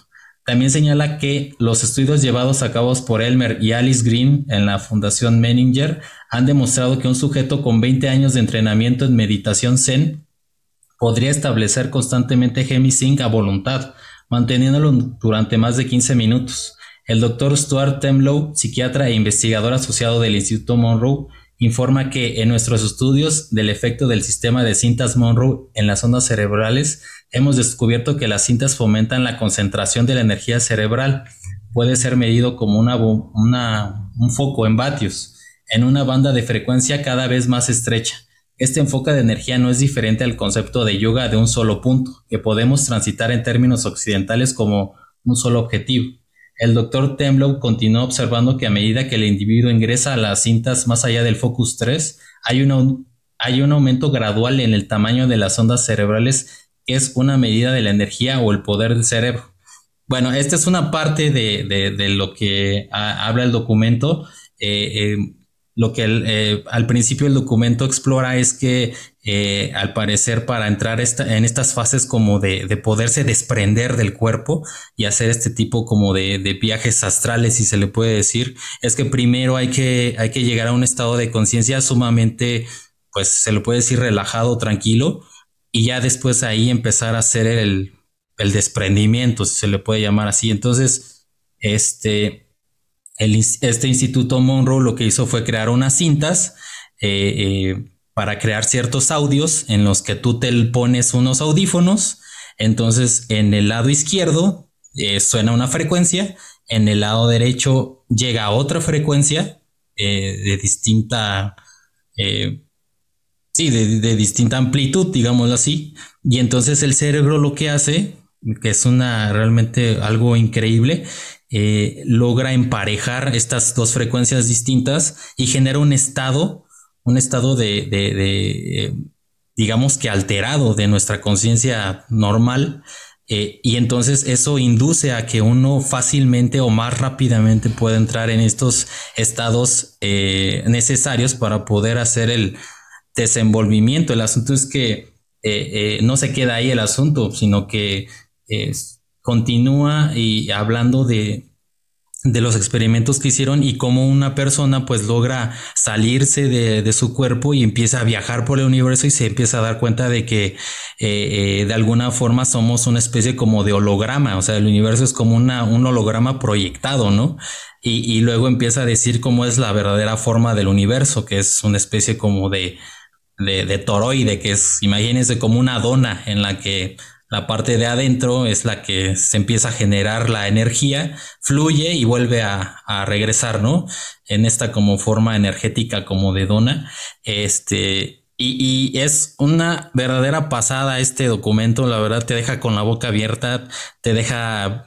También señala que los estudios llevados a cabo por Elmer y Alice Green en la Fundación Menninger han demostrado que un sujeto con 20 años de entrenamiento en meditación Zen podría establecer constantemente Hemisync a voluntad, manteniéndolo durante más de 15 minutos. El doctor Stuart Temlow, psiquiatra e investigador asociado del Instituto Monroe, informa que en nuestros estudios del efecto del sistema de cintas Monroe en las ondas cerebrales, hemos descubierto que las cintas fomentan la concentración de la energía cerebral. Puede ser medido como un foco en vatios, en una banda de frecuencia cada vez más estrecha. Este enfoque de energía no es diferente al concepto de yoga de un solo punto, que podemos transitar en términos occidentales como un solo objetivo. El doctor Temlow continuó observando que a medida que el individuo ingresa a las cintas más allá del focus 3, hay, hay un aumento gradual en el tamaño de las ondas cerebrales, que es una medida de la energía o el poder del cerebro. Bueno, esta es una parte de, lo que habla el documento. Eh, eh, lo que eh, al principio el documento explora es que eh, al parecer para entrar en estas fases como de, poderse desprender del cuerpo y hacer este tipo como de, viajes astrales, si se le puede decir, es que primero hay que, llegar a un estado de conciencia sumamente, pues se le puede decir relajado, tranquilo, y ya después ahí empezar a hacer el, el desprendimiento, si se le puede llamar así. Entonces, este este Instituto Monroe lo que hizo fue crear unas cintas eh, eh, para crear ciertos audios en los que tú te pones unos audífonos. Entonces, en el lado izquierdo eh, suena una frecuencia, en el lado derecho llega otra frecuencia de distinta, sí, de, distinta amplitud, digámoslo así. Y entonces el cerebro lo que hace, que es una realmente algo increíble, eh, logra emparejar estas dos frecuencias distintas y genera un estado, un estado de, eh, digamos que alterado de nuestra conciencia normal. Eh, y entonces eso induce a que uno fácilmente o más rápidamente pueda entrar en estos estados necesarios para poder hacer el desenvolvimiento. El asunto es que no se queda ahí el asunto, sino que continúa y hablando de, de los experimentos que hicieron y cómo una persona pues logra salirse de, su cuerpo y empieza a viajar por el universo y se empieza a dar cuenta de que eh, eh, de alguna forma somos una especie como de holograma, o sea, el universo es como una, un holograma proyectado, ¿no? Y, y luego empieza a decir cómo es la verdadera forma del universo, que es una especie como de, de, de toroide, que es, imagínense como una dona en la que la parte de adentro es la que se empieza a generar la energía, fluye y vuelve a, regresar, ¿no? En esta como forma energética como de dona. Este, y, es una verdadera pasada este documento, la verdad te deja con la boca abierta, te deja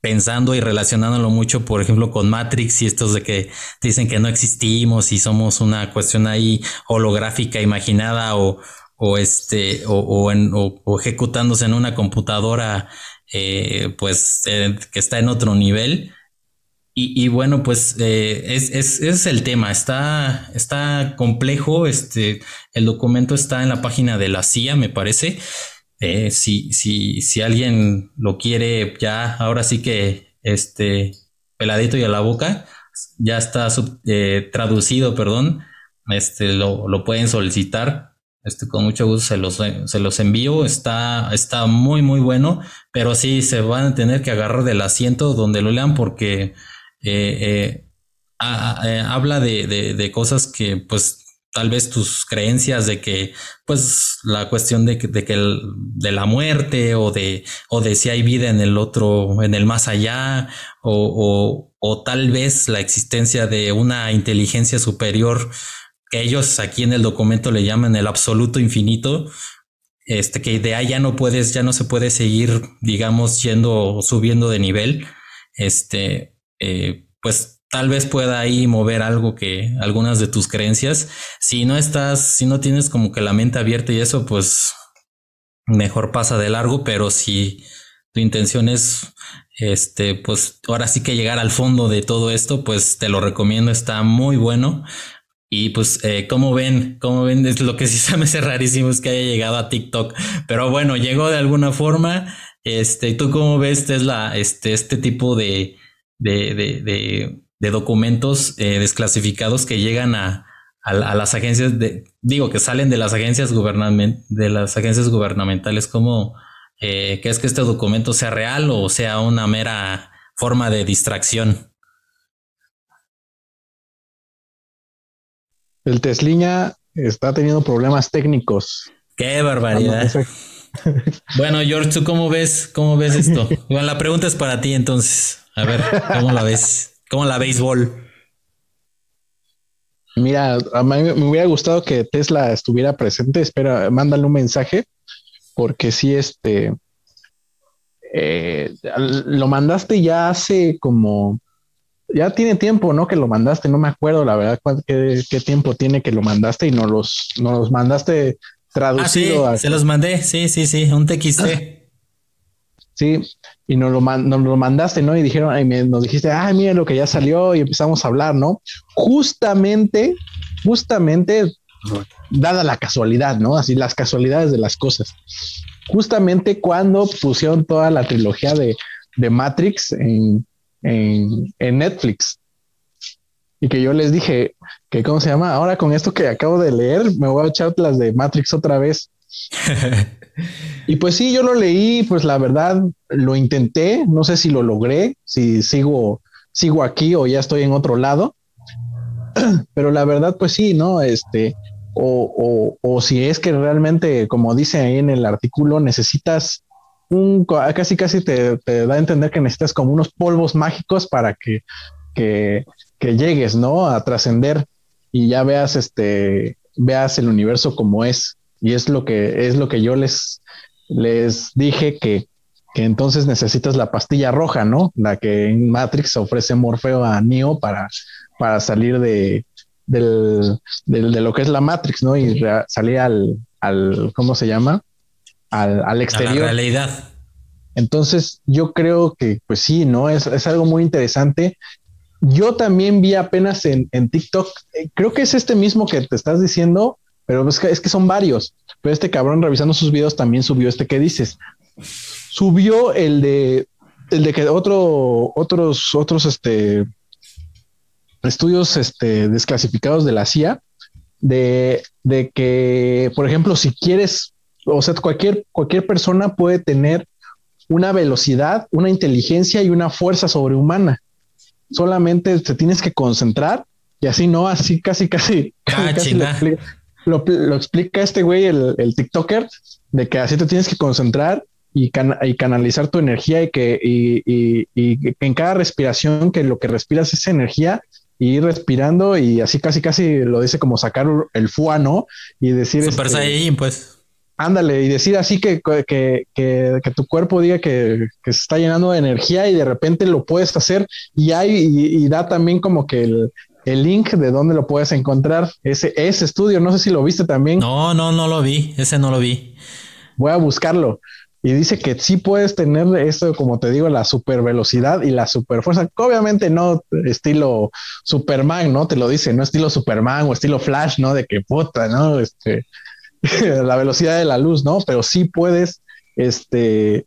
pensando y relacionándolo mucho, por ejemplo, con Matrix y estos de que dicen que no existimos y somos una cuestión ahí holográfica imaginada o, o este o, en, o, ejecutándose en una computadora eh, pues eh, que está en otro nivel. Y, bueno pues eh, es, es, el tema. Está está complejo este el documento está en la página de la CIA me parece. Si, si, si alguien lo quiere ya ahora sí que este peladito y a la boca ya está traducido perdón este lo, lo pueden solicitar este, con mucho gusto se los, se los envío. Está, está muy, muy bueno, pero sí se van a tener que agarrar del asiento donde lo lean porque eh, eh, eh, habla de, de, cosas que, pues, tal vez tus creencias de que, pues, la cuestión de que, de, que de la muerte o de, o si hay vida en el otro, en el más allá, o, o tal vez la existencia de una inteligencia superior que ellos aquí en el documento le llaman el absoluto infinito, este, que de ahí ya no puedes, ya no se puede seguir, digamos, yendo, subiendo de nivel, este, eh, pues tal vez pueda ahí mover algo que, algunas de tus creencias. Si no estás, si no tienes como que la mente abierta y eso, pues mejor pasa de largo, pero si tu intención es, este, pues ahora sí que llegar al fondo de todo esto, pues te lo recomiendo, está muy bueno. Y pues, eh, como ven, como ven, es lo que sí se me hace rarísimo es que haya llegado a TikTok. Pero bueno, llegó de alguna forma. Este, ¿tú cómo ves este, es la, este, este tipo de, de, de, documentos eh, desclasificados que llegan a, a, las agencias de, digo, que salen de las agencias gubernamentales, de las agencias gubernamentales? ¿Cómo, Eh, ¿Crees que este documento sea real o sea una mera forma de distracción? El Tesliña está teniendo problemas técnicos. Qué barbaridad. bueno, George, ¿tú cómo ves? ¿Cómo ves esto? Bueno, la pregunta es para ti entonces. A ver, ¿cómo la ves? ¿Cómo la béisbol? Mira, a mí me hubiera gustado que Tesla estuviera presente. Espera, mándale un mensaje, porque sí, este, eh, lo mandaste ya hace como, ya tiene tiempo, ¿no? Que lo mandaste, no me acuerdo la verdad qué, qué tiempo tiene que lo mandaste y no los, nos los mandaste traducido. Ah, sí, se los mandé, sí, sí, sí, un TXT. Sí, y nos lo, lo mandaste, ¿no? Y dijeron, y nos dijiste, ay, mira lo que ya salió y empezamos a hablar, ¿no? Justamente, justamente, dada la casualidad, ¿no? Así las casualidades de las cosas. Justamente cuando pusieron toda la trilogía de, de Matrix en, en, en Netflix. Y que yo les dije que, ¿cómo se llama? Ahora con esto que acabo de leer, me voy a echar las de Matrix otra vez. y pues sí, yo lo leí, pues la verdad lo intenté, no sé si lo logré, si sigo, sigo aquí o ya estoy en otro lado, pero la verdad pues sí, ¿no? Este, o, o, si es que realmente, como dice ahí en el artículo, necesitas un, casi casi te, da a entender que necesitas como unos polvos mágicos para que, que, que llegues, ¿no? A trascender y ya veas este, veas el universo como es. Y es lo que, es lo que yo les, les dije que, que entonces necesitas la pastilla roja, ¿no? La que en Matrix ofrece Morfeo a Neo para, para salir de, del, de lo que es la Matrix, ¿no? Y salir al, al, ¿cómo se llama? Al, al exterior. A la realidad. Entonces, yo creo que, pues sí, ¿no? Es, es algo muy interesante. Yo también vi apenas en, en TikTok, eh, creo que es este mismo que te estás diciendo, pero es que, es que son varios. Pero este cabrón revisando sus videos también subió este que dices. Subió el de el de que otro, otros, otros este, estudios este, desclasificados de la CIA de, de que, por ejemplo, si quieres, o sea, cualquier, cualquier persona puede tener una velocidad, una inteligencia y una fuerza sobrehumana. Solamente te tienes que concentrar y así no, así casi, casi, ah, casi, lo, explica este güey, el, el, TikToker, de que así te tienes que concentrar y, y canalizar tu energía y que, y, y, y, en cada respiración que lo que respiras es energía y ir respirando y así casi casi lo dice como sacar el fuá, ¿no? Y decir... Super este, pues. Ándale, y decir así que, que, que, que tu cuerpo diga que, que, se está llenando de energía y de repente lo puedes hacer y hay y da también como que el, el link de dónde lo puedes encontrar. Ese, ese estudio, no sé si lo viste también. No, no, no lo vi. Ese no lo vi. Voy a buscarlo. Y dice que sí puedes tener esto, como te digo, la super velocidad y la super fuerza. Obviamente no estilo Superman, ¿no? Te lo dice, no estilo Superman o estilo Flash, ¿no? De que puta, ¿no? Este, la velocidad de la luz, ¿no? Pero sí puedes, este,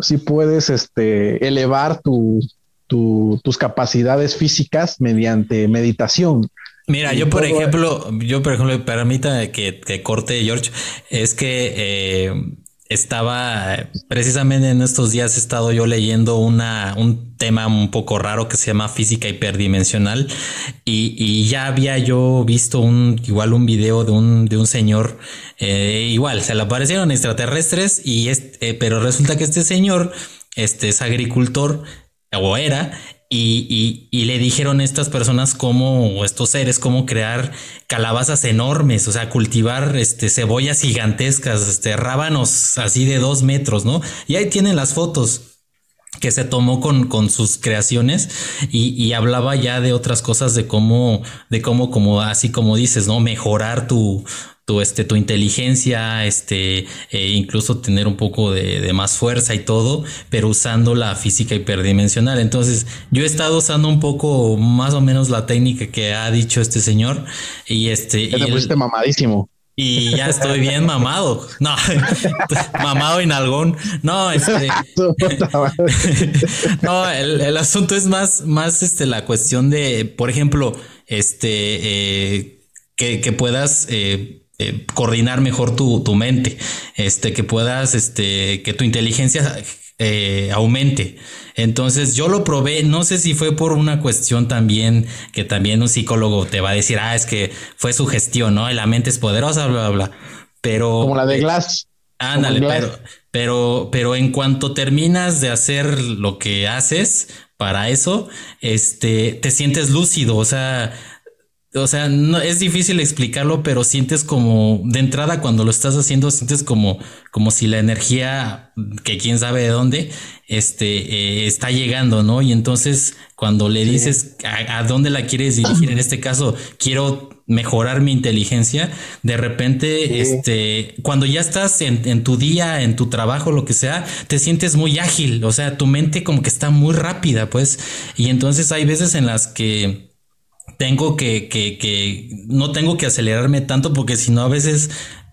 sí puedes, este, elevar tu, tus capacidades físicas mediante meditación. Mira, yo por ejemplo, yo por ejemplo, permítame que, que corte George, es que eh, estaba precisamente en estos días he estado yo leyendo una, un tema un poco raro que se llama física hiperdimensional y, y ya había yo visto un igual un video de un, de un señor eh, igual se le aparecieron extraterrestres y eh, pero resulta que este señor este es agricultor o era, y, y, le dijeron a estas personas cómo, o estos seres, cómo crear calabazas enormes, o sea, cultivar este, cebollas gigantescas, este, rábanos así de dos metros, ¿no? Y ahí tienen las fotos que se tomó con, con sus creaciones y, y, hablaba ya de otras cosas de cómo, de cómo, como así como dices, ¿no? Mejorar tu, tu, este, tu inteligencia, este, e incluso tener un poco de, más fuerza y todo, pero usando la física hiperdimensional. Entonces, yo he estado usando un poco más o menos la técnica que ha dicho este señor y este... Ya mamadísimo. Y ya estoy bien mamado. No, mamado en algún. No, este. no, el, asunto es más, más este, la cuestión de, por ejemplo, este, eh, que, que, puedas eh, eh, coordinar mejor tu, tu, mente, este, que puedas, este, que tu inteligencia eh, aumente. Entonces yo lo probé, no sé si fue por una cuestión también que también un psicólogo te va a decir, ah, es que fue su gestión, ¿no? La mente es poderosa, bla, bla, bla. Pero... Como la de Glass. ándale, pero, pero, pero en cuanto terminas de hacer lo que haces para eso, este, te sientes lúcido, o sea, o sea, no es difícil explicarlo, pero sientes como de entrada cuando lo estás haciendo, sientes como, como si la energía, que quién sabe de dónde, este, eh, está llegando, ¿no? Y entonces cuando le dices a, dónde la quieres dirigir, en este caso, quiero mejorar mi inteligencia, de repente, este, cuando ya estás en, en tu día, en tu trabajo, lo que sea, te sientes muy ágil, o sea, tu mente como que está muy rápida, pues, y entonces hay veces en las que tengo que, que, que, no tengo que acelerarme tanto porque si no a veces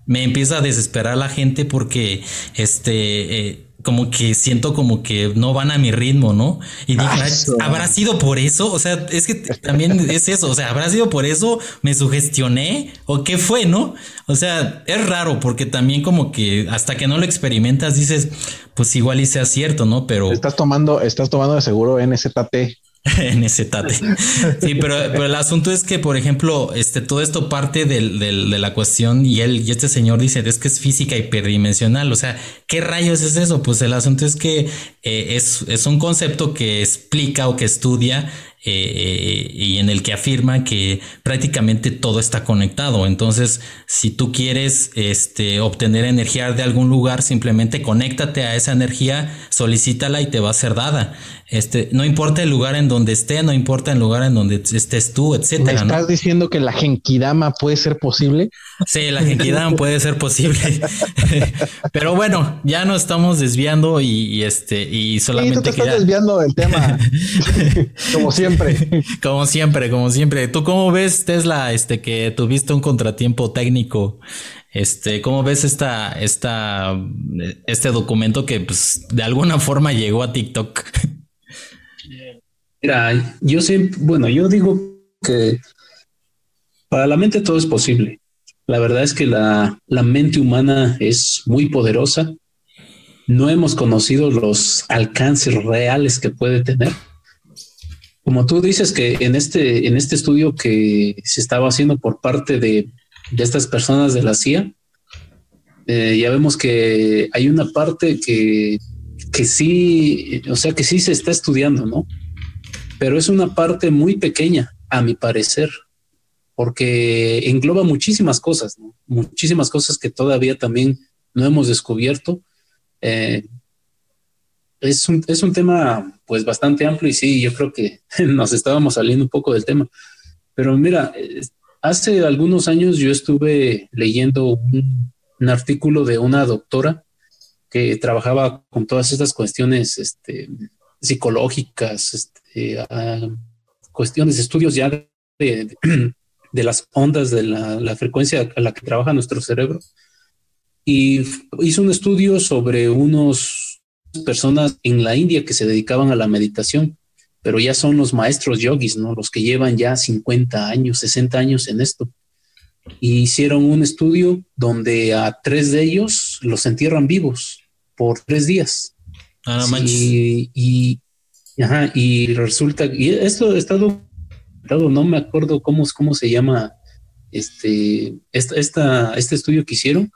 me empieza a desesperar la gente porque este eh, como que siento como que no van a mi ritmo, ¿no? Y digo, ¿habrá sido por eso? O sea, es que también es eso, o sea, ¿habrá sido por eso? ¿Me sugestioné? ¿O qué fue, no? O sea, es raro porque también como que hasta que no lo experimentas dices, pues igual y sea cierto, ¿no? Pero... Estás tomando, estás tomando de seguro NZT. en ese tate. Sí, pero, pero, el asunto es que, por ejemplo, este, todo esto parte del, de la cuestión y él y este señor dice es que es física hiperdimensional. O sea, ¿qué rayos es eso? Pues el asunto es que eh, es, es un concepto que explica o que estudia eh, y en el que afirma que prácticamente todo está conectado. Entonces, si tú quieres este, obtener energía de algún lugar, simplemente conéctate a esa energía, solicítala y te va a ser dada. Este, no importa el lugar en donde esté, no importa el lugar en donde estés tú, etcétera. ¿Me estás diciendo que la genkidama puede ser posible? Sí, la genkidama puede ser posible. Pero bueno, ya nos estamos desviando y, este y solamente sí, desviando del tema. como siempre. Como siempre, como siempre. ¿Tú cómo ves Tesla este que tuviste un contratiempo técnico? Este, ¿cómo ves esta, esta, este documento que pues, de alguna forma llegó a TikTok? Mira, yo siempre, bueno, yo digo que para la mente todo es posible. La verdad es que la, la mente humana es muy poderosa. No hemos conocido los alcances reales que puede tener. Como tú dices que en este, en este estudio que se estaba haciendo por parte de, estas personas de la CIA, eh, ya vemos que hay una parte que, que sí, o sea, que sí se está estudiando, ¿no? pero es una parte muy pequeña, a mi parecer, porque engloba muchísimas cosas, muchísimas cosas que todavía también no hemos descubierto. Eh, es, un, es un tema pues bastante amplio y sí, yo creo que nos estábamos saliendo un poco del tema. Pero mira, hace algunos años yo estuve leyendo un, artículo de una doctora que trabajaba con todas estas cuestiones este, psicológicas, este, cuestiones, de estudios ya de, las ondas de la, frecuencia a la que trabaja nuestro cerebro. Y hizo un estudio sobre unos personas en la India que se dedicaban a la meditación, pero ya son los maestros yogis, ¿no? Los que llevan ya 50 años, 60 años en esto. Y hicieron un estudio donde a tres de ellos los entierran vivos por tres días Ah, y, y, y resulta, y esto ha estado, no me acuerdo cómo, cómo se llama este, esta, este estudio que hicieron,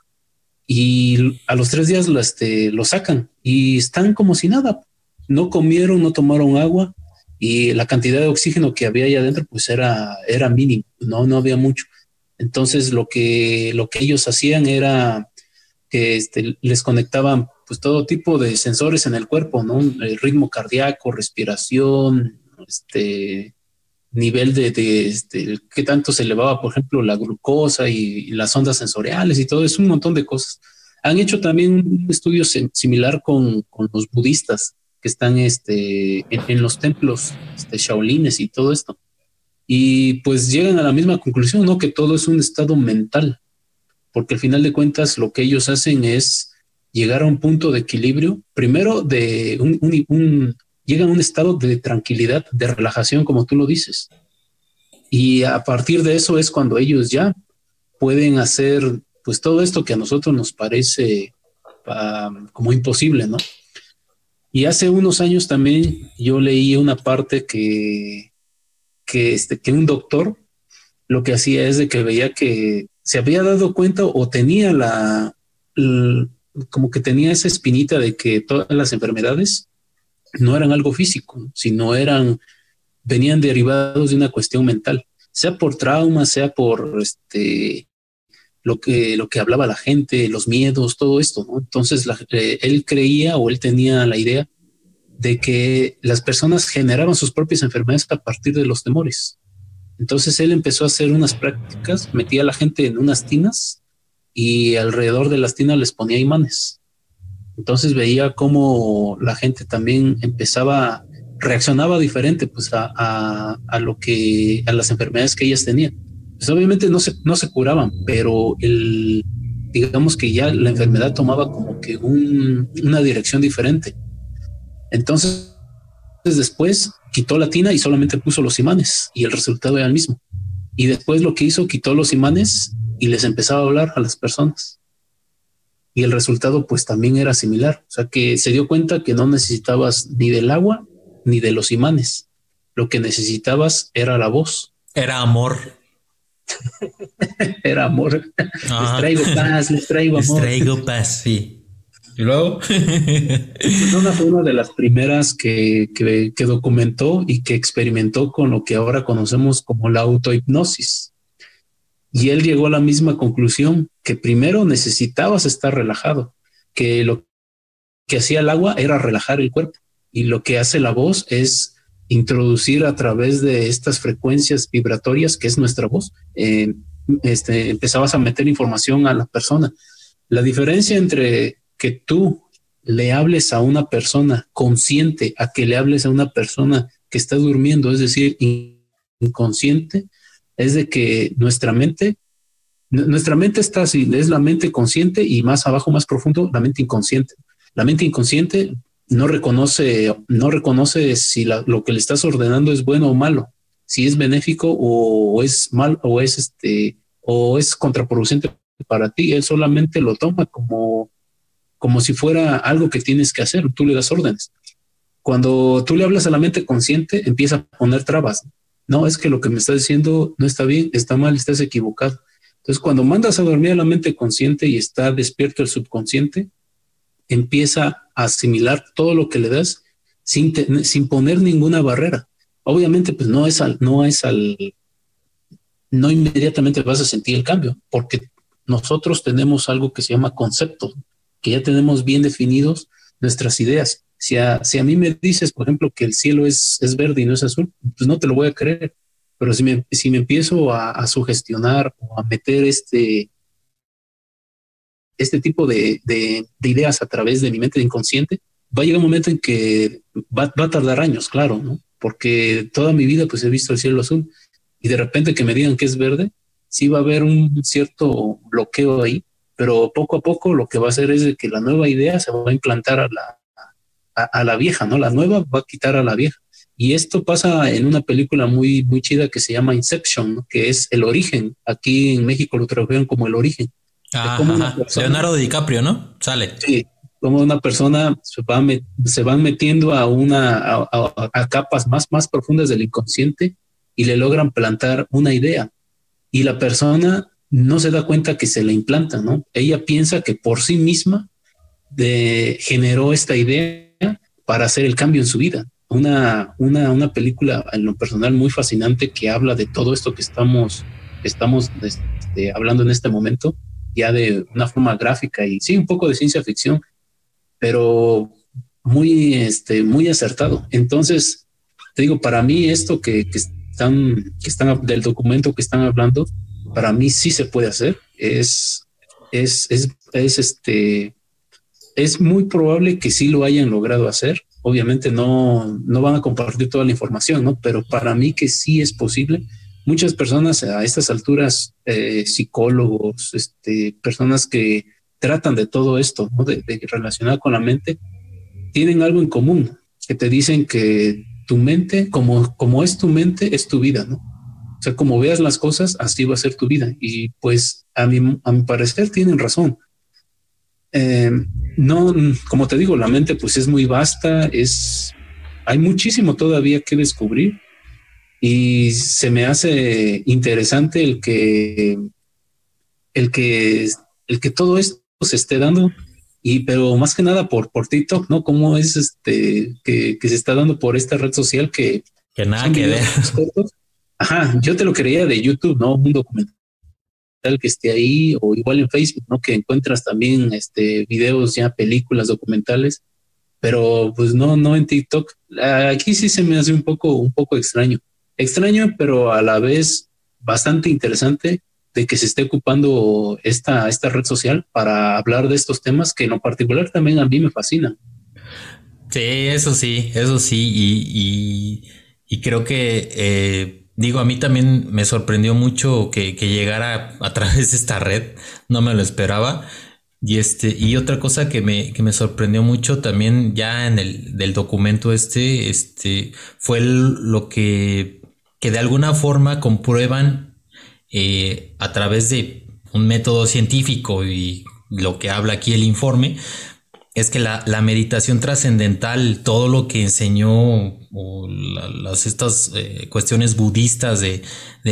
y a los tres días lo, este, lo sacan y están como si nada. No comieron, no tomaron agua y la cantidad de oxígeno que había ahí adentro pues era, era mínimo, no, no había mucho. Entonces lo que, lo que ellos hacían era que este, les conectaban pues todo tipo de sensores en el cuerpo, ¿no? El ritmo cardíaco, respiración, este nivel de, de este, qué tanto se elevaba, por ejemplo, la glucosa y, las ondas sensoriales y todo, es un montón de cosas. Han hecho también un estudio similar con, con los budistas que están este, en, los templos este, shaolines y todo esto. Y pues llegan a la misma conclusión, ¿no? Que todo es un estado mental, porque al final de cuentas lo que ellos hacen es llegar a un punto de equilibrio, primero de un, un, llega a un estado de tranquilidad, de relajación, como tú lo dices. Y a partir de eso es cuando ellos ya pueden hacer pues todo esto que a nosotros nos parece ah, como imposible, ¿no? Y hace unos años también yo leí una parte que, que, este, que un doctor lo que hacía es de que veía que se había dado cuenta o tenía la, como que tenía esa espinita de que todas las enfermedades no eran algo físico, sino eran, venían derivados de una cuestión mental, sea por trauma, sea por este, lo que, lo que hablaba la gente, los miedos, todo esto. Entonces eh, él creía o él tenía la idea de que las personas generaban sus propias enfermedades a partir de los temores. Entonces él empezó a hacer unas prácticas, metía a la gente en unas tinas y alrededor de las tinas les ponía imanes. Entonces veía cómo la gente también empezaba, reaccionaba diferente pues a, a, lo que, a las enfermedades que ellas tenían. Pues obviamente no se, no se curaban, pero el, digamos que ya la enfermedad tomaba como que un, una dirección diferente. Entonces, después quitó la tina y solamente puso los imanes y el resultado era el mismo. Y después lo que hizo, quitó los imanes y les empezaba a hablar a las personas. Y el resultado pues también era similar. O sea que se dio cuenta que no necesitabas ni del agua ni de los imanes. Lo que necesitabas era la voz. Era amor. Era amor. Les traigo paz, les traigo amor. Les traigo paz, sí. Y luego. una fue una de las primeras que, que, que, documentó y que experimentó con lo que ahora conocemos como la autohipnosis. Y él llegó a la misma conclusión, que primero necesitabas estar relajado, que lo que hacía el agua era relajar el cuerpo y lo que hace la voz es introducir a través de estas frecuencias vibratorias, que es nuestra voz, eh, este, empezabas a meter información a la persona. La diferencia entre que tú le hables a una persona consciente a que le hables a una persona que está durmiendo, es decir, inconsciente, es de que nuestra mente, nuestra mente está así, es la mente consciente y más abajo, más profundo, la mente inconsciente. La mente inconsciente no reconoce, no reconoce si lo que le estás ordenando es bueno o malo, si es benéfico o, es mal o es este o es contraproducente para ti. Él solamente lo toma como, como si fuera algo que tienes que hacer. Tú le das órdenes. Cuando tú le hablas a la mente consciente, empieza a poner trabas. No, es que lo que me está diciendo no está bien, está mal, estás equivocado. Entonces, cuando mandas a dormir a la mente consciente y está despierto el subconsciente, empieza a asimilar todo lo que le das sin, sin poner ninguna barrera. Obviamente, pues no es al, no es al, no inmediatamente vas a sentir el cambio, porque nosotros tenemos algo que se llama conceptos, que ya tenemos bien definidos nuestras ideas. Si a, si a mí me dices, por ejemplo, que el cielo es, es verde y no es azul, pues no te lo voy a creer. Pero si me, si me empiezo a, sugestionar o a meter este, este tipo de, de, ideas a través de mi mente inconsciente, va a llegar un momento en que va, va, a tardar años, claro, ¿no? Porque toda mi vida pues he visto el cielo azul y de repente que me digan que es verde, sí va a haber un cierto bloqueo ahí, pero poco a poco lo que va a hacer es que la nueva idea se va a implantar a la, a, a la vieja, ¿no? La nueva va a quitar a la vieja. Y esto pasa en una película muy, muy chida que se llama Inception, ¿no? que es el origen. Aquí en México lo tradujeron como el origen Leonardo DiCaprio, ¿no? Sale. Sí, como una persona se, va se van metiendo a una a, capas más, más profundas del inconsciente y le logran plantar una idea. Y la persona no se da cuenta que se le implanta, ¿no? Ella piensa que por sí misma de, generó esta idea para hacer el cambio en su vida. Una, una, una película en lo personal muy fascinante que habla de todo esto que estamos, estamos este, hablando en este momento ya de una forma gráfica y sí, un poco de ciencia ficción, pero muy, este, muy acertado. Entonces, te digo, para mí esto que, que, están, que están del documento que están hablando, para mí sí se puede hacer. Es, es, es, es este, es muy probable que sí lo hayan logrado hacer. Obviamente no, no van a compartir toda la información, ¿no? Pero para mí que sí es posible muchas personas a estas alturas, eh, psicólogos, este, personas que tratan de todo esto, ¿no? de, relacionar con la mente, tienen algo en común, que te dicen que tu mente, como, como es tu mente, es tu vida, ¿no? O sea, como veas las cosas, así va a ser tu vida. Y pues a mi, a mi parecer tienen razón. Eh, no, como te digo, la mente pues es muy vasta, es, hay muchísimo todavía que descubrir y se me hace interesante el que, el que, el que todo esto se esté dando y pero más que nada por, por TikTok, ¿no? Cómo es este que, que se está dando por esta red social que... Que nada que ver. Ajá, yo te lo creía de YouTube, ¿no? Un documental que esté ahí o igual en Facebook, ¿no? Que encuentras también este videos ya películas documentales, pero pues no no en TikTok. Aquí sí se me hace un poco un poco extraño. Extraño, pero a la vez bastante interesante de que se esté ocupando esta, esta red social para hablar de estos temas que en lo particular también a mí me fascinan. Sí, eso sí, eso sí, y, y, creo que, eh, digo, a mí también me sorprendió mucho que, que, llegara a través de esta red, no me lo esperaba. Y este, y otra cosa que me, que me sorprendió mucho también ya en el del documento este, este, fue lo que, que de alguna forma comprueban eh, a través de un método científico y lo que habla aquí el informe, es que la, meditación trascendental, todo lo que enseñó las, estas eh, cuestiones budistas de,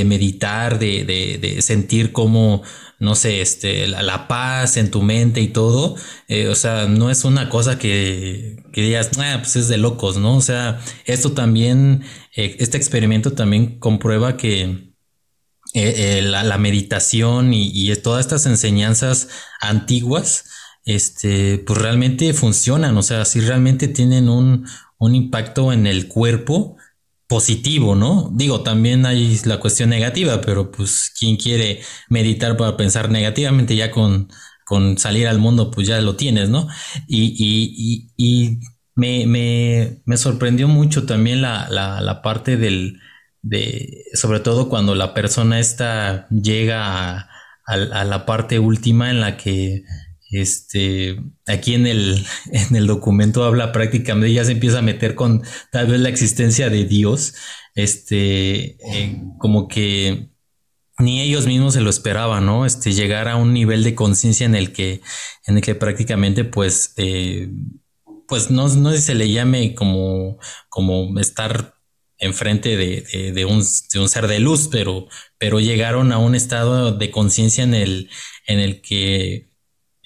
meditar, de, sentir como, no sé, este, la, paz en tu mente y todo, eh, o sea, no es una cosa que, que digas, ah, pues es de locos, ¿no? O sea, esto también, este experimento también comprueba que eh, eh, la, meditación y, todas estas enseñanzas antiguas, este, pues realmente funcionan, o sea, si realmente tienen un, impacto en el cuerpo positivo, ¿no? Digo, también hay la cuestión negativa, pero pues quien quiere meditar para pensar negativamente ya con, con salir al mundo, pues ya lo tienes, ¿no? Y, y, me, me, me, sorprendió mucho también la, la, la parte del, de, sobre todo cuando la persona esta llega a, la parte última en la que este, aquí en el, en el documento habla prácticamente, ya se empieza a meter con tal vez la existencia de Dios, este, eh, como que ni ellos mismos se lo esperaban, ¿no? Este, llegar a un nivel de conciencia en el que, en el que prácticamente, pues, eh, pues no, no se le llame como, como estar enfrente de, de, un, de, un, ser de luz, pero, pero llegaron a un estado de conciencia en el, en el que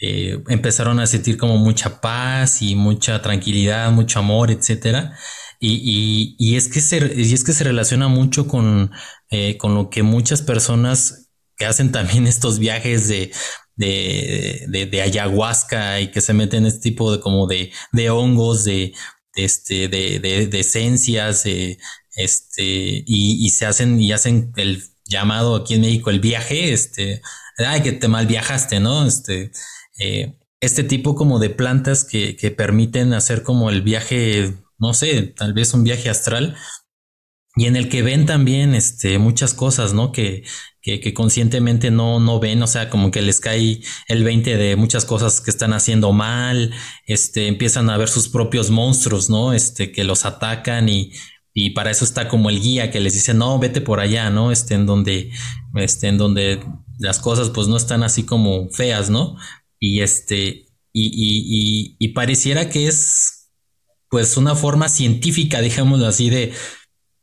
eh, empezaron a sentir como mucha paz y mucha tranquilidad, mucho amor, etcétera. Y, y, es que se, y es que se relaciona mucho con, eh, con lo que muchas personas que hacen también estos viajes de, de, de, ayahuasca y que se meten este tipo de como de, de hongos, de, este, de, de, de esencias, este, y, se hacen, y hacen el llamado aquí en México el viaje, este, ay, que te mal viajaste, ¿no? Este, eh, este tipo como de plantas que, que permiten hacer como el viaje, no sé, tal vez un viaje astral, y en el que ven también este, muchas cosas, ¿no? Que, que, conscientemente no, no ven, o sea, como que les cae el 20 de muchas cosas que están haciendo mal, este, empiezan a ver sus propios monstruos, ¿no? Este, que los atacan y y para eso está como el guía que les dice, no, vete por allá, ¿no? Este, en donde, este, donde las cosas pues no están así como feas, ¿no? Y este, y, y, y, pareciera que es pues una forma científica, digámoslo así, de,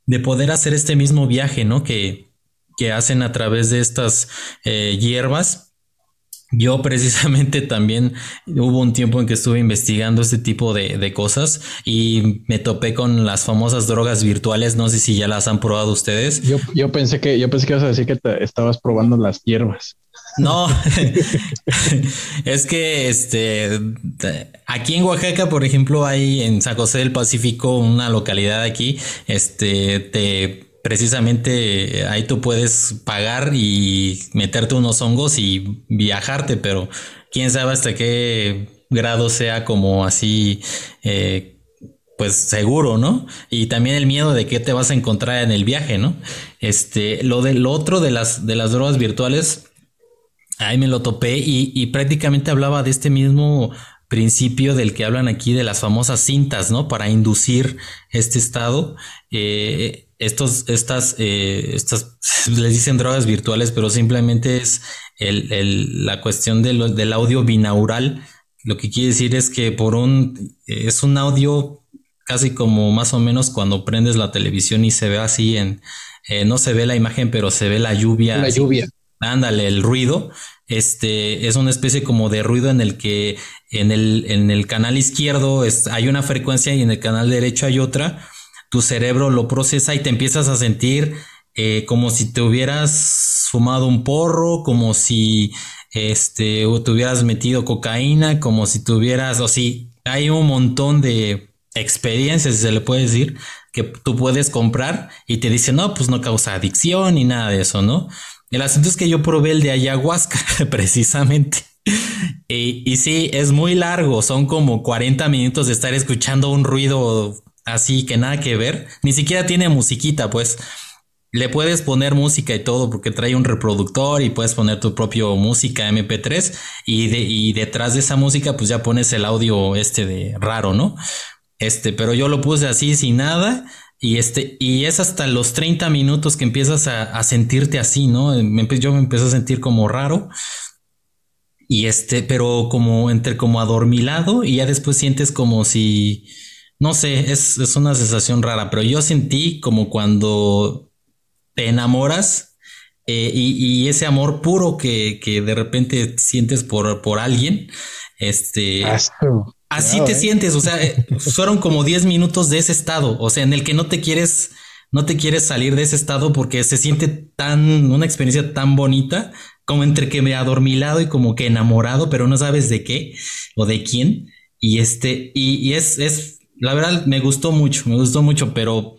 de poder hacer este mismo viaje, ¿no? Que, que hacen a través de estas eh, hierbas yo precisamente también hubo un tiempo en que estuve investigando este tipo de, cosas y me topé con las famosas drogas virtuales. No sé si ya las han probado ustedes. Yo, yo pensé que yo pensé que ibas a decir que estabas probando las hierbas. No, es que este aquí en Oaxaca, por ejemplo, hay en San José del Pacífico, una localidad aquí, este te precisamente ahí tú puedes pagar y meterte unos hongos y viajarte, pero quién sabe hasta qué grado sea como así, eh, pues seguro, ¿no? Y también el miedo de qué te vas a encontrar en el viaje, ¿no? Este, lo del otro de las, de las drogas virtuales, ahí me lo topé y, y prácticamente hablaba de este mismo principio del que hablan aquí de las famosas cintas, ¿no? Para inducir este estado. Eh, estos, estas, eh, estas, les dicen drogas virtuales, pero simplemente es el, la cuestión del audio binaural. Lo que quiere decir es que por un, es un audio casi como más o menos cuando prendes la televisión y se ve así en, eh, no se ve la imagen, pero se ve la lluvia. La lluvia. Ándale, el ruido. Este es una especie como de ruido en el que en el, en el canal izquierdo hay una frecuencia y en el canal derecho hay otra. Tu cerebro lo procesa y te empiezas a sentir eh, como si te hubieras fumado un porro, como si este, o te hubieras metido cocaína, como si tuvieras, o si hay un montón de experiencias, si se le puede decir, que tú puedes comprar y te dicen, no, pues no causa adicción ni nada de eso, ¿no? El asunto es que yo probé el de ayahuasca, precisamente. Y, y, sí, es muy largo, son como 40 minutos de estar escuchando un ruido así que nada que ver. Ni siquiera tiene musiquita, pues. Le puedes poner música y todo porque trae un reproductor y puedes poner tu propio música MP3 y, de, y detrás de esa música pues ya pones el audio este de raro, ¿no? Este, pero yo lo puse así sin nada y este, y es hasta los 30 minutos que empiezas a, sentirte así, ¿no? yo me empecé a sentir como raro. Y este, pero como entre como adormilado y ya después sientes como si, no sé, es, es una sensación rara, pero yo sentí como cuando te enamoras eh, y, ese amor puro que, que, de repente sientes por, por alguien, este... Así te ¿eh? sientes, o sea, eh, fueron como 10 minutos de ese estado, o sea, en el que no te quieres, no te quieres salir de ese estado porque se siente tan, una experiencia tan bonita, como entre que me adormilado y como que enamorado, pero no sabes de qué o de quién. Y este, y, y es, es, la verdad me gustó mucho, me gustó mucho, pero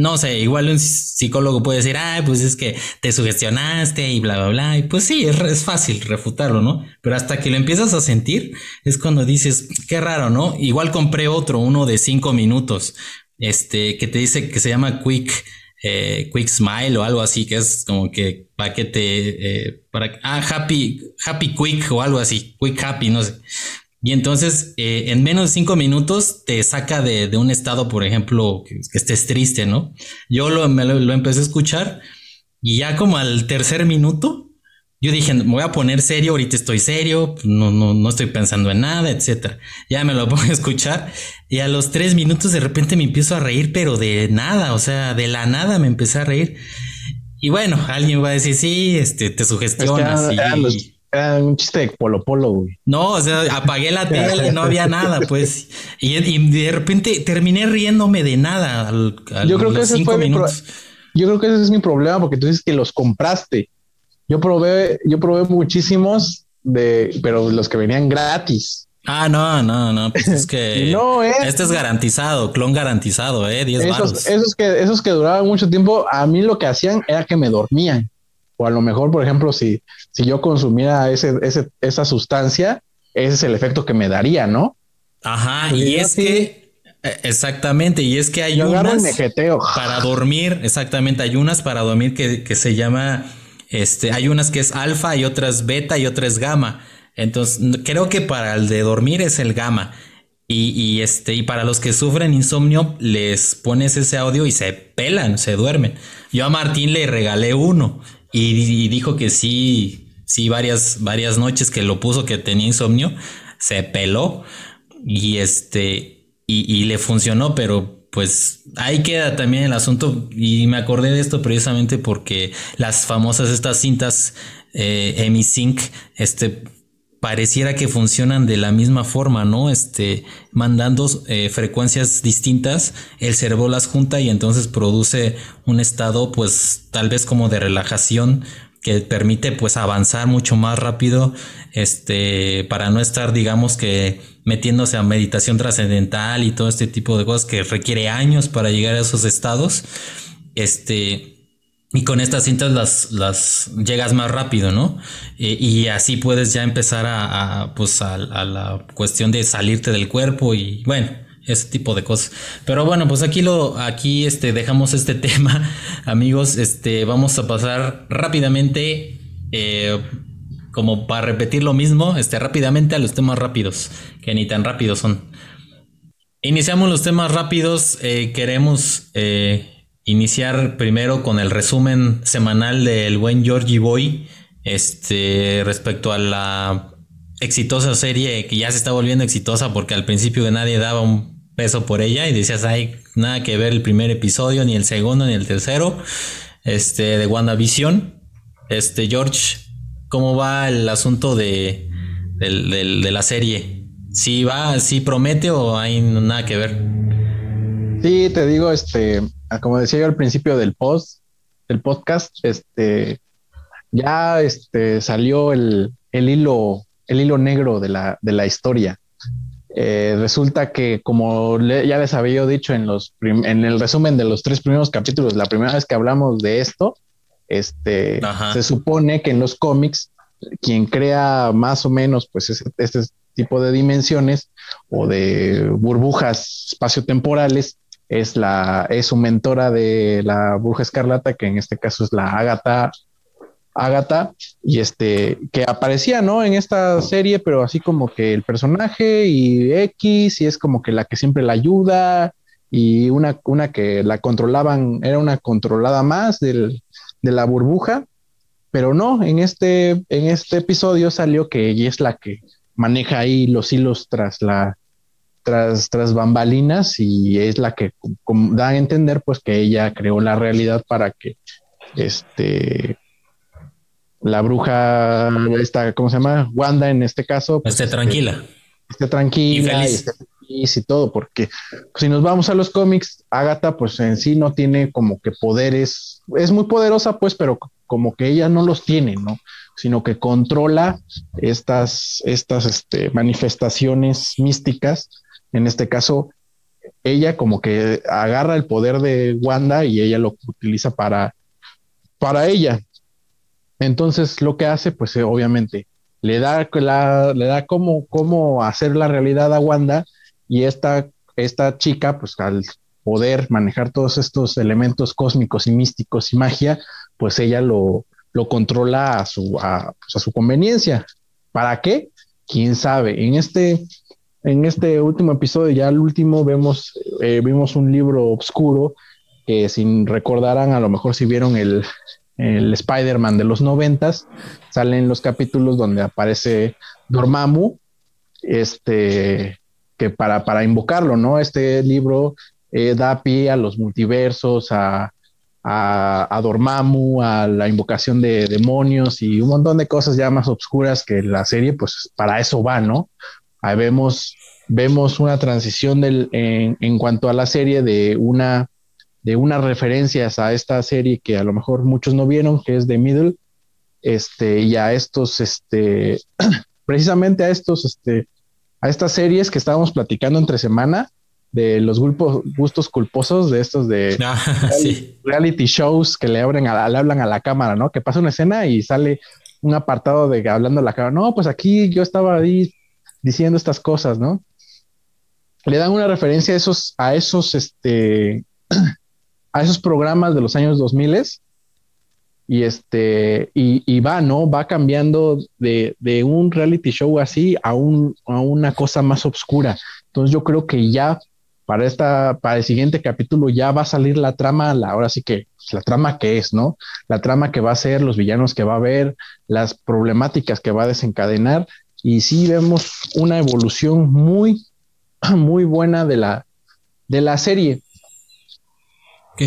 no sé, igual un psicólogo puede decir, ay, pues es que te sugestionaste y bla, bla, bla. Y pues sí, es, fácil refutarlo, ¿no? Pero hasta que lo empiezas a sentir, es cuando dices, qué raro, ¿no? Igual compré otro, uno de cinco minutos, este, que te dice que se llama Quick, eh, Quick Smile o algo así, que es como que para que te, eh, para, ah, Happy, Happy Quick o algo así, Quick Happy, no sé. Y entonces, eh, en menos de cinco minutos te saca de, un estado, por ejemplo, que, estés triste, ¿no? Yo lo, lo, empecé a escuchar y ya como al tercer minuto, yo dije, me voy a poner serio, ahorita estoy serio, no, no, no estoy pensando en nada, etcétera. Ya me lo pongo a escuchar y a los tres minutos de repente me empiezo a reír, pero de nada, o sea, de la nada me empecé a reír. Y bueno, alguien va a decir, sí, este, te sugestionas. y, era un chiste de Polo Polo, güey. No, o sea, apagué la tele, no había nada, pues. Y, de repente terminé riéndome de nada. yo creo que ese fue Yo creo que ese es mi problema porque tú dices que los compraste. Yo probé, yo probé muchísimos de, pero los que venían gratis. Ah, no, no, no, pues es que no este es garantizado, clon garantizado, eh, 10 esos, esos que esos que duraban mucho tiempo, a mí lo que hacían era que me dormían. O a lo mejor, por ejemplo, si, si yo consumiera ese, ese, esa sustancia, ese es el efecto que me daría, ¿no? Ajá, y, es que e, exactamente, y es que hay unas para dormir, exactamente, hay unas para dormir que, que se llama, este, hay unas que es alfa y otras beta y otras gamma. Entonces, creo que para el de dormir es el gamma. Y, y, este, y para los que sufren insomnio, les pones ese audio y se pelan, se duermen. Yo a Martín le regalé uno y, dijo que sí, sí, varias, varias noches que lo puso que tenía insomnio, se peló y este, y, le funcionó, pero pues ahí queda también el asunto. Y me acordé de esto precisamente porque las famosas estas cintas eh, EmiSync, este pareciera que funcionan de la misma forma, ¿no? Este, mandando eh, frecuencias distintas, el cerebro las junta y entonces produce un estado, pues, tal vez como de relajación que permite, pues, avanzar mucho más rápido, este, para no estar, digamos que, metiéndose a meditación trascendental y todo este tipo de cosas que requiere años para llegar a esos estados. Este, y con estas cintas las, las llegas más rápido, ¿no? Eh, y así puedes ya empezar a, pues a, la cuestión de salirte del cuerpo y bueno, ese tipo de cosas. Pero bueno, pues aquí lo, aquí este, dejamos este tema, amigos. Este, vamos a pasar rápidamente. Eh, como para repetir lo mismo, este, rápidamente a los temas rápidos, que ni tan rápidos son. Iniciamos los temas rápidos. Eh, queremos iniciar primero con el resumen semanal del buen Georgie Boy. Este, respecto a la exitosa serie que ya se está volviendo exitosa porque al principio de nadie daba un peso por ella y decías, hay nada que ver el primer episodio, ni el segundo, ni el tercero, este, de WandaVision. Este, George, ¿cómo va el asunto de, de la serie? si va, si promete o hay nada que ver. Sí, te digo, este, como decía yo al principio del post, del podcast, este, ya este, salió el, el hilo, el hilo negro de la, de la historia. Eh, resulta que, como ya les había dicho en, los en el resumen de los tres primeros capítulos, la primera vez que hablamos de esto, este, se supone que en los cómics, quien crea más o menos, pues, este, tipo de dimensiones o de burbujas espaciotemporales es la es su mentora de la bruja escarlata que en este caso es la Agatha Agatha y este que aparecía no en esta serie pero así como que el personaje y X y es como que la que siempre la ayuda y una, una que la controlaban era una controlada más del, de la burbuja pero no en este en este episodio salió que ella es la que maneja ahí los hilos tras la tras, tras bambalinas y es la que da a entender pues que ella creó la realidad para que este la bruja esta cómo se llama Wanda en este caso pues, esté tranquila. esté tranquila y, esté feliz y todo porque si nos vamos a los cómics Agatha pues en sí no tiene como que poderes es muy poderosa pues pero como que ella no los tiene no sino que controla estas, estas este, manifestaciones místicas. En este caso, ella como que agarra el poder de Wanda y ella lo utiliza para, para ella. Entonces, lo que hace, pues eh, obviamente, le da, la, le da como, cómo hacer la realidad a Wanda y esta, esta chica, pues al poder manejar todos estos elementos cósmicos y místicos y magia, pues ella lo, lo controla a su, pues, a, su conveniencia. ¿Para qué? Quién sabe. En este, en este último episodio, ya el último, vemos, eh, vimos un libro oscuro que sin recordarán, a lo mejor si vieron el, el Spider-Man de los noventas, salen los capítulos donde aparece Dormammu, este, que para, para invocarlo, ¿no? Este libro eh, da pie a los multiversos, a, a, a, Dormammu, a la invocación de demonios y un montón de cosas ya más oscuras que la serie, pues para eso va, ¿no? Ahí vemos, vemos una transición del, en, en, cuanto a la serie de una de unas referencias a esta serie que a lo mejor muchos no vieron, que es The Middle, este, y a estos, este, precisamente a estos, este, a estas series que estábamos platicando entre semana, de los gustos culposos de estos de ah, reality, shows que le, abren a, le hablan a la cámara, ¿no? Que pasa una escena y sale un apartado de hablando a la cámara. No, pues aquí yo estaba ahí diciendo estas cosas, ¿no? Le dan una referencia a esos, a esos, este, a esos programas de los años 2000 y este, y, va, ¿no? Va cambiando de, de un reality show así a, un, a una cosa más oscura. Entonces yo creo que ya para esta, para el siguiente capítulo ya va a salir la trama, la, ahora sí que pues, la trama que es, ¿no? La trama que va a ser, los villanos que va a haber, las problemáticas que va a desencadenar. Y sí vemos una evolución muy, muy buena de la, de la serie.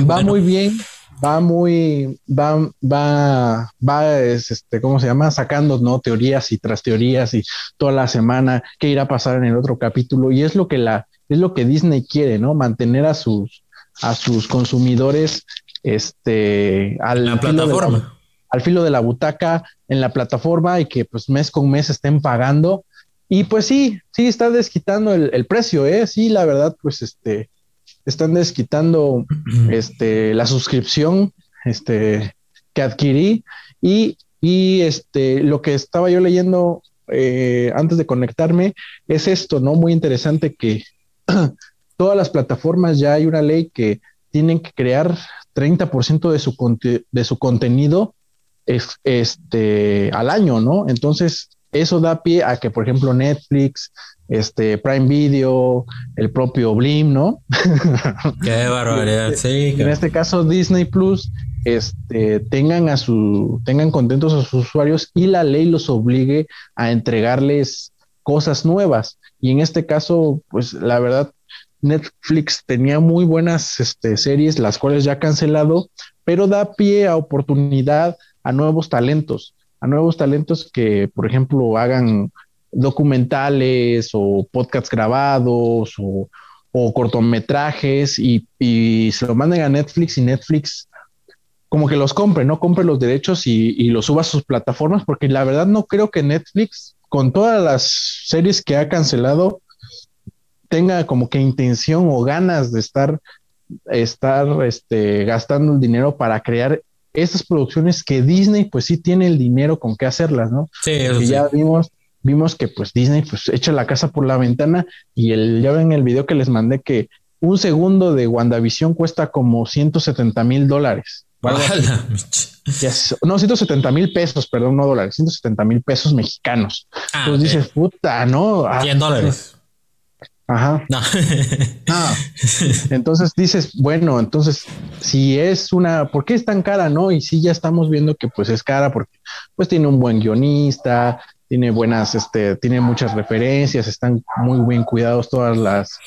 va muy bien, va muy, va, va, va, este, ¿cómo se llama? Sacando, ¿no? Teorías y tras teorías y toda la semana qué irá a pasar en el otro capítulo. Y es lo que la, es lo que Disney quiere, ¿no? Mantener a sus, a sus consumidores este, al la plataforma. Al filo de la butaca en la plataforma y que pues mes con mes estén pagando. Y pues sí, sí, está desquitando el, precio, ¿eh? Sí, la verdad, pues este, están desquitando este, la suscripción este, que adquirí y, y este, lo que estaba yo leyendo eh, antes de conectarme es esto, ¿no? Muy interesante que todas las plataformas ya hay una ley que tienen que crear 30% de su, de su contenido este, al año, ¿no? Entonces, eso da pie a que, por ejemplo, Netflix, este, Prime Video, el propio Blim, ¿no? Qué barbaridad, sí. En este caso, Disney Plus, este, tengan a su, tengan contentos a sus usuarios y la ley los obligue a entregarles cosas nuevas. Y en este caso, pues la verdad, Netflix tenía muy buenas este, series, las cuales ya ha cancelado, pero da pie a oportunidad a nuevos talentos, a nuevos talentos que, por ejemplo, hagan documentales o podcasts grabados o, cortometrajes y, se lo manden a Netflix y Netflix como que los compre, no compre los derechos y, y los suba a sus plataformas, porque la verdad no creo que Netflix, con todas las series que ha cancelado, tenga como que intención o ganas de estar, estar este, gastando el dinero para crear esas producciones que Disney pues sí tiene el dinero con qué hacerlas, ¿no? Sí, y ya vimos, vimos que pues Disney pues echa la casa por la ventana y el, ya ven el video que les mandé que un segundo de WandaVision cuesta como 170 mil dólares. no, 170 mil pesos, perdón, no dólares, 170 mil pesos mexicanos. Ah, Entonces dices, puta, ¿no? 100 dólares. Ajá. No. Ah. Entonces dices, bueno, entonces si es una, ¿por qué es tan cara? No, y sí ya estamos viendo que pues es cara porque pues tiene un buen guionista, tiene buenas, este, tiene muchas referencias, están muy bien cuidados todas las,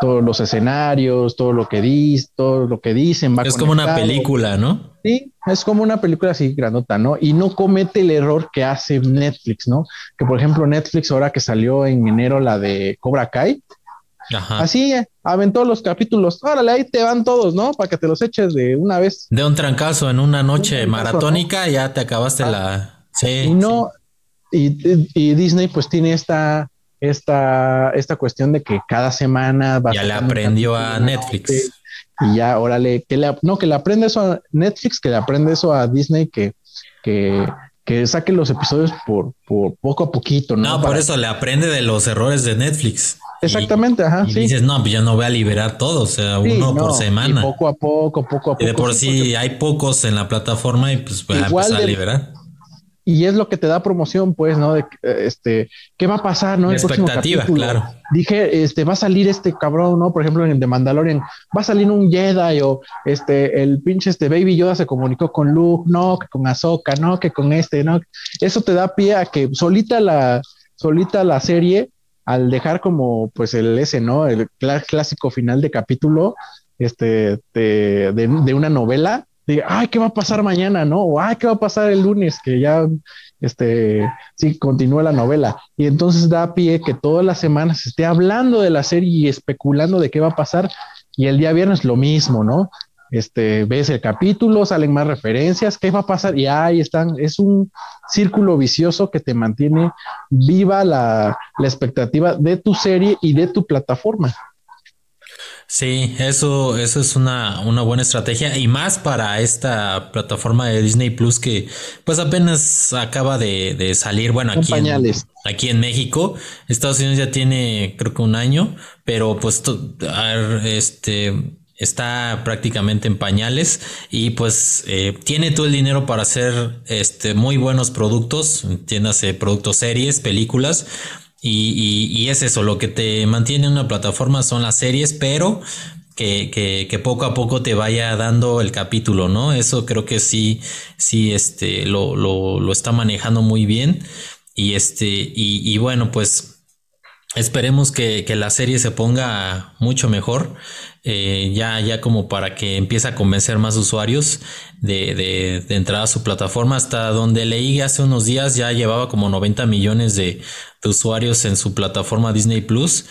todos los escenarios, todo lo que dice, todo lo que dicen. es como una película, ¿no? Sí, es como una película así grandota, ¿no? Y no comete el error que hace Netflix, ¿no? Que por ejemplo Netflix ahora que salió en enero la de Cobra Kai, Así aventó los capítulos. Órale, ahí te van todos, ¿no? Para que te los eches de una vez. De un trancazo en una noche maratónica, ya te acabaste la. Ah. Sí. Y no, y, Disney, pues tiene esta, esta, esta cuestión de que cada semana va Ya le aprendió a Netflix. Y ya, órale, que le, no, que le aprende eso a Netflix, que le aprende eso a Disney, que, que, que saque los episodios por, por poco a poquito, ¿no? No, por eso le aprende de los errores de Netflix. Exactamente, ajá. Y dices, no, pues ya no voy a liberar todos, o sea, uno por semana. poco a poco, poco a poco. Y de por sí hay pocos en la plataforma y pues voy a empezar a liberar. Y es lo que te da promoción, pues, ¿no? De este, ¿qué va a pasar, no? Expectativa, claro. Dije, este, va a salir este cabrón, ¿no? Por ejemplo, en el de Mandalorian, va a salir un Jedi o este, el pinche este Baby Yoda se comunicó con Luke, no, que con Ahsoka, no, que con este, no. Eso te da pie a que solita la, solita la serie al dejar como pues el ese, ¿no? El clásico final de capítulo este, de, de, una novela, diga, ay, ¿qué va a pasar mañana? ¿No? O, ay, ¿qué va a pasar el lunes? Que ya, este, sí, continúa la novela. Y entonces da pie que todas las semanas se esté hablando de la serie y especulando de qué va a pasar. Y el día viernes lo mismo, ¿no? Este, ves el capítulo, salen más referencias, ¿qué va a pasar? Y ahí están, es un círculo vicioso que te mantiene viva la, expectativa de tu serie y de tu plataforma. Sí, eso, eso es una, una, buena estrategia y más para esta plataforma de Disney Plus que pues apenas acaba de, salir, bueno, aquí en, aquí en México, Estados Unidos ya tiene creo que un año, pero pues este está prácticamente en pañales y pues eh, tiene todo el dinero para hacer este, muy buenos productos, entiéndase productos series, películas y, es eso, lo que te mantiene en una plataforma son las series, pero que, poco a poco te vaya dando el capítulo, ¿no? Eso creo que sí, sí, este, lo, lo, está manejando muy bien y este, y, y bueno, pues Esperemos que, la serie se ponga mucho mejor, eh, ya, ya como para que empiece a convencer más usuarios de, de, de, entrar a su plataforma. Hasta donde leí hace unos días ya llevaba como 90 millones de, usuarios en su plataforma Disney Plus.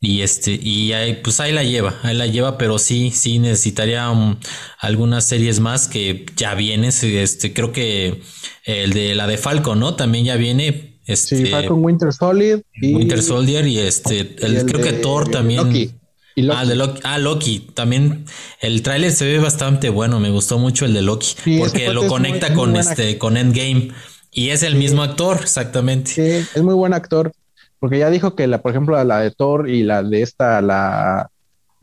Y este, y ahí, pues ahí la lleva, ahí la lleva, pero sí, sí necesitaría um, algunas series más que ya viene. Este, creo que el de la de Falco, ¿no? También ya viene, este, sí, con Winter Soldier. Y, Winter Soldier y este, creo que Thor también. Ah, de Loki. Ah, Loki. También el tráiler se ve bastante bueno. Me gustó mucho el de Loki. porque lo conecta con este, con Endgame. Y es el mismo actor, exactamente. Sí, es muy buen actor. Porque ya dijo que la, por ejemplo, la de Thor y la de esta, la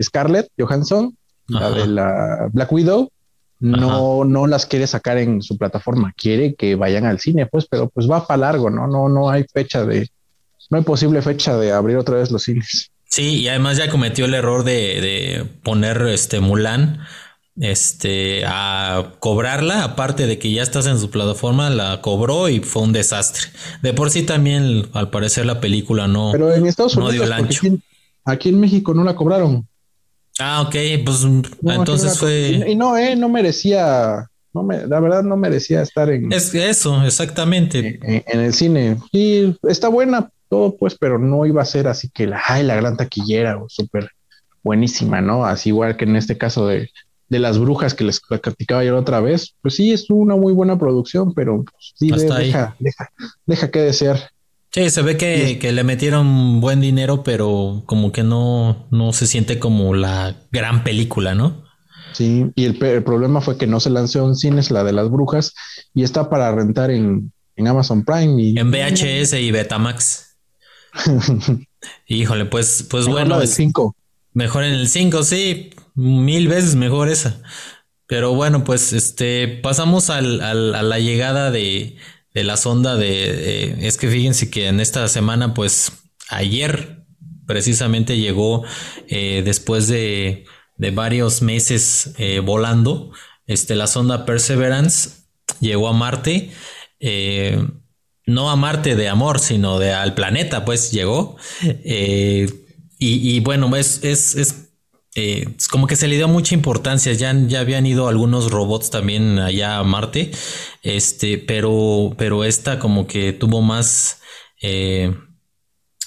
Scarlett Johansson, la de la Black Widow, no, no las quiere sacar en su plataforma, quiere que vayan al cine, pues, pero pues va para largo, ¿no? No, no hay fecha de, no hay posible fecha de abrir otra vez los cines. Sí, y además ya cometió el error de, de poner este Mulan este a cobrarla, aparte de que ya estás en su plataforma, la cobró y fue un desastre. De por sí también, al parecer, la película no, Pero en Estados Unidos, dio el ancho. Aquí, en México no la cobraron. Ah, ok, pues entonces fue. Y, no, eh, no merecía, no me, la verdad no merecía estar en. Es eso, exactamente. En, el cine. Y está buena, todo, pues, pero no iba a ser así que la, ay, la gran taquillera o súper buenísima, ¿no? Así igual que en este caso de de las brujas que les platicaba yo otra vez, pues sí, es una muy buena producción, pero pues, sí, deja, deja, deja, que desear. Sí, se ve que, le metieron buen dinero, pero como que no, no se siente como la gran película, ¿no? Sí, y el, problema fue que no se lanzó en cines la de las brujas y está para rentar en, Amazon Prime. Y, en VHS y Betamax. Híjole, pues, pues bueno. El 5. Mejor en el 5, sí mil veces mejor esa. Pero bueno, pues este pasamos al, a la llegada de, de la sonda de, Es que fíjense que en esta semana, pues ayer precisamente llegó eh, después de, de, varios meses eh, volando. Este, la sonda Perseverance llegó a Marte. Eh, no a Marte de amor, sino de al planeta, pues llegó. y, y, bueno, es, es, es eh, como que se le dio mucha importancia. Ya, ya habían ido algunos robots también allá a Marte. Este, pero, pero esta como que tuvo más eh,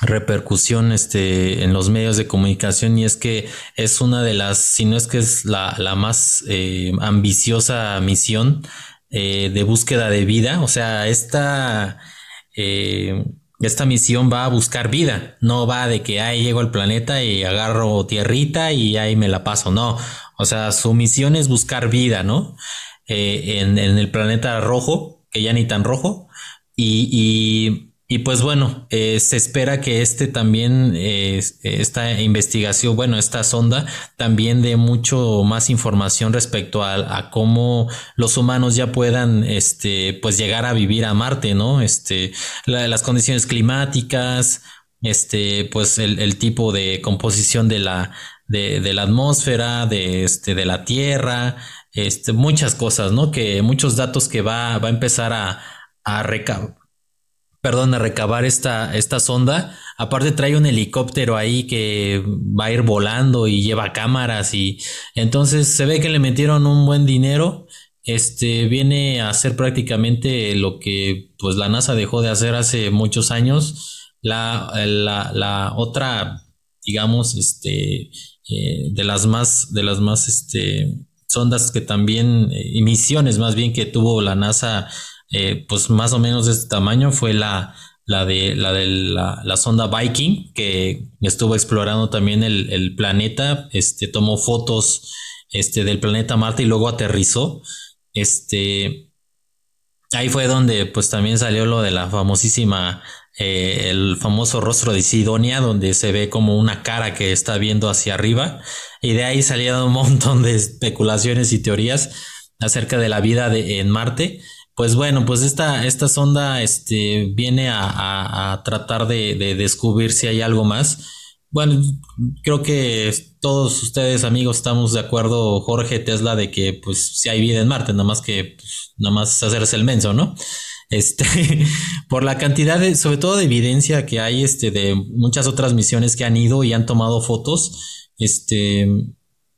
repercusión este, en los medios de comunicación. Y es que es una de las, si no es que es la, la más eh, ambiciosa misión de búsqueda de vida. O sea, esta esta misión va a buscar vida, no va de que ahí llego al planeta y agarro tierrita y ahí me la paso, no. O sea, su misión es buscar vida, ¿no? Eh, en, el planeta rojo, que ya ni tan rojo, y pues bueno, eh, se espera que este también, eh, esta investigación, bueno, esta sonda también dé mucho más información respecto a, cómo los humanos ya puedan, este, pues llegar a vivir a Marte, ¿no? Este, las condiciones climáticas, este, pues el, tipo de composición de la, de, la atmósfera, de, este, de la Tierra, este, muchas cosas, ¿no? Que muchos datos que va, va a empezar a, a recabar perdón, a recabar esta, esta sonda. Aparte trae un helicóptero ahí que va a ir volando y lleva cámaras y entonces se ve que le metieron un buen dinero. Este viene a hacer prácticamente lo que pues la NASA dejó de hacer hace muchos años. La, la, otra, digamos, este, eh, de las más, de las más, este, sondas que también, eh, misiones más bien que tuvo la NASA eh, pues más o menos de este tamaño fue la, la de, la, de la, sonda Viking, que estuvo explorando también el, planeta, este, tomó fotos este, del planeta Marte y luego aterrizó. Este, ahí fue donde pues también salió lo de la famosísima, eh, el famoso rostro de Sidonia, donde se ve como una cara que está viendo hacia arriba. Y de ahí salieron un montón de especulaciones y teorías acerca de la vida de, en Marte. Pues bueno, pues esta, esta sonda este, viene a, tratar de, descubrir si hay algo más. Bueno, creo que todos ustedes amigos estamos de acuerdo, Jorge Tesla, de que pues si hay vida en Marte, nada más que pues, nada más hacerse el menso, ¿no? Este, por la cantidad de, sobre todo de evidencia que hay, este, de muchas otras misiones que han ido y han tomado fotos, este,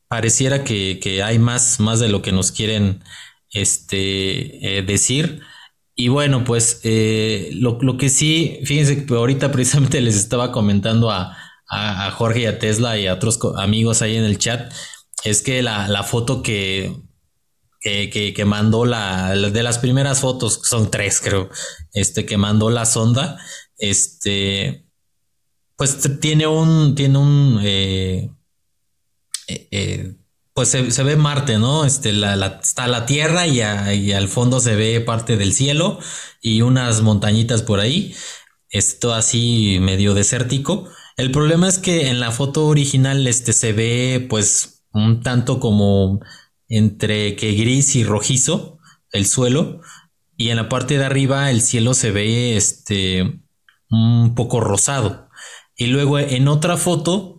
pareciera que, que hay más, más de lo que nos quieren este, eh, decir. Y bueno, pues eh, lo, que sí, fíjense que ahorita precisamente les estaba comentando a, Jorge y a Tesla y a otros amigos ahí en el chat, es que la, foto que, que, mandó la, de las primeras fotos, son tres creo, este que mandó la sonda, este, pues tiene un, tiene un, eh, pues se, ve Marte, ¿no? Este, está la Tierra y, al fondo se ve parte del cielo y unas montañitas por ahí. Esto así medio desértico. El problema es que en la foto original este, se ve pues un tanto como entre que gris y rojizo el suelo y en la parte de arriba el cielo se ve este un poco rosado. Y luego en otra foto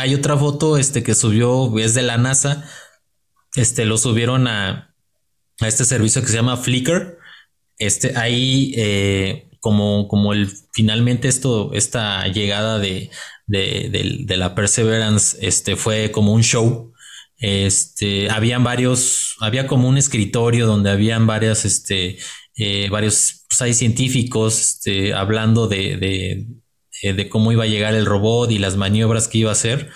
hay otra foto este que subió es de la NASA. Este lo subieron a, a este servicio que se llama Flickr. Este ahí eh, como, como el finalmente esto, esta llegada de, de, de, la Perseverance, este fue como un show. Este, habían varios, había como un escritorio donde habían varias, este, eh, varios pues, científicos este, hablando de, de, eh, de, cómo iba a llegar el robot y las maniobras que iba a hacer.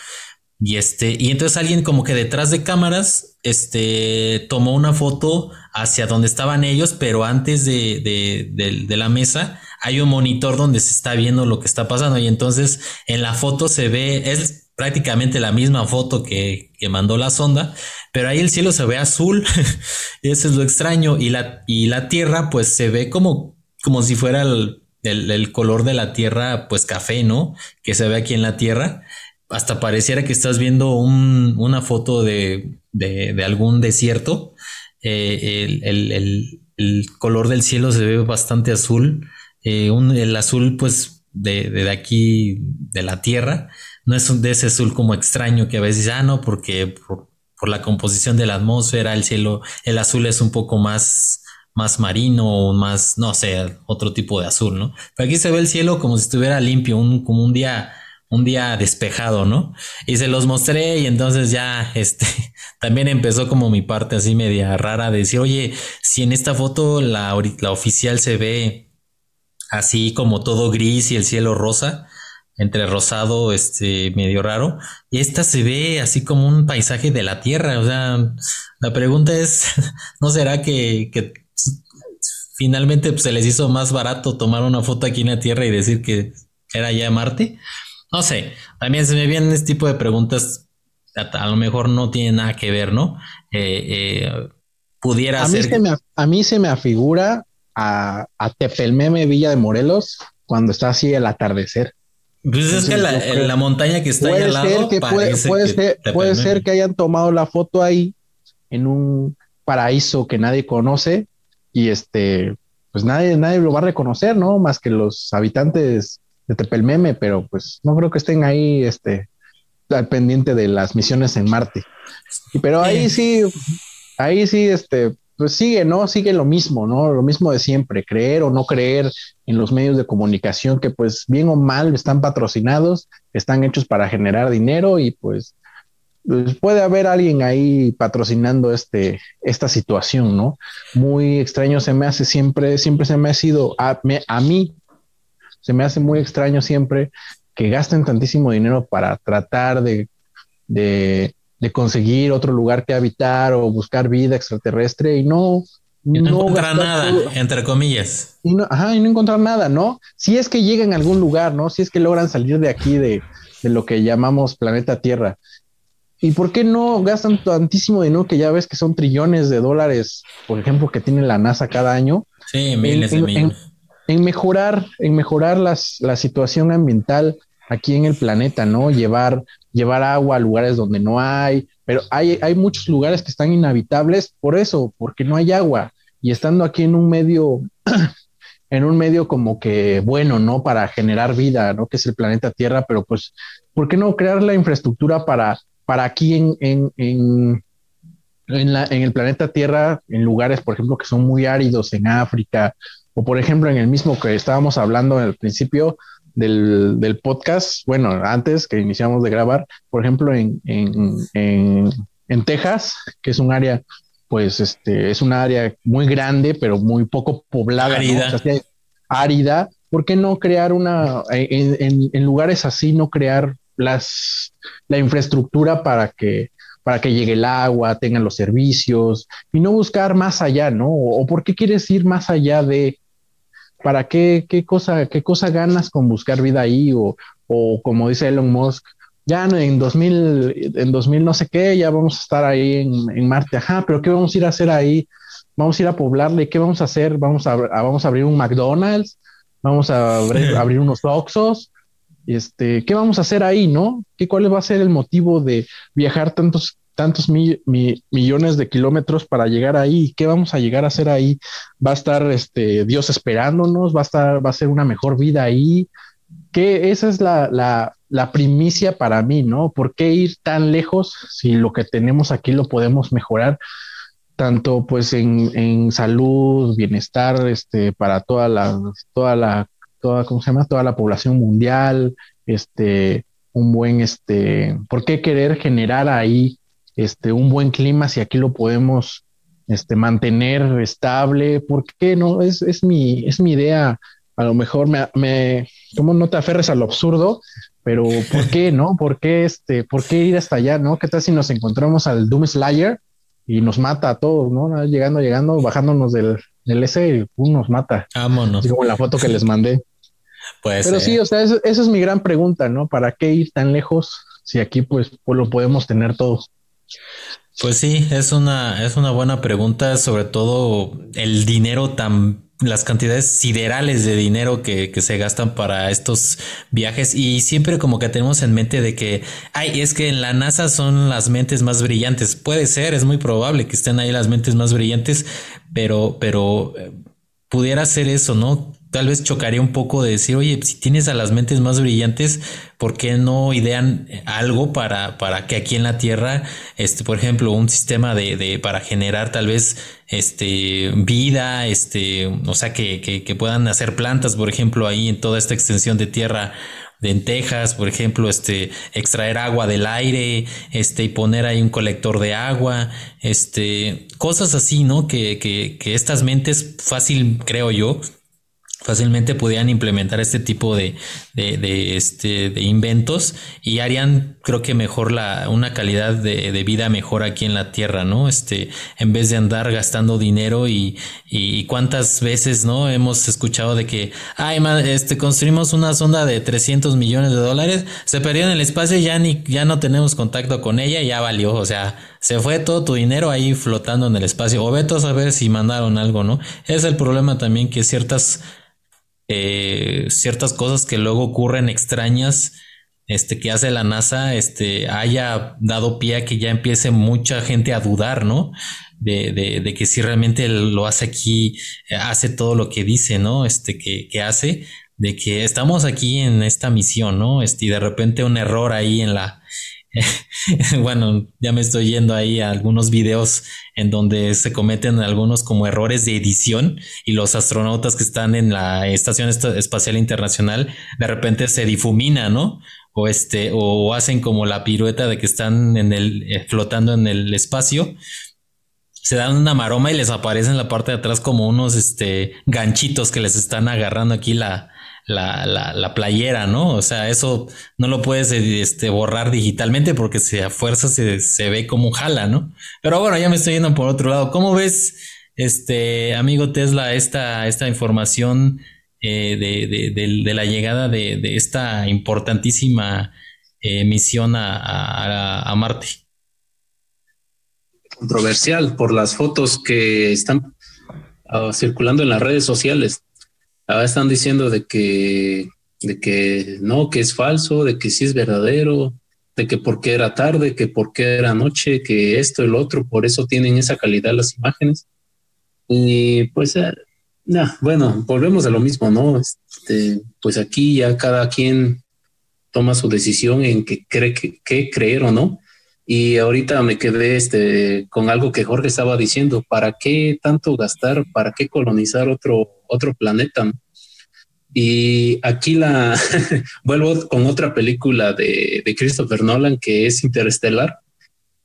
Y este, y entonces alguien como que detrás de cámaras, este, tomó una foto hacia donde estaban ellos, pero antes de, de, de, la mesa hay un monitor donde se está viendo lo que está pasando. Y entonces en la foto se ve, es prácticamente la misma foto que, que mandó la sonda, pero ahí el cielo se ve azul. Eso es lo extraño. Y la, y la tierra, pues se ve como, como si fuera el, el, color de la tierra, pues café, ¿no? Que se ve aquí en la tierra hasta pareciera que estás viendo un, una foto de, de, algún desierto. Eh, el, color del cielo se ve bastante azul. Eh, el azul, pues, de, de, aquí, de la tierra, no es un, de ese azul como extraño que a veces, ah, no, porque por, por la composición de la atmósfera, el cielo, el azul es un poco más, más marino o más, no sé, otro tipo de azul, ¿no? Pero aquí se ve el cielo como si estuviera limpio, un, como un día un día despejado, ¿no? Y se los mostré y entonces ya, este, también empezó como mi parte así media rara de decir, oye, si en esta foto la, la oficial se ve así como todo gris y el cielo rosa, entre rosado, este, medio raro, y esta se ve así como un paisaje de la Tierra, o sea, la pregunta es, ¿no será que, que finalmente pues, se les hizo más barato tomar una foto aquí en la Tierra y decir que era ya Marte? No sé, también se me vienen este tipo de preguntas, a, lo mejor no tiene nada que ver, ¿no? Eh, eh, pudiera a ser... Mí se me, a mí se me afigura a, a Tepelmeme Villa de Morelos cuando está así el atardecer. Pues es que la, la, montaña que está ahí al lado que puede, puede, ser, puede ser que hayan tomado la foto ahí en un paraíso que nadie conoce y este, pues nadie, nadie lo va a reconocer, ¿no? Más que los habitantes de Tepelmeme, pero pues no creo que estén ahí este, al pendiente de las misiones en Marte. Pero ahí sí, ahí sí, este, pues sigue, ¿no? Sigue lo mismo, ¿no? Lo mismo de siempre, creer o no creer en los medios de comunicación que pues bien o mal están patrocinados, están hechos para generar dinero y pues, pues puede haber alguien ahí patrocinando este, esta situación, ¿no? Muy extraño se me hace siempre, siempre se me ha sido, a, a mí se me hace muy extraño siempre que gasten tantísimo dinero para tratar de, de, conseguir otro lugar que habitar o buscar vida extraterrestre y no, no, encontrar nada, entre comillas. Y no, ajá, y no encontrar nada, ¿no? Si es que llegan a algún lugar, ¿no? Si es que logran salir de aquí, de, de lo que llamamos planeta Tierra. ¿Y por qué no gastan tantísimo dinero que ya ves que son trillones de dólares, por ejemplo, que tiene la NASA cada año? Sí, miles de millones en mejorar, en mejorar las, la situación ambiental aquí en el planeta, ¿no? Llevar, llevar agua a lugares donde no hay, pero hay, hay muchos lugares que están inhabitables por eso, porque no hay agua. Y estando aquí en un medio, en un medio como que bueno, ¿no? Para generar vida, ¿no? Que es el planeta Tierra, pero pues, ¿por qué no crear la infraestructura para, para aquí en, en, en, en, la, en el planeta Tierra, en lugares, por ejemplo, que son muy áridos en África o por ejemplo, en el mismo que estábamos hablando al principio del, del podcast, bueno, antes que iniciamos de grabar, por ejemplo, en, en, en, en Texas, que es un área, pues, este, es un área muy grande, pero muy poco poblada, árida. ¿no? O sea, árida. ¿Por qué no crear una, en, en, lugares así, no crear las, la infraestructura para que para que llegue el agua, tengan los servicios y no buscar más allá, ¿no? O, o por qué quieres ir más allá de, ¿para qué, qué, cosa, qué cosa ganas con buscar vida ahí? O, o como dice Elon Musk, ya en 2000, en 2000 no sé qué, ya vamos a estar ahí en, en, Marte, ajá, pero ¿qué vamos a ir a hacer ahí? Vamos a ir a poblarle, ¿qué vamos a hacer? Vamos a, a vamos a abrir un McDonald's, vamos a abrir, abrir unos Oxos, este, ¿qué vamos a hacer ahí, no? ¿Qué, ¿Cuál va a ser el motivo de viajar tantos tantos millones de kilómetros para llegar ahí. ¿Qué vamos a llegar a hacer ahí? ¿Va a estar este, Dios esperándonos? ¿Va a, estar, ¿Va a ser una mejor vida ahí? Que esa es la, primicia para mí, ¿no? ¿Por qué ir tan lejos si lo que tenemos aquí lo podemos mejorar? tanto pues en, en salud, bienestar, este, para toda la, toda la, toda, ¿cómo se llama? Toda la población mundial, este, un buen, este, ¿por qué querer generar ahí, este, un buen clima si aquí lo podemos, este, mantener estable? ¿Por qué no? Es, es mi, es mi idea. A lo mejor me, me, ¿cómo no te aferres a lo absurdo? Pero ¿por qué no? ¿Por qué este, por qué ir hasta allá? ¿No? ¿Qué tal si nos encontramos al Doom Slayer? y nos mata a todos, ¿no? Llegando, llegando, bajándonos del, del S, y nos mata. Vámonos. Así como la foto que les mandé. Pues, Pero sí, o sea, esa es mi gran pregunta, ¿no? ¿Para qué ir tan lejos si aquí pues, pues lo podemos tener todo? Pues sí, es una, es una buena pregunta, sobre todo el dinero tan las cantidades siderales de dinero que, que, se gastan para estos viajes y siempre como que tenemos en mente de que, ay, es que en la NASA son las mentes más brillantes. Puede ser, es muy probable que estén ahí las mentes más brillantes, pero, pero eh, pudiera ser eso, ¿no? Tal vez chocaría un poco de decir, oye, si tienes a las mentes más brillantes, ¿por qué no idean algo para, para que aquí en la Tierra, este, por ejemplo, un sistema de, de para generar tal vez este vida, este, o sea, que, que, que puedan hacer plantas, por ejemplo, ahí en toda esta extensión de tierra en Texas, por ejemplo, este, extraer agua del aire, este, y poner ahí un colector de agua, este, cosas así, ¿no? Que, que, que estas mentes fácil, creo yo, fácilmente podían implementar este tipo de, de, este, de inventos y harían creo que mejor la, una calidad de, de, vida mejor aquí en la tierra, ¿no? Este, en vez de andar gastando dinero y, y, cuántas veces, ¿no? Hemos escuchado de que, ay, este, construimos una sonda de 300 millones de dólares, se perdió en el espacio y ya, ni, ya no tenemos contacto con ella, ya valió, o sea, se fue todo tu dinero ahí flotando en el espacio, o vete a saber si mandaron algo, ¿no? Es el problema también que ciertas eh, ciertas cosas que luego ocurren extrañas este, que hace la NASA, este, haya dado pie a que ya empiece mucha gente a dudar, ¿no? De, de, que si realmente lo hace aquí, hace todo lo que dice, ¿no? Este, que, que hace, de que estamos aquí en esta misión, ¿no? Este, y de repente un error ahí en la, bueno, ya me estoy yendo ahí a algunos videos en donde se cometen algunos como errores de edición y los astronautas que están en la Estación Espacial Internacional de repente se difumina, ¿no? O este, o hacen como la pirueta de que están en el, eh, flotando en el espacio se dan una maroma y les aparece en la parte de atrás como unos este, ganchitos que les están agarrando aquí la, la, la, la, playera, ¿no? O sea, eso no lo puedes este, borrar digitalmente porque a fuerza se, se ve como jala, ¿no? Pero bueno, ya me estoy yendo por otro lado. ¿Cómo ves, este amigo Tesla, esta, esta información eh, de, de, la llegada de, esta importantísima eh, misión a, a, Marte? Controversial por las fotos que están uh, circulando en las redes sociales Ahora están diciendo de que, de que no, que es falso, de que sí es verdadero, de que porque era tarde, que porque era noche, que esto, el otro, por eso tienen esa calidad las imágenes. Y pues, eh, bueno, volvemos a lo mismo, ¿no? Este, pues aquí ya cada quien toma su decisión en que cree que, que creer o no. Y ahorita me quedé este, con algo que Jorge estaba diciendo, ¿para qué tanto gastar? ¿Para qué colonizar otro, otro planeta? Y aquí la vuelvo con otra película de, de, Christopher Nolan que es Interestelar,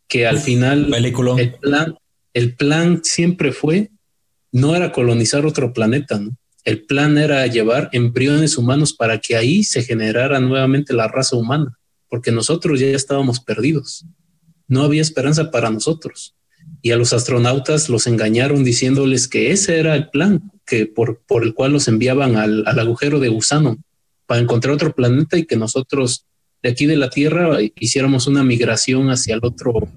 que al final el plan, el plan siempre fue, no era colonizar otro planeta, ¿no? El plan era llevar embriones humanos para que ahí se generara nuevamente la raza humana, porque nosotros ya estábamos perdidos no había esperanza para nosotros. Y a los astronautas los engañaron diciéndoles que ese era el plan que por, por el cual los enviaban al, agujero de gusano para encontrar otro planeta y que nosotros de aquí de la Tierra hiciéramos una migración hacia el otro,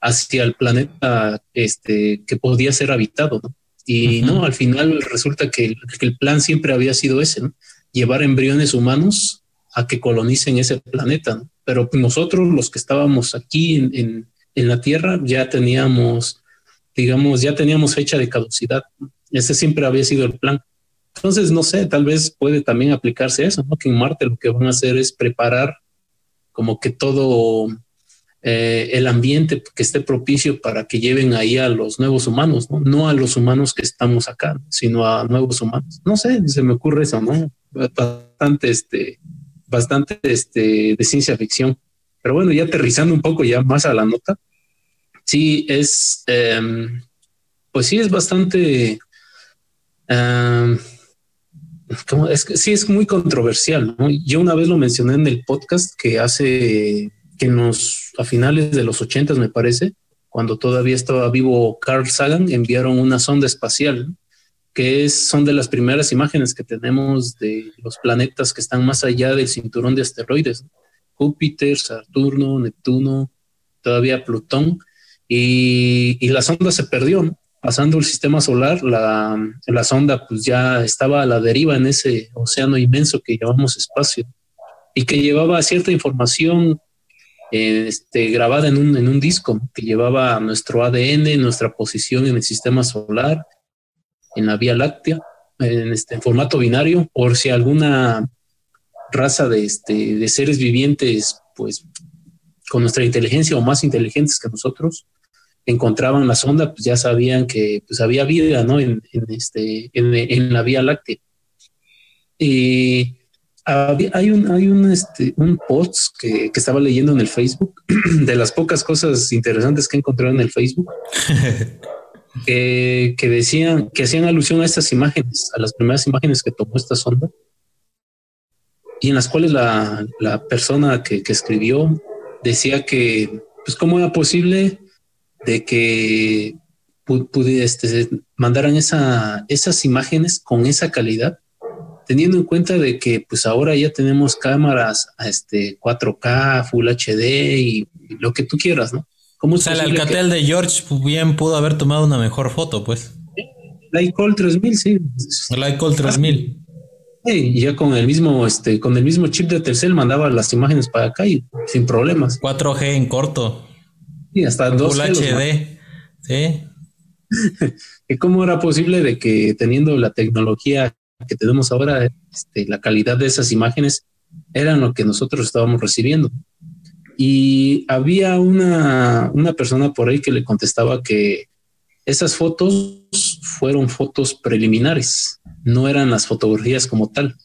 hacia el planeta este, que podía ser habitado. Y no, al final resulta que el, plan siempre había sido ese, llevar embriones humanos a que colonicen ese planeta. Pero nosotros, los que estábamos aquí en, en la Tierra ya teníamos, digamos, ya teníamos fecha de caducidad. Ese siempre había sido el plan. Entonces, no sé, tal vez puede también aplicarse eso, ¿no? Que en Marte lo que van a hacer es preparar como que todo eh, el ambiente que esté propicio para que lleven ahí a los nuevos humanos, ¿no? No a los humanos que estamos acá, sino a nuevos humanos. No sé, se me ocurre eso, ¿no? Bastante, este, bastante, este, de ciencia ficción. Pero bueno, ya aterrizando un poco ya más a la nota, sí es, em, pues sí es bastante, em, es que sí es muy controversial. ¿no? Yo una vez lo mencioné en el podcast que hace que nos a finales de los ochentas me parece, cuando todavía estaba vivo Carl Sagan, enviaron una sonda espacial que son de las primeras imágenes que tenemos de los planetas que están más allá del cinturón de asteroides. Júpiter, Saturno, Neptuno, todavía Plutón, y, la sonda se perdió. Pasando el sistema solar, la, la, sonda pues ya estaba a la deriva en ese océano inmenso que llamamos espacio y que llevaba cierta información eh, este, grabada en un, en un disco que llevaba nuestro ADN, nuestra posición en el sistema solar, en la Vía Láctea, en, este, en formato binario, por si alguna raza de, este, de seres vivientes, pues con nuestra inteligencia o más inteligentes que nosotros, encontraban la sonda, pues ya sabían que pues, había vida ¿no? en, este, en, la Vía Láctea. Y hay un, hay un, este, un post que, que, estaba leyendo en el Facebook, de las pocas cosas interesantes que he encontrado en el Facebook, que, decían, que hacían alusión a estas imágenes, a las primeras imágenes que tomó esta sonda, y en las cuales la, persona que, escribió decía que, pues, cómo era posible de que este, mandaran esa, esas imágenes con esa calidad, teniendo en cuenta de que, pues, ahora ya tenemos cámaras a este 4K, Full HD y, lo que tú quieras, ¿no? ¿Cómo o sea, el Alcatel de George bien pudo haber tomado una mejor foto, pues. La iCall 3000, sí. La iCall 3000 y ya con el mismo, este, con el mismo chip de Telcel mandaba las imágenes para acá y sin problemas. 4G en corto. Y hasta 2 HD. Sí. ¿Y cómo era posible de que teniendo la tecnología que tenemos ahora, este, la calidad de esas imágenes eran lo que nosotros estábamos recibiendo? Y había una, una persona por ahí que le contestaba que esas fotos fueron fotos preliminares, no eran las fotografías como tal.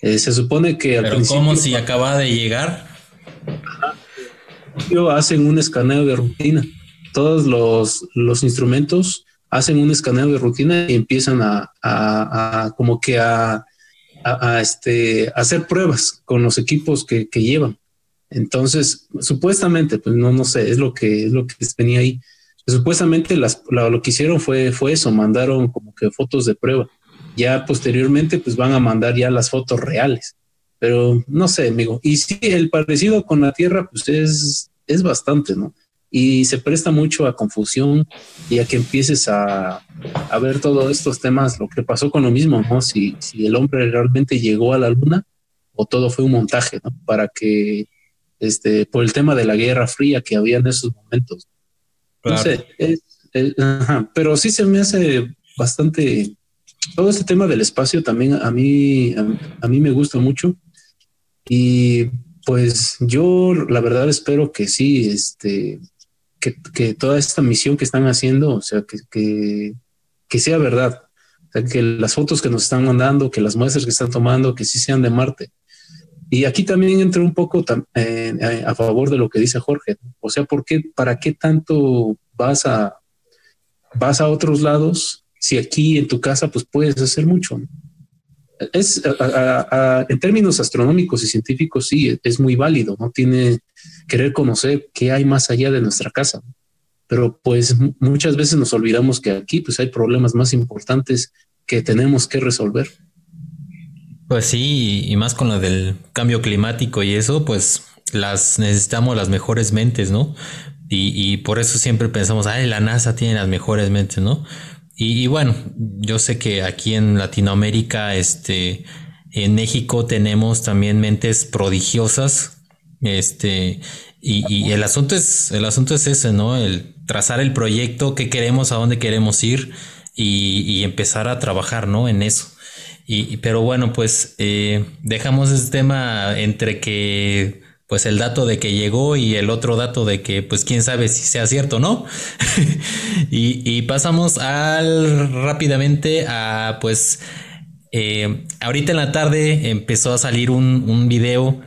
Eh, se supone que al Pero ¿cómo si acaba de llegar? hacen un escaneo de rutina. Todos los, los instrumentos hacen un escaneo de rutina y empiezan a, como que a, a, este, hacer pruebas con los equipos que, que, llevan. Entonces, supuestamente, pues no, no sé, es lo que es lo que venía ahí supuestamente las, lo, que hicieron fue, fue eso, mandaron como que fotos de prueba. Ya posteriormente pues van a mandar ya las fotos reales. Pero no sé, amigo. Y sí, el parecido con la Tierra pues es, es bastante, ¿no? Y se presta mucho a confusión y a que empieces a, a ver todos estos temas, lo que pasó con lo mismo, ¿no? Si, si el hombre realmente llegó a la luna o todo fue un montaje, ¿no? Para que, este, por el tema de la Guerra Fría que había en esos momentos. No sé, pero sí se me hace bastante. Todo este tema del espacio también a mí, a, mí me gusta mucho. Y pues yo la verdad espero que sí, este, que, toda esta misión que están haciendo, o sea, que, que, sea verdad. O sea, que las fotos que nos están mandando, que las muestras que están tomando, que sí sean de Marte. Y aquí también entra un poco eh, a favor de lo que dice Jorge. O sea, ¿por qué, ¿para qué tanto vas a, vas a otros lados si aquí en tu casa pues puedes hacer mucho? Es, en términos astronómicos y científicos, sí, es muy válido, ¿no? Tiene querer conocer qué hay más allá de nuestra casa. Pero pues muchas veces nos olvidamos que aquí pues hay problemas más importantes que tenemos que resolver. Pues sí, y más con lo del cambio climático y eso, pues las necesitamos las mejores mentes, ¿no? Y, por eso siempre pensamos, ay, la NASA tiene las mejores mentes, ¿no? Y, bueno, yo sé que aquí en Latinoamérica, este, en México tenemos también mentes prodigiosas, este, Y, el asunto es, el asunto es ese, ¿no? El trazar el proyecto, qué queremos, a dónde queremos ir y, empezar a trabajar, ¿no? En eso. Y, pero bueno, pues eh, dejamos este tema entre que pues el dato de que llegó y el otro dato de que pues quién sabe si sea cierto o no. y, pasamos al rápidamente a pues eh, ahorita en la tarde empezó a salir un, un video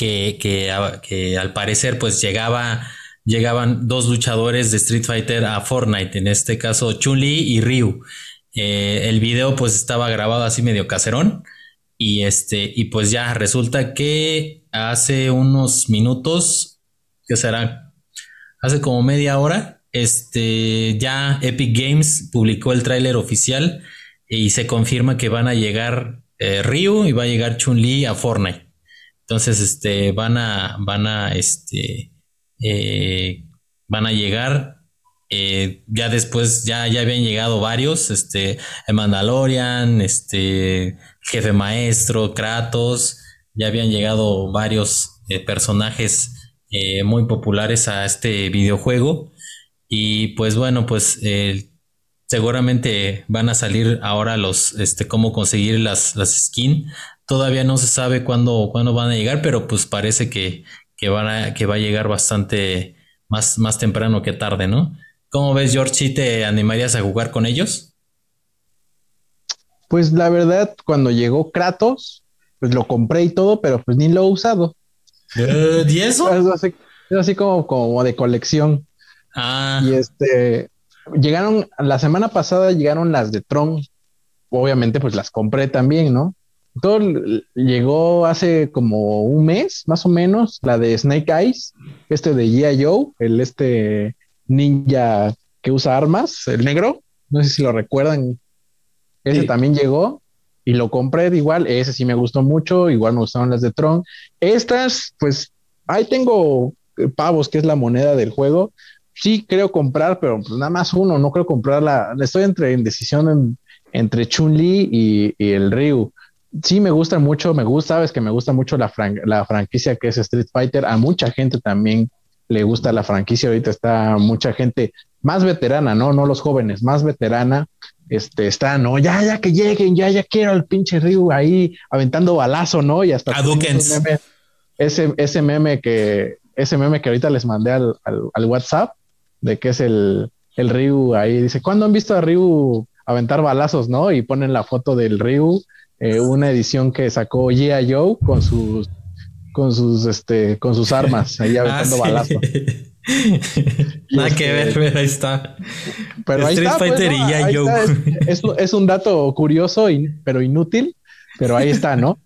que, que, al parecer pues llegaba, llegaban dos luchadores de Street Fighter a Fortnite, en este caso Chun-Li y Ryu. Eh, el video pues estaba grabado así medio caserón y este y pues ya resulta que hace unos minutos, que será hace como media hora, este ya Epic Games publicó el tráiler oficial y se confirma que van a llegar eh, Ryu y va a llegar Chun-Li a Fortnite. Entonces, este, van a, van a, este, eh, van a llegar. Eh, ya después, ya, ya habían llegado varios, este, Mandalorian, este, Jefe Maestro, Kratos, ya habían llegado varios eh, personajes muy populares a este videojuego. Y pues bueno, pues seguramente van a salir ahora los, este, cómo conseguir las, las skins Todavía no se sabe cuándo, cuándo van a llegar, pero pues parece que, van a, que va a llegar bastante más, más temprano que tarde, ¿no? ¿Cómo ves, George? ¿Sí te animarías a jugar con ellos? Pues la verdad, cuando llegó Kratos, pues lo compré y todo, pero pues ni lo he usado. Eh, ¿Y eso? Es así, como, como de colección. Ah. Y este, llegaron, la semana pasada llegaron las de Tron. Obviamente, pues las compré también, ¿no? todo llegó hace como un mes, más o menos, la de Snake Eyes, este de G.I. Joe, el este ninja que usa armas, el negro, no sé si lo recuerdan, ese también llegó y lo compré igual, ese sí me gustó mucho, igual me gustaron las de Tron. Estas, pues, ahí tengo pavos, que es la moneda del juego. Sí creo comprar, pero pues nada más uno, no creo comprarla. Estoy entre indecisión entre Chun-Li y, y el Ryu sí me gusta mucho, me gusta, sabes que me gusta mucho la, la franquicia que es Street Fighter. A mucha gente también le gusta la franquicia. Ahorita está mucha gente más veterana, ¿no? No los jóvenes, más veterana. Este está, no, ya, ya que lleguen, ya, ya quiero al pinche Ryu ahí aventando balazo, ¿no? Y hasta ese, ese meme que, ese meme que ahorita les mandé al, al, WhatsApp, de que es el, el Ryu ahí, dice, ¿cuándo han visto a Ryu aventar balazos, no? Y ponen la foto del Ryu eh, una edición que sacó G.I. Joe con sus con sus este con sus armas ahí ah, aventando balazos. Nada que ver, pero ahí está. Pero ahí está, pues, Fighter y Joe. Es, un dato curioso, pero inútil, pero ahí está, ¿no?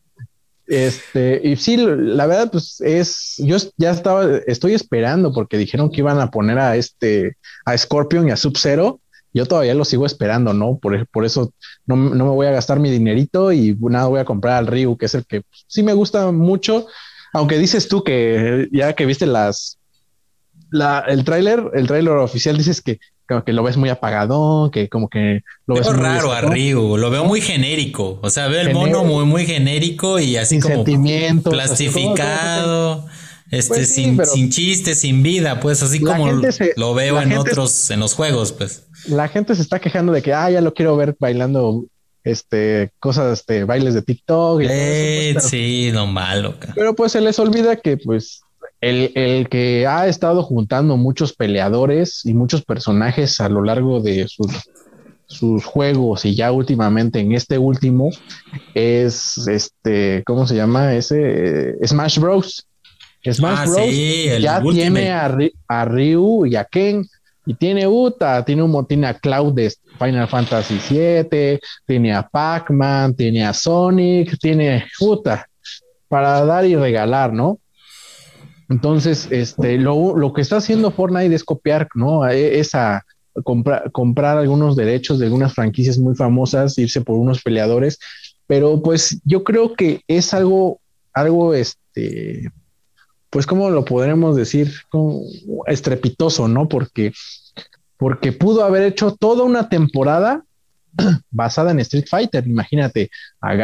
Este, y sí, la verdad, pues es, yo ya estaba, estoy esperando porque dijeron que iban a poner a este, a Scorpion y a Sub-Zero yo todavía lo sigo esperando, ¿no? Por, por eso no, me voy a gastar mi dinerito y nada, voy a comprar al Ryu, que es el que sí me gusta mucho, aunque dices tú que ya que viste las, la, el tráiler, el tráiler oficial dices que que lo ves muy apagado, que como que lo ves raro a Ryu, lo veo muy genérico, o sea, veo el mono muy muy genérico y así como plastificado. Este, pues sin, sin chiste, sin vida, pues así como lo veo en otros, en los juegos, pues. La gente se está quejando de que, ah, ya lo quiero ver bailando este, cosas, este, bailes de TikTok. Y eh, pues, sí, no malo. Pero pues se les olvida que pues el, el, que ha estado juntando muchos peleadores y muchos personajes a lo largo de sus, sus juegos y ya últimamente en este último es este, ¿cómo se llama? Ese Smash Bros. Smash ah, Bros. ya tiene a, a Ryu y a Ken y tiene Uta, tiene un tiene a Cloud de Final Fantasy VII, tiene a Pac-Man, tiene a Sonic, tiene Uta para dar y regalar, ¿no? Entonces, este, lo, lo que está haciendo Fortnite es copiar, ¿no? E, esa comprar, comprar algunos derechos de algunas franquicias muy famosas, irse por unos peleadores, pero pues yo creo que es algo, algo, este, pues, ¿cómo lo podremos decir? Como estrepitoso, ¿no? Porque, porque pudo haber hecho toda una temporada basada en Street Fighter. Imagínate a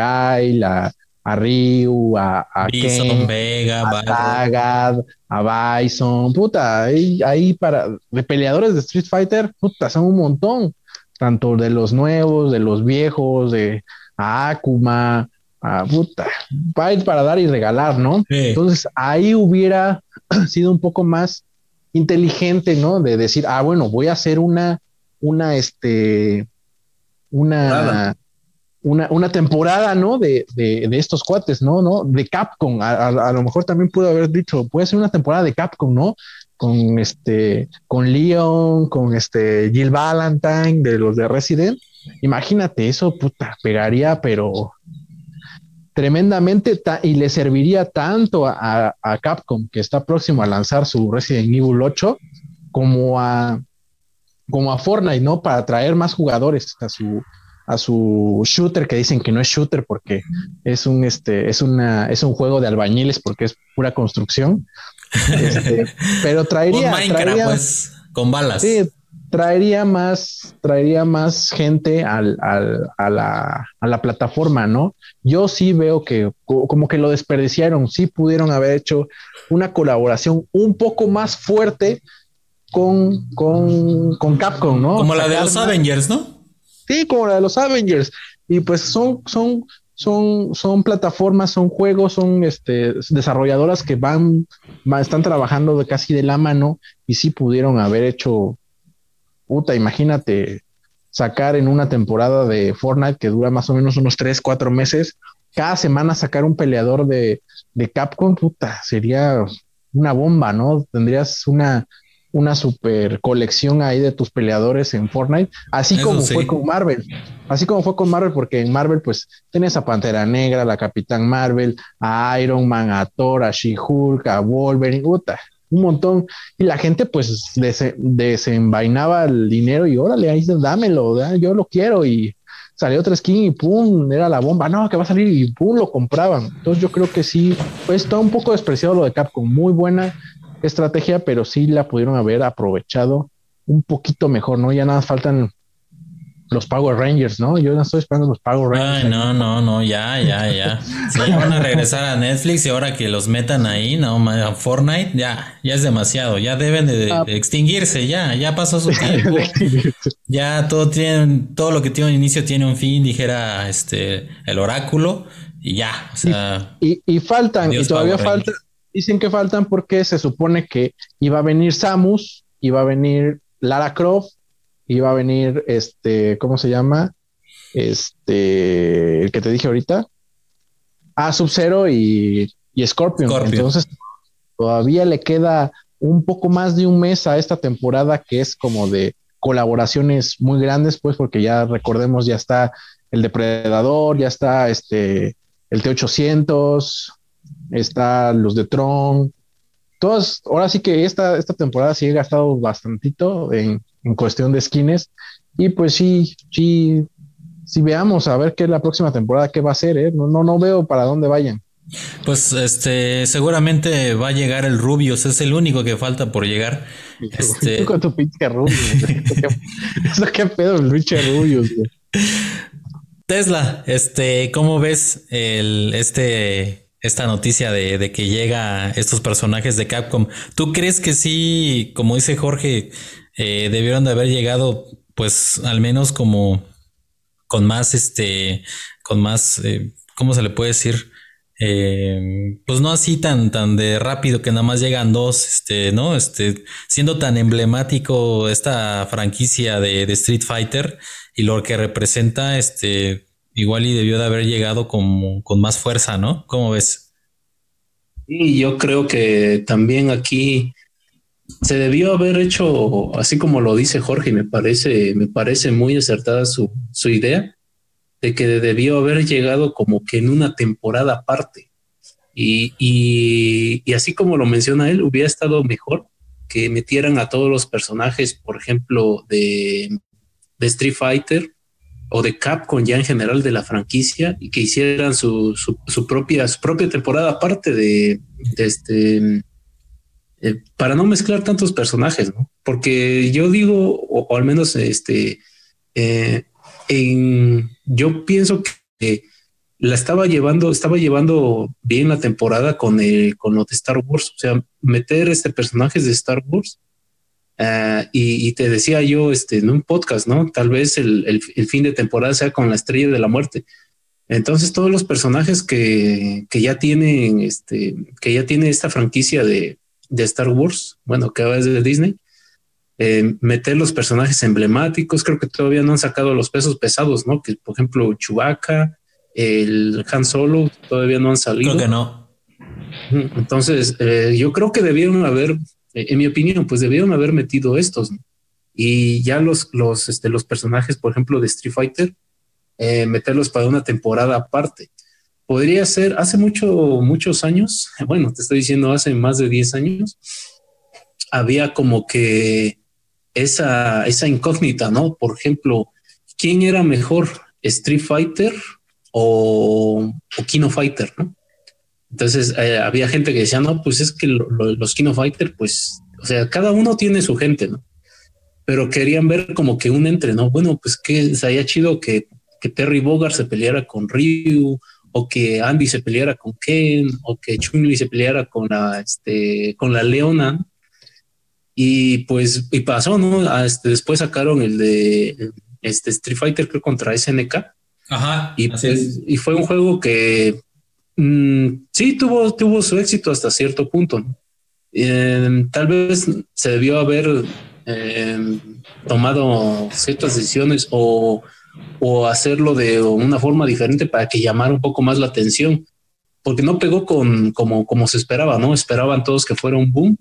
Guy, a, a Ryu, a, a Bison, Vega, a Tagad, a Bison, puta, ahí, para de peleadores de Street Fighter, puta, son un montón, tanto de los nuevos, de los viejos, de Akuma, a puta, para dar y regalar, ¿no? Entonces ahí hubiera sido un poco más inteligente, ¿no? De decir, ah, bueno, voy a hacer una, una, este, una, una, una, temporada, ¿no? De, de, de, estos cuates, ¿no? ¿no? De Capcom. A, lo mejor también pudo haber dicho, puede ser una temporada de Capcom, ¿no? Con este, con Leon, con este Jill Valentine, de los de Resident. Imagínate, eso, puta, pegaría, pero tremendamente y le serviría tanto a, a, Capcom, que está próximo a lanzar su Resident Evil 8, como a, como a Fortnite, ¿no? Para atraer más jugadores a su, a su shooter, que dicen que no es shooter porque es un, este, es una, es un juego de albañiles porque es pura construcción. Este, pero traería, Minecraft, pues, con balas. Sí, traería más, traería más gente al, al, a, la, a la plataforma, ¿no? Yo sí veo que como que lo desperdiciaron, sí pudieron haber hecho una colaboración un poco más fuerte con, con, con Capcom, ¿no? Como la de los Avengers, ¿no? Sí, como la de los Avengers. Y pues son, son, son, son plataformas, son juegos, son este, desarrolladoras que van, están trabajando de casi de la mano y sí pudieron haber hecho, puta, imagínate sacar en una temporada de Fortnite que dura más o menos unos 3, 4 meses, cada semana sacar un peleador de, de Capcom, puta, sería una bomba, ¿no? Tendrías una, una super colección ahí de tus peleadores en Fortnite, así como fue con Marvel, así como fue con Marvel, porque en Marvel pues tienes a Pantera Negra, la Capitán Marvel, a Iron Man, a Thor, a She-Hulk, a Wolverine, puta, un montón, y la gente pues desenvainaba el dinero y órale, ahí dámelo, yo lo quiero y salió otra skin y pum, era la bomba, no, que va a salir y pum, lo compraban. Entonces yo creo que sí, pues está un poco despreciado lo de Capcom, muy buena estrategia, pero sí la pudieron haber aprovechado un poquito mejor, ¿no? Ya nada faltan los Power Rangers, ¿no? Yo no estoy esperando los Power Rangers. Ay, no, no, no, ya, ya, ya. Se van a regresar a Netflix y ahora que los metan ahí, no, a Fortnite, ya, ya es demasiado, ya deben de, ah. extinguirse, ya, ya pasó su tiempo. ya todo tiene, todo lo que tiene un inicio tiene un fin, dijera este el oráculo, y ya, o sea. Y, y, faltan, y todavía faltan dicen que faltan porque se supone que iba a venir Samus, iba a venir Lara Croft, iba a venir este, ¿cómo se llama? Este, el que te dije ahorita. Ah, Sub-Zero y, y Scorpion. Entonces, todavía le queda un poco más de un mes a esta temporada que es como de colaboraciones muy grandes, pues, porque ya recordemos, ya está el Depredador, ya está este, el T-800, está los de Tron. Todas, ahora sí que esta, esta temporada sí he gastado bastantito en, en cuestión de skins. Y pues sí, sí, sí veamos a ver qué es la próxima temporada, qué va a ser, ¿eh? No, no, no veo para dónde vayan. Pues este, seguramente va a llegar el Rubius, es el único que falta por llegar. Este... con tu pinche Rubius. Eso qué pedo el pinche Rubius. Tesla, este, ¿cómo ves el, este esta noticia de, que llega estos personajes de Capcom. ¿Tú crees que sí, como dice Jorge, eh, debieron de haber llegado, pues al menos como con más, este, con más, eh, ¿cómo se le puede decir? Eh, pues no así tan, tan de rápido que nada más llegan dos, este, ¿no? Este, siendo tan emblemático esta franquicia de, de Street Fighter y lo que representa, este, igual y debió de haber llegado con, con más fuerza, ¿no? ¿Cómo ves? Y yo creo que también aquí se debió haber hecho, así como lo dice Jorge, me parece, me parece muy acertada su, su idea, de que debió haber llegado como que en una temporada aparte. Y, y, así como lo menciona él, hubiera estado mejor que metieran a todos los personajes, por ejemplo, de, de Street Fighter, o de Capcom ya en general de la franquicia y que hicieran su, su, propia, su propia temporada aparte de, este eh, para no mezclar tantos personajes, ¿no? Porque yo digo, o, al menos este, eh, yo pienso que la estaba llevando, estaba llevando bien la temporada con, con lo de Star Wars, o sea, meter este personajes de Star Wars. Uh, y, y, te decía yo este, en un podcast, ¿no? Tal vez el, el, el, fin de temporada sea con la estrella de la muerte. Entonces, todos los personajes que, que ya tienen, este, que ya tiene esta franquicia de, de Star Wars, bueno, que ahora es de Disney, eh, meter los personajes emblemáticos, creo que todavía no han sacado los pesos pesados, ¿no? Que por ejemplo Chewbacca, el Han Solo, todavía no han salido. Creo que no. Entonces, eh, yo creo que debieron haber, eh, en mi opinión, pues debieron haber metido estos. ¿no? Y ya los, los, este, los personajes, por ejemplo, de Street Fighter, eh, meterlos para una temporada aparte. Podría ser, hace mucho, muchos años, bueno, te estoy diciendo hace más de 10 años, había como que esa, esa incógnita, ¿no? Por ejemplo, ¿quién era mejor, Street Fighter o, o Kino Fighter, ¿no? Entonces eh, había gente que decía, no, pues es que lo, lo, los Kino Fighter, pues, o sea, cada uno tiene su gente, ¿no? Pero querían ver como que un entre, ¿no? Bueno, pues que sería chido que, que Terry Bogard se peleara con Ryu, o que Andy se peleara con Ken, o que Chun-Li se peleara con la, este, con la Leona, y pues, y pasó, ¿no? Este, después sacaron el de este Street Fighter, creo, contra SNK. Ajá. Y, pues, y fue un juego que mmm, sí tuvo, tuvo su éxito hasta cierto punto. ¿no? Eh, tal vez se debió haber eh, tomado ciertas decisiones o, o hacerlo de una forma diferente para que llamara un poco más la atención, porque no pegó con como, como se esperaba, ¿no? Esperaban todos que fuera un boom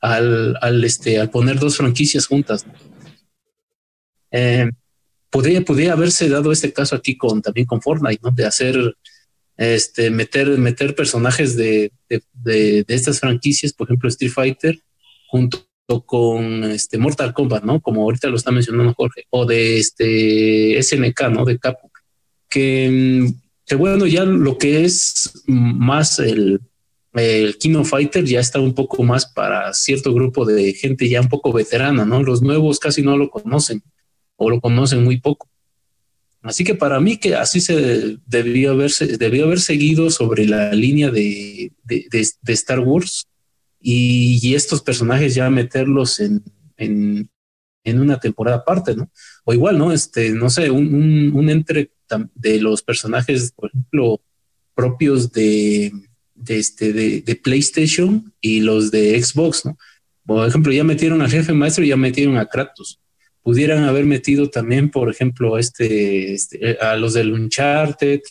al, al, este, al poner dos franquicias juntas. Eh, podría, podría haberse dado este caso aquí con también con Fortnite, ¿no? De hacer, este, meter, meter personajes de, de, de, de estas franquicias, por ejemplo, Street Fighter, junto con este Mortal Kombat, ¿no? Como ahorita lo está mencionando Jorge, o de este SNK, ¿no? De Capcom, que, que bueno, ya lo que es más el, el Kino Fighter ya está un poco más para cierto grupo de gente ya un poco veterana, ¿no? Los nuevos casi no lo conocen o lo conocen muy poco. Así que para mí que así se debió haberse, debió haber seguido sobre la línea de, de Star Wars y, estos personajes ya meterlos en, en, una temporada aparte, ¿no? O igual, ¿no? Este, no sé, un, entre de los personajes, por ejemplo, propios de, de, este, de, de, PlayStation y los de Xbox, ¿no? Por ejemplo, ya metieron al jefe maestro y ya metieron a Kratos. Pudieran haber metido también, por ejemplo, este, este a los del Uncharted,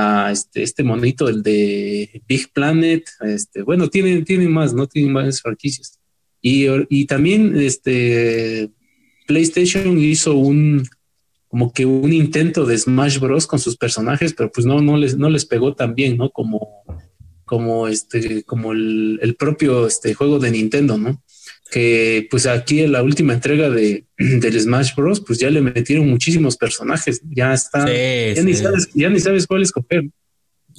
a este, este monito, el de Big Planet, este, bueno, tienen, tienen más, no tienen más franquicias. Y, y también este PlayStation hizo un como que un intento de Smash Bros con sus personajes, pero pues no, no les, no les pegó tan bien, ¿no? Como, como este, como el, el, propio este juego de Nintendo, ¿no? Que pues aquí en la última entrega de del Smash Bros. pues ya le metieron muchísimos personajes, ya está, sí, ya, sí. Ni sabes, ya ni sabes cuál escoger.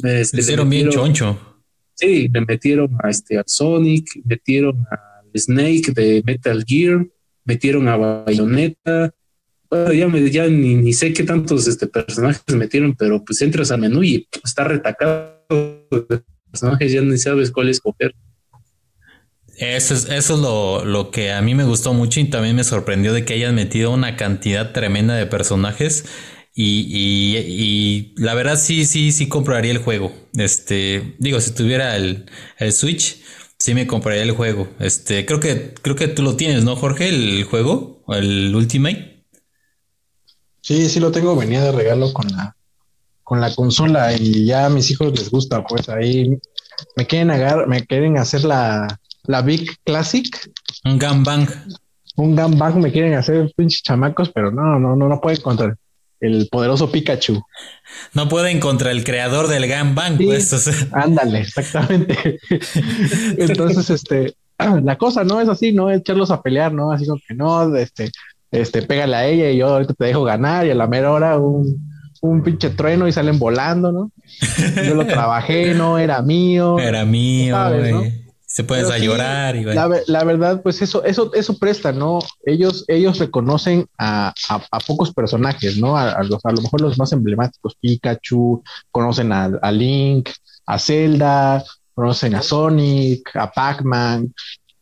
Este, le hicieron bien choncho. Sí, le metieron a este a Sonic, metieron a Snake de Metal Gear, metieron a Bayonetta, bueno, ya, me, ya ni, ni, sé qué tantos este, personajes metieron, pero pues entras al menú y está retacado personajes, ya ni sabes cuál escoger. Eso es, eso es lo, lo, que a mí me gustó mucho y también me sorprendió de que hayan metido una cantidad tremenda de personajes. Y, y, la verdad sí, sí, sí compraría el juego. Este, digo, si tuviera el, el Switch, sí me compraría el juego. Este, creo que, creo que tú lo tienes, ¿no, Jorge? El juego, el Ultimate. Sí, sí lo tengo, venía de regalo con la, con la consola y ya a mis hijos les gusta, pues ahí me quieren agarrar, me quieren hacer la, la Big Classic. Un gangbang. Un gangbang me quieren hacer pinches chamacos, pero no, no, no, no pueden contra el poderoso Pikachu. No pueden contra el creador del gangbang, sí, pues. O sea. Ándale, exactamente. Entonces, este, la cosa no es así, no echarlos a pelear, no, así como que no, este, este, pégale a ella y yo ahorita te dejo ganar y a la mera hora un, un pinche trueno y salen volando, ¿no? Yo lo trabajé, no era mío. Era mío, ¿sabes, ¿no? Se puedes a llorar y la, la, verdad, pues eso, eso, eso presta, ¿no? Ellos, ellos reconocen a, a, pocos personajes, ¿no? A, los, a lo mejor los más emblemáticos, Pikachu, conocen a, a Link, a Zelda, conocen a Sonic, a Pac-Man,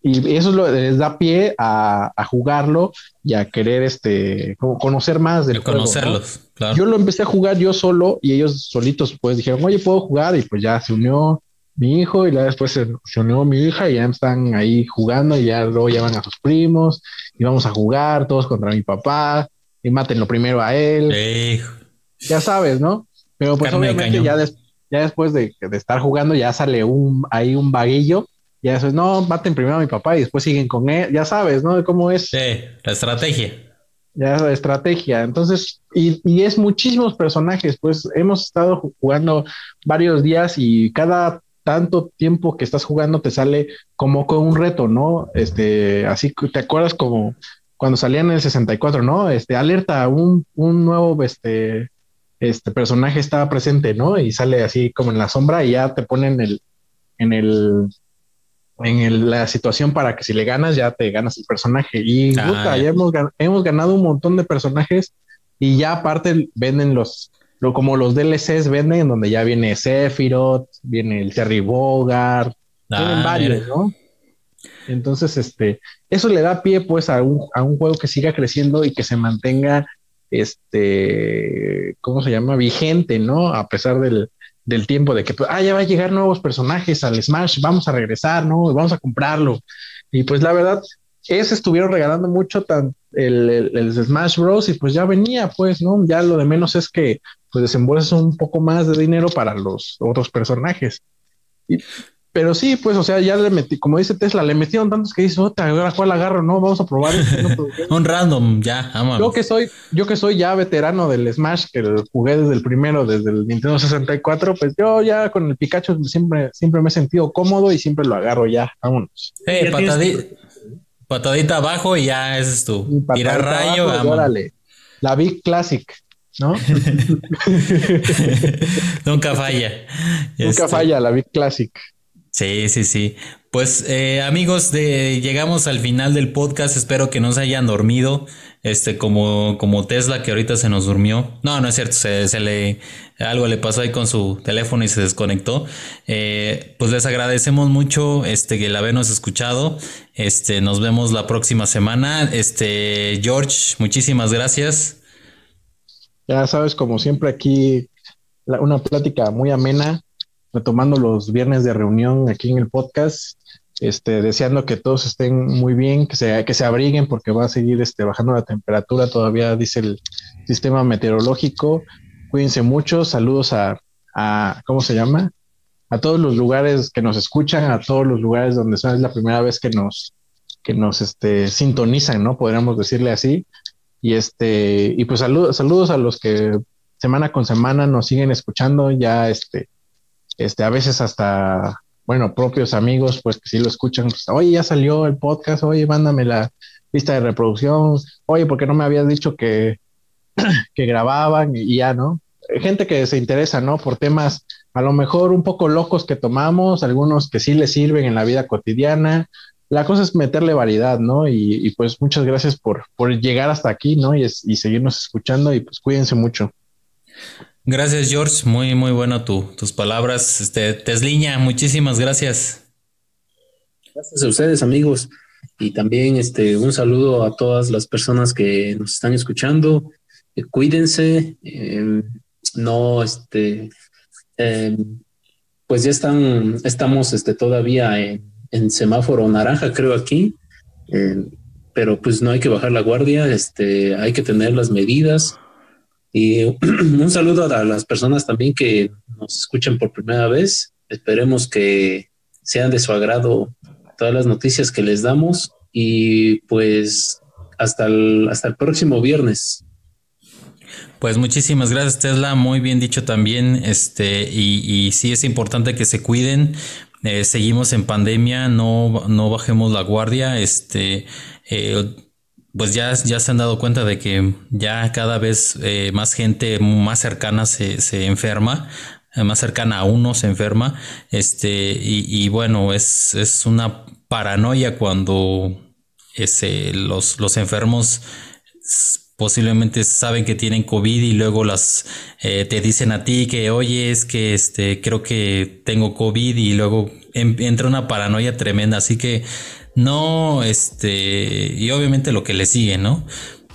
y eso les da pie a, jugarlo y a querer este conocer más del juego, conocerlos. Yo lo empecé a jugar yo solo y ellos solitos pues dijeron, oye, puedo jugar y pues ya se unió mi hijo y luego después se, unió mi hija y ya están ahí jugando y ya luego llevan a sus primos y vamos a jugar todos contra mi papá y maten lo primero a él. Ya sabes, ¿no? Pero pues obviamente ya, ya después de, de, estar jugando ya sale un ahí un vaguillo ya eso es, no, maten primero a mi papá y después siguen con él, ya sabes, ¿no? cómo es. Sí, la estrategia. Ya la estrategia. Entonces, y, y es muchísimos personajes, pues hemos estado jugando varios días y cada tanto tiempo que estás jugando te sale como con un reto, ¿no? Este, así que te acuerdas como cuando salían en el 64, ¿no? Este, alerta, un, un nuevo, este, este personaje está presente, ¿no? Y sale así como en la sombra y ya te ponen el, en el, en la situación para que si le ganas ya te ganas el personaje. Y ah, ya hemos, hemos, ganado un montón de personajes y ya aparte venden los, lo, como los DLCs venden, donde ya viene Sephiroth, viene el Terry Bogard, vienen ah, varios, ¿no? Entonces, este, eso le da pie pues a un, a un juego que siga creciendo y que se mantenga, este, ¿cómo se llama? Vigente, ¿no? A pesar del, del tiempo de que, pues, ah, ya va a llegar nuevos personajes al Smash, vamos a regresar, ¿no? Vamos a comprarlo. Y pues la verdad, ese estuvieron regalando mucho tan el, el, Smash Bros. y pues ya venía, pues, ¿no? Ya lo de menos es que pues desembolsas un poco más de dinero para los otros personajes. Y pero sí, pues, o sea, ya le metí, como dice Tesla, le metieron tantos que dice, otra, ahora cuál agarro, no, vamos a probar. Un random, ya, vámonos. Yo que soy, yo que soy ya veterano del Smash, que jugué desde el primero, desde el Nintendo 64, pues yo ya con el Pikachu siempre, siempre me he sentido cómodo y siempre lo agarro ya, vámonos. Eh, patadita, abajo y ya ese es tu tira rayo, órale. La Big Classic. ¿No? Nunca falla. Nunca este falla la Big Classic. Sí, sí, sí. Pues eh, amigos, de, llegamos al final del podcast. Espero que no se hayan dormido, este, como, como Tesla que ahorita se nos durmió. No, no es cierto. Se, le algo le pasó ahí con su teléfono y se desconectó. Eh, pues les agradecemos mucho, este, que la habernos escuchado. Este, nos vemos la próxima semana. Este, George, muchísimas gracias. Ya sabes, como siempre aquí una plática muy amena retomando los viernes de reunión aquí en el podcast, este, deseando que todos estén muy bien, que se, que se abriguen porque va a seguir este, bajando la temperatura, todavía dice el sistema meteorológico. Cuídense mucho, saludos a, a, ¿cómo se llama? A todos los lugares que nos escuchan, a todos los lugares donde es la primera vez que nos, que nos este, sintonizan, ¿no? Podríamos decirle así. Y este, y pues saludos, a los que semana con semana nos siguen escuchando, ya este, este, a veces hasta, bueno, propios amigos, pues que sí lo escuchan, pues, oye, ya salió el podcast, oye, mándame la lista de reproducción, oye, ¿por qué no me habías dicho que, que grababan y ya, ¿no? Gente que se interesa, ¿no? Por temas a lo mejor un poco locos que tomamos, algunos que sí les sirven en la vida cotidiana. La cosa es meterle variedad, ¿no? Y, pues muchas gracias por, por llegar hasta aquí, ¿no? Y, y seguirnos escuchando y pues cuídense mucho. Gracias, George. Muy, muy bueno tus palabras. Este, Tesliña, muchísimas gracias. Gracias a ustedes, amigos. Y también este, un saludo a todas las personas que nos están escuchando. Eh, cuídense. Em, no, este, em, pues ya están, estamos este, todavía en, semáforo naranja, creo aquí. Em, pero pues no hay que bajar la guardia. Este, hay que tener las medidas y un saludo a las personas también que nos escuchan por primera vez. Esperemos que sean de su agrado todas las noticias que les damos y pues hasta el, hasta el próximo viernes. Pues muchísimas gracias Tesla, muy bien dicho también, este, y, y sí es importante que se cuiden, eh, seguimos en pandemia, no, no bajemos la guardia, este, eh, pues ya, ya se han dado cuenta de que ya cada vez eh, más gente más cercana se, se enferma. más cercana a uno se enferma. Este, y, bueno, es, es una paranoia cuando ese, los, los enfermos posiblemente saben que tienen COVID y luego las eh, te dicen a ti que oye es que este creo que tengo COVID y luego entra una paranoia tremenda así que no este y obviamente lo que le sigue no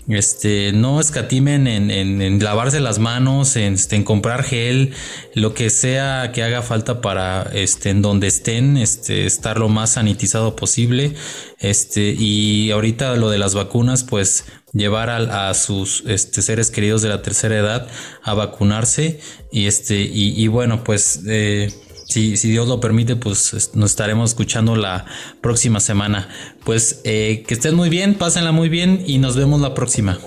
este, no escatimen en, lavarse las manos, este, en, comprar gel, lo que sea que haga falta para este, en donde estén, este, estar lo más sanitizado posible. Este, y ahorita lo de las vacunas, pues llevar a, sus este, seres queridos de la tercera edad a vacunarse. Y este, y, bueno, pues eh, si, si, Dios lo permite, pues nos estaremos escuchando la próxima semana. Pues eh, que estén muy bien, pásenla muy bien y nos vemos la próxima.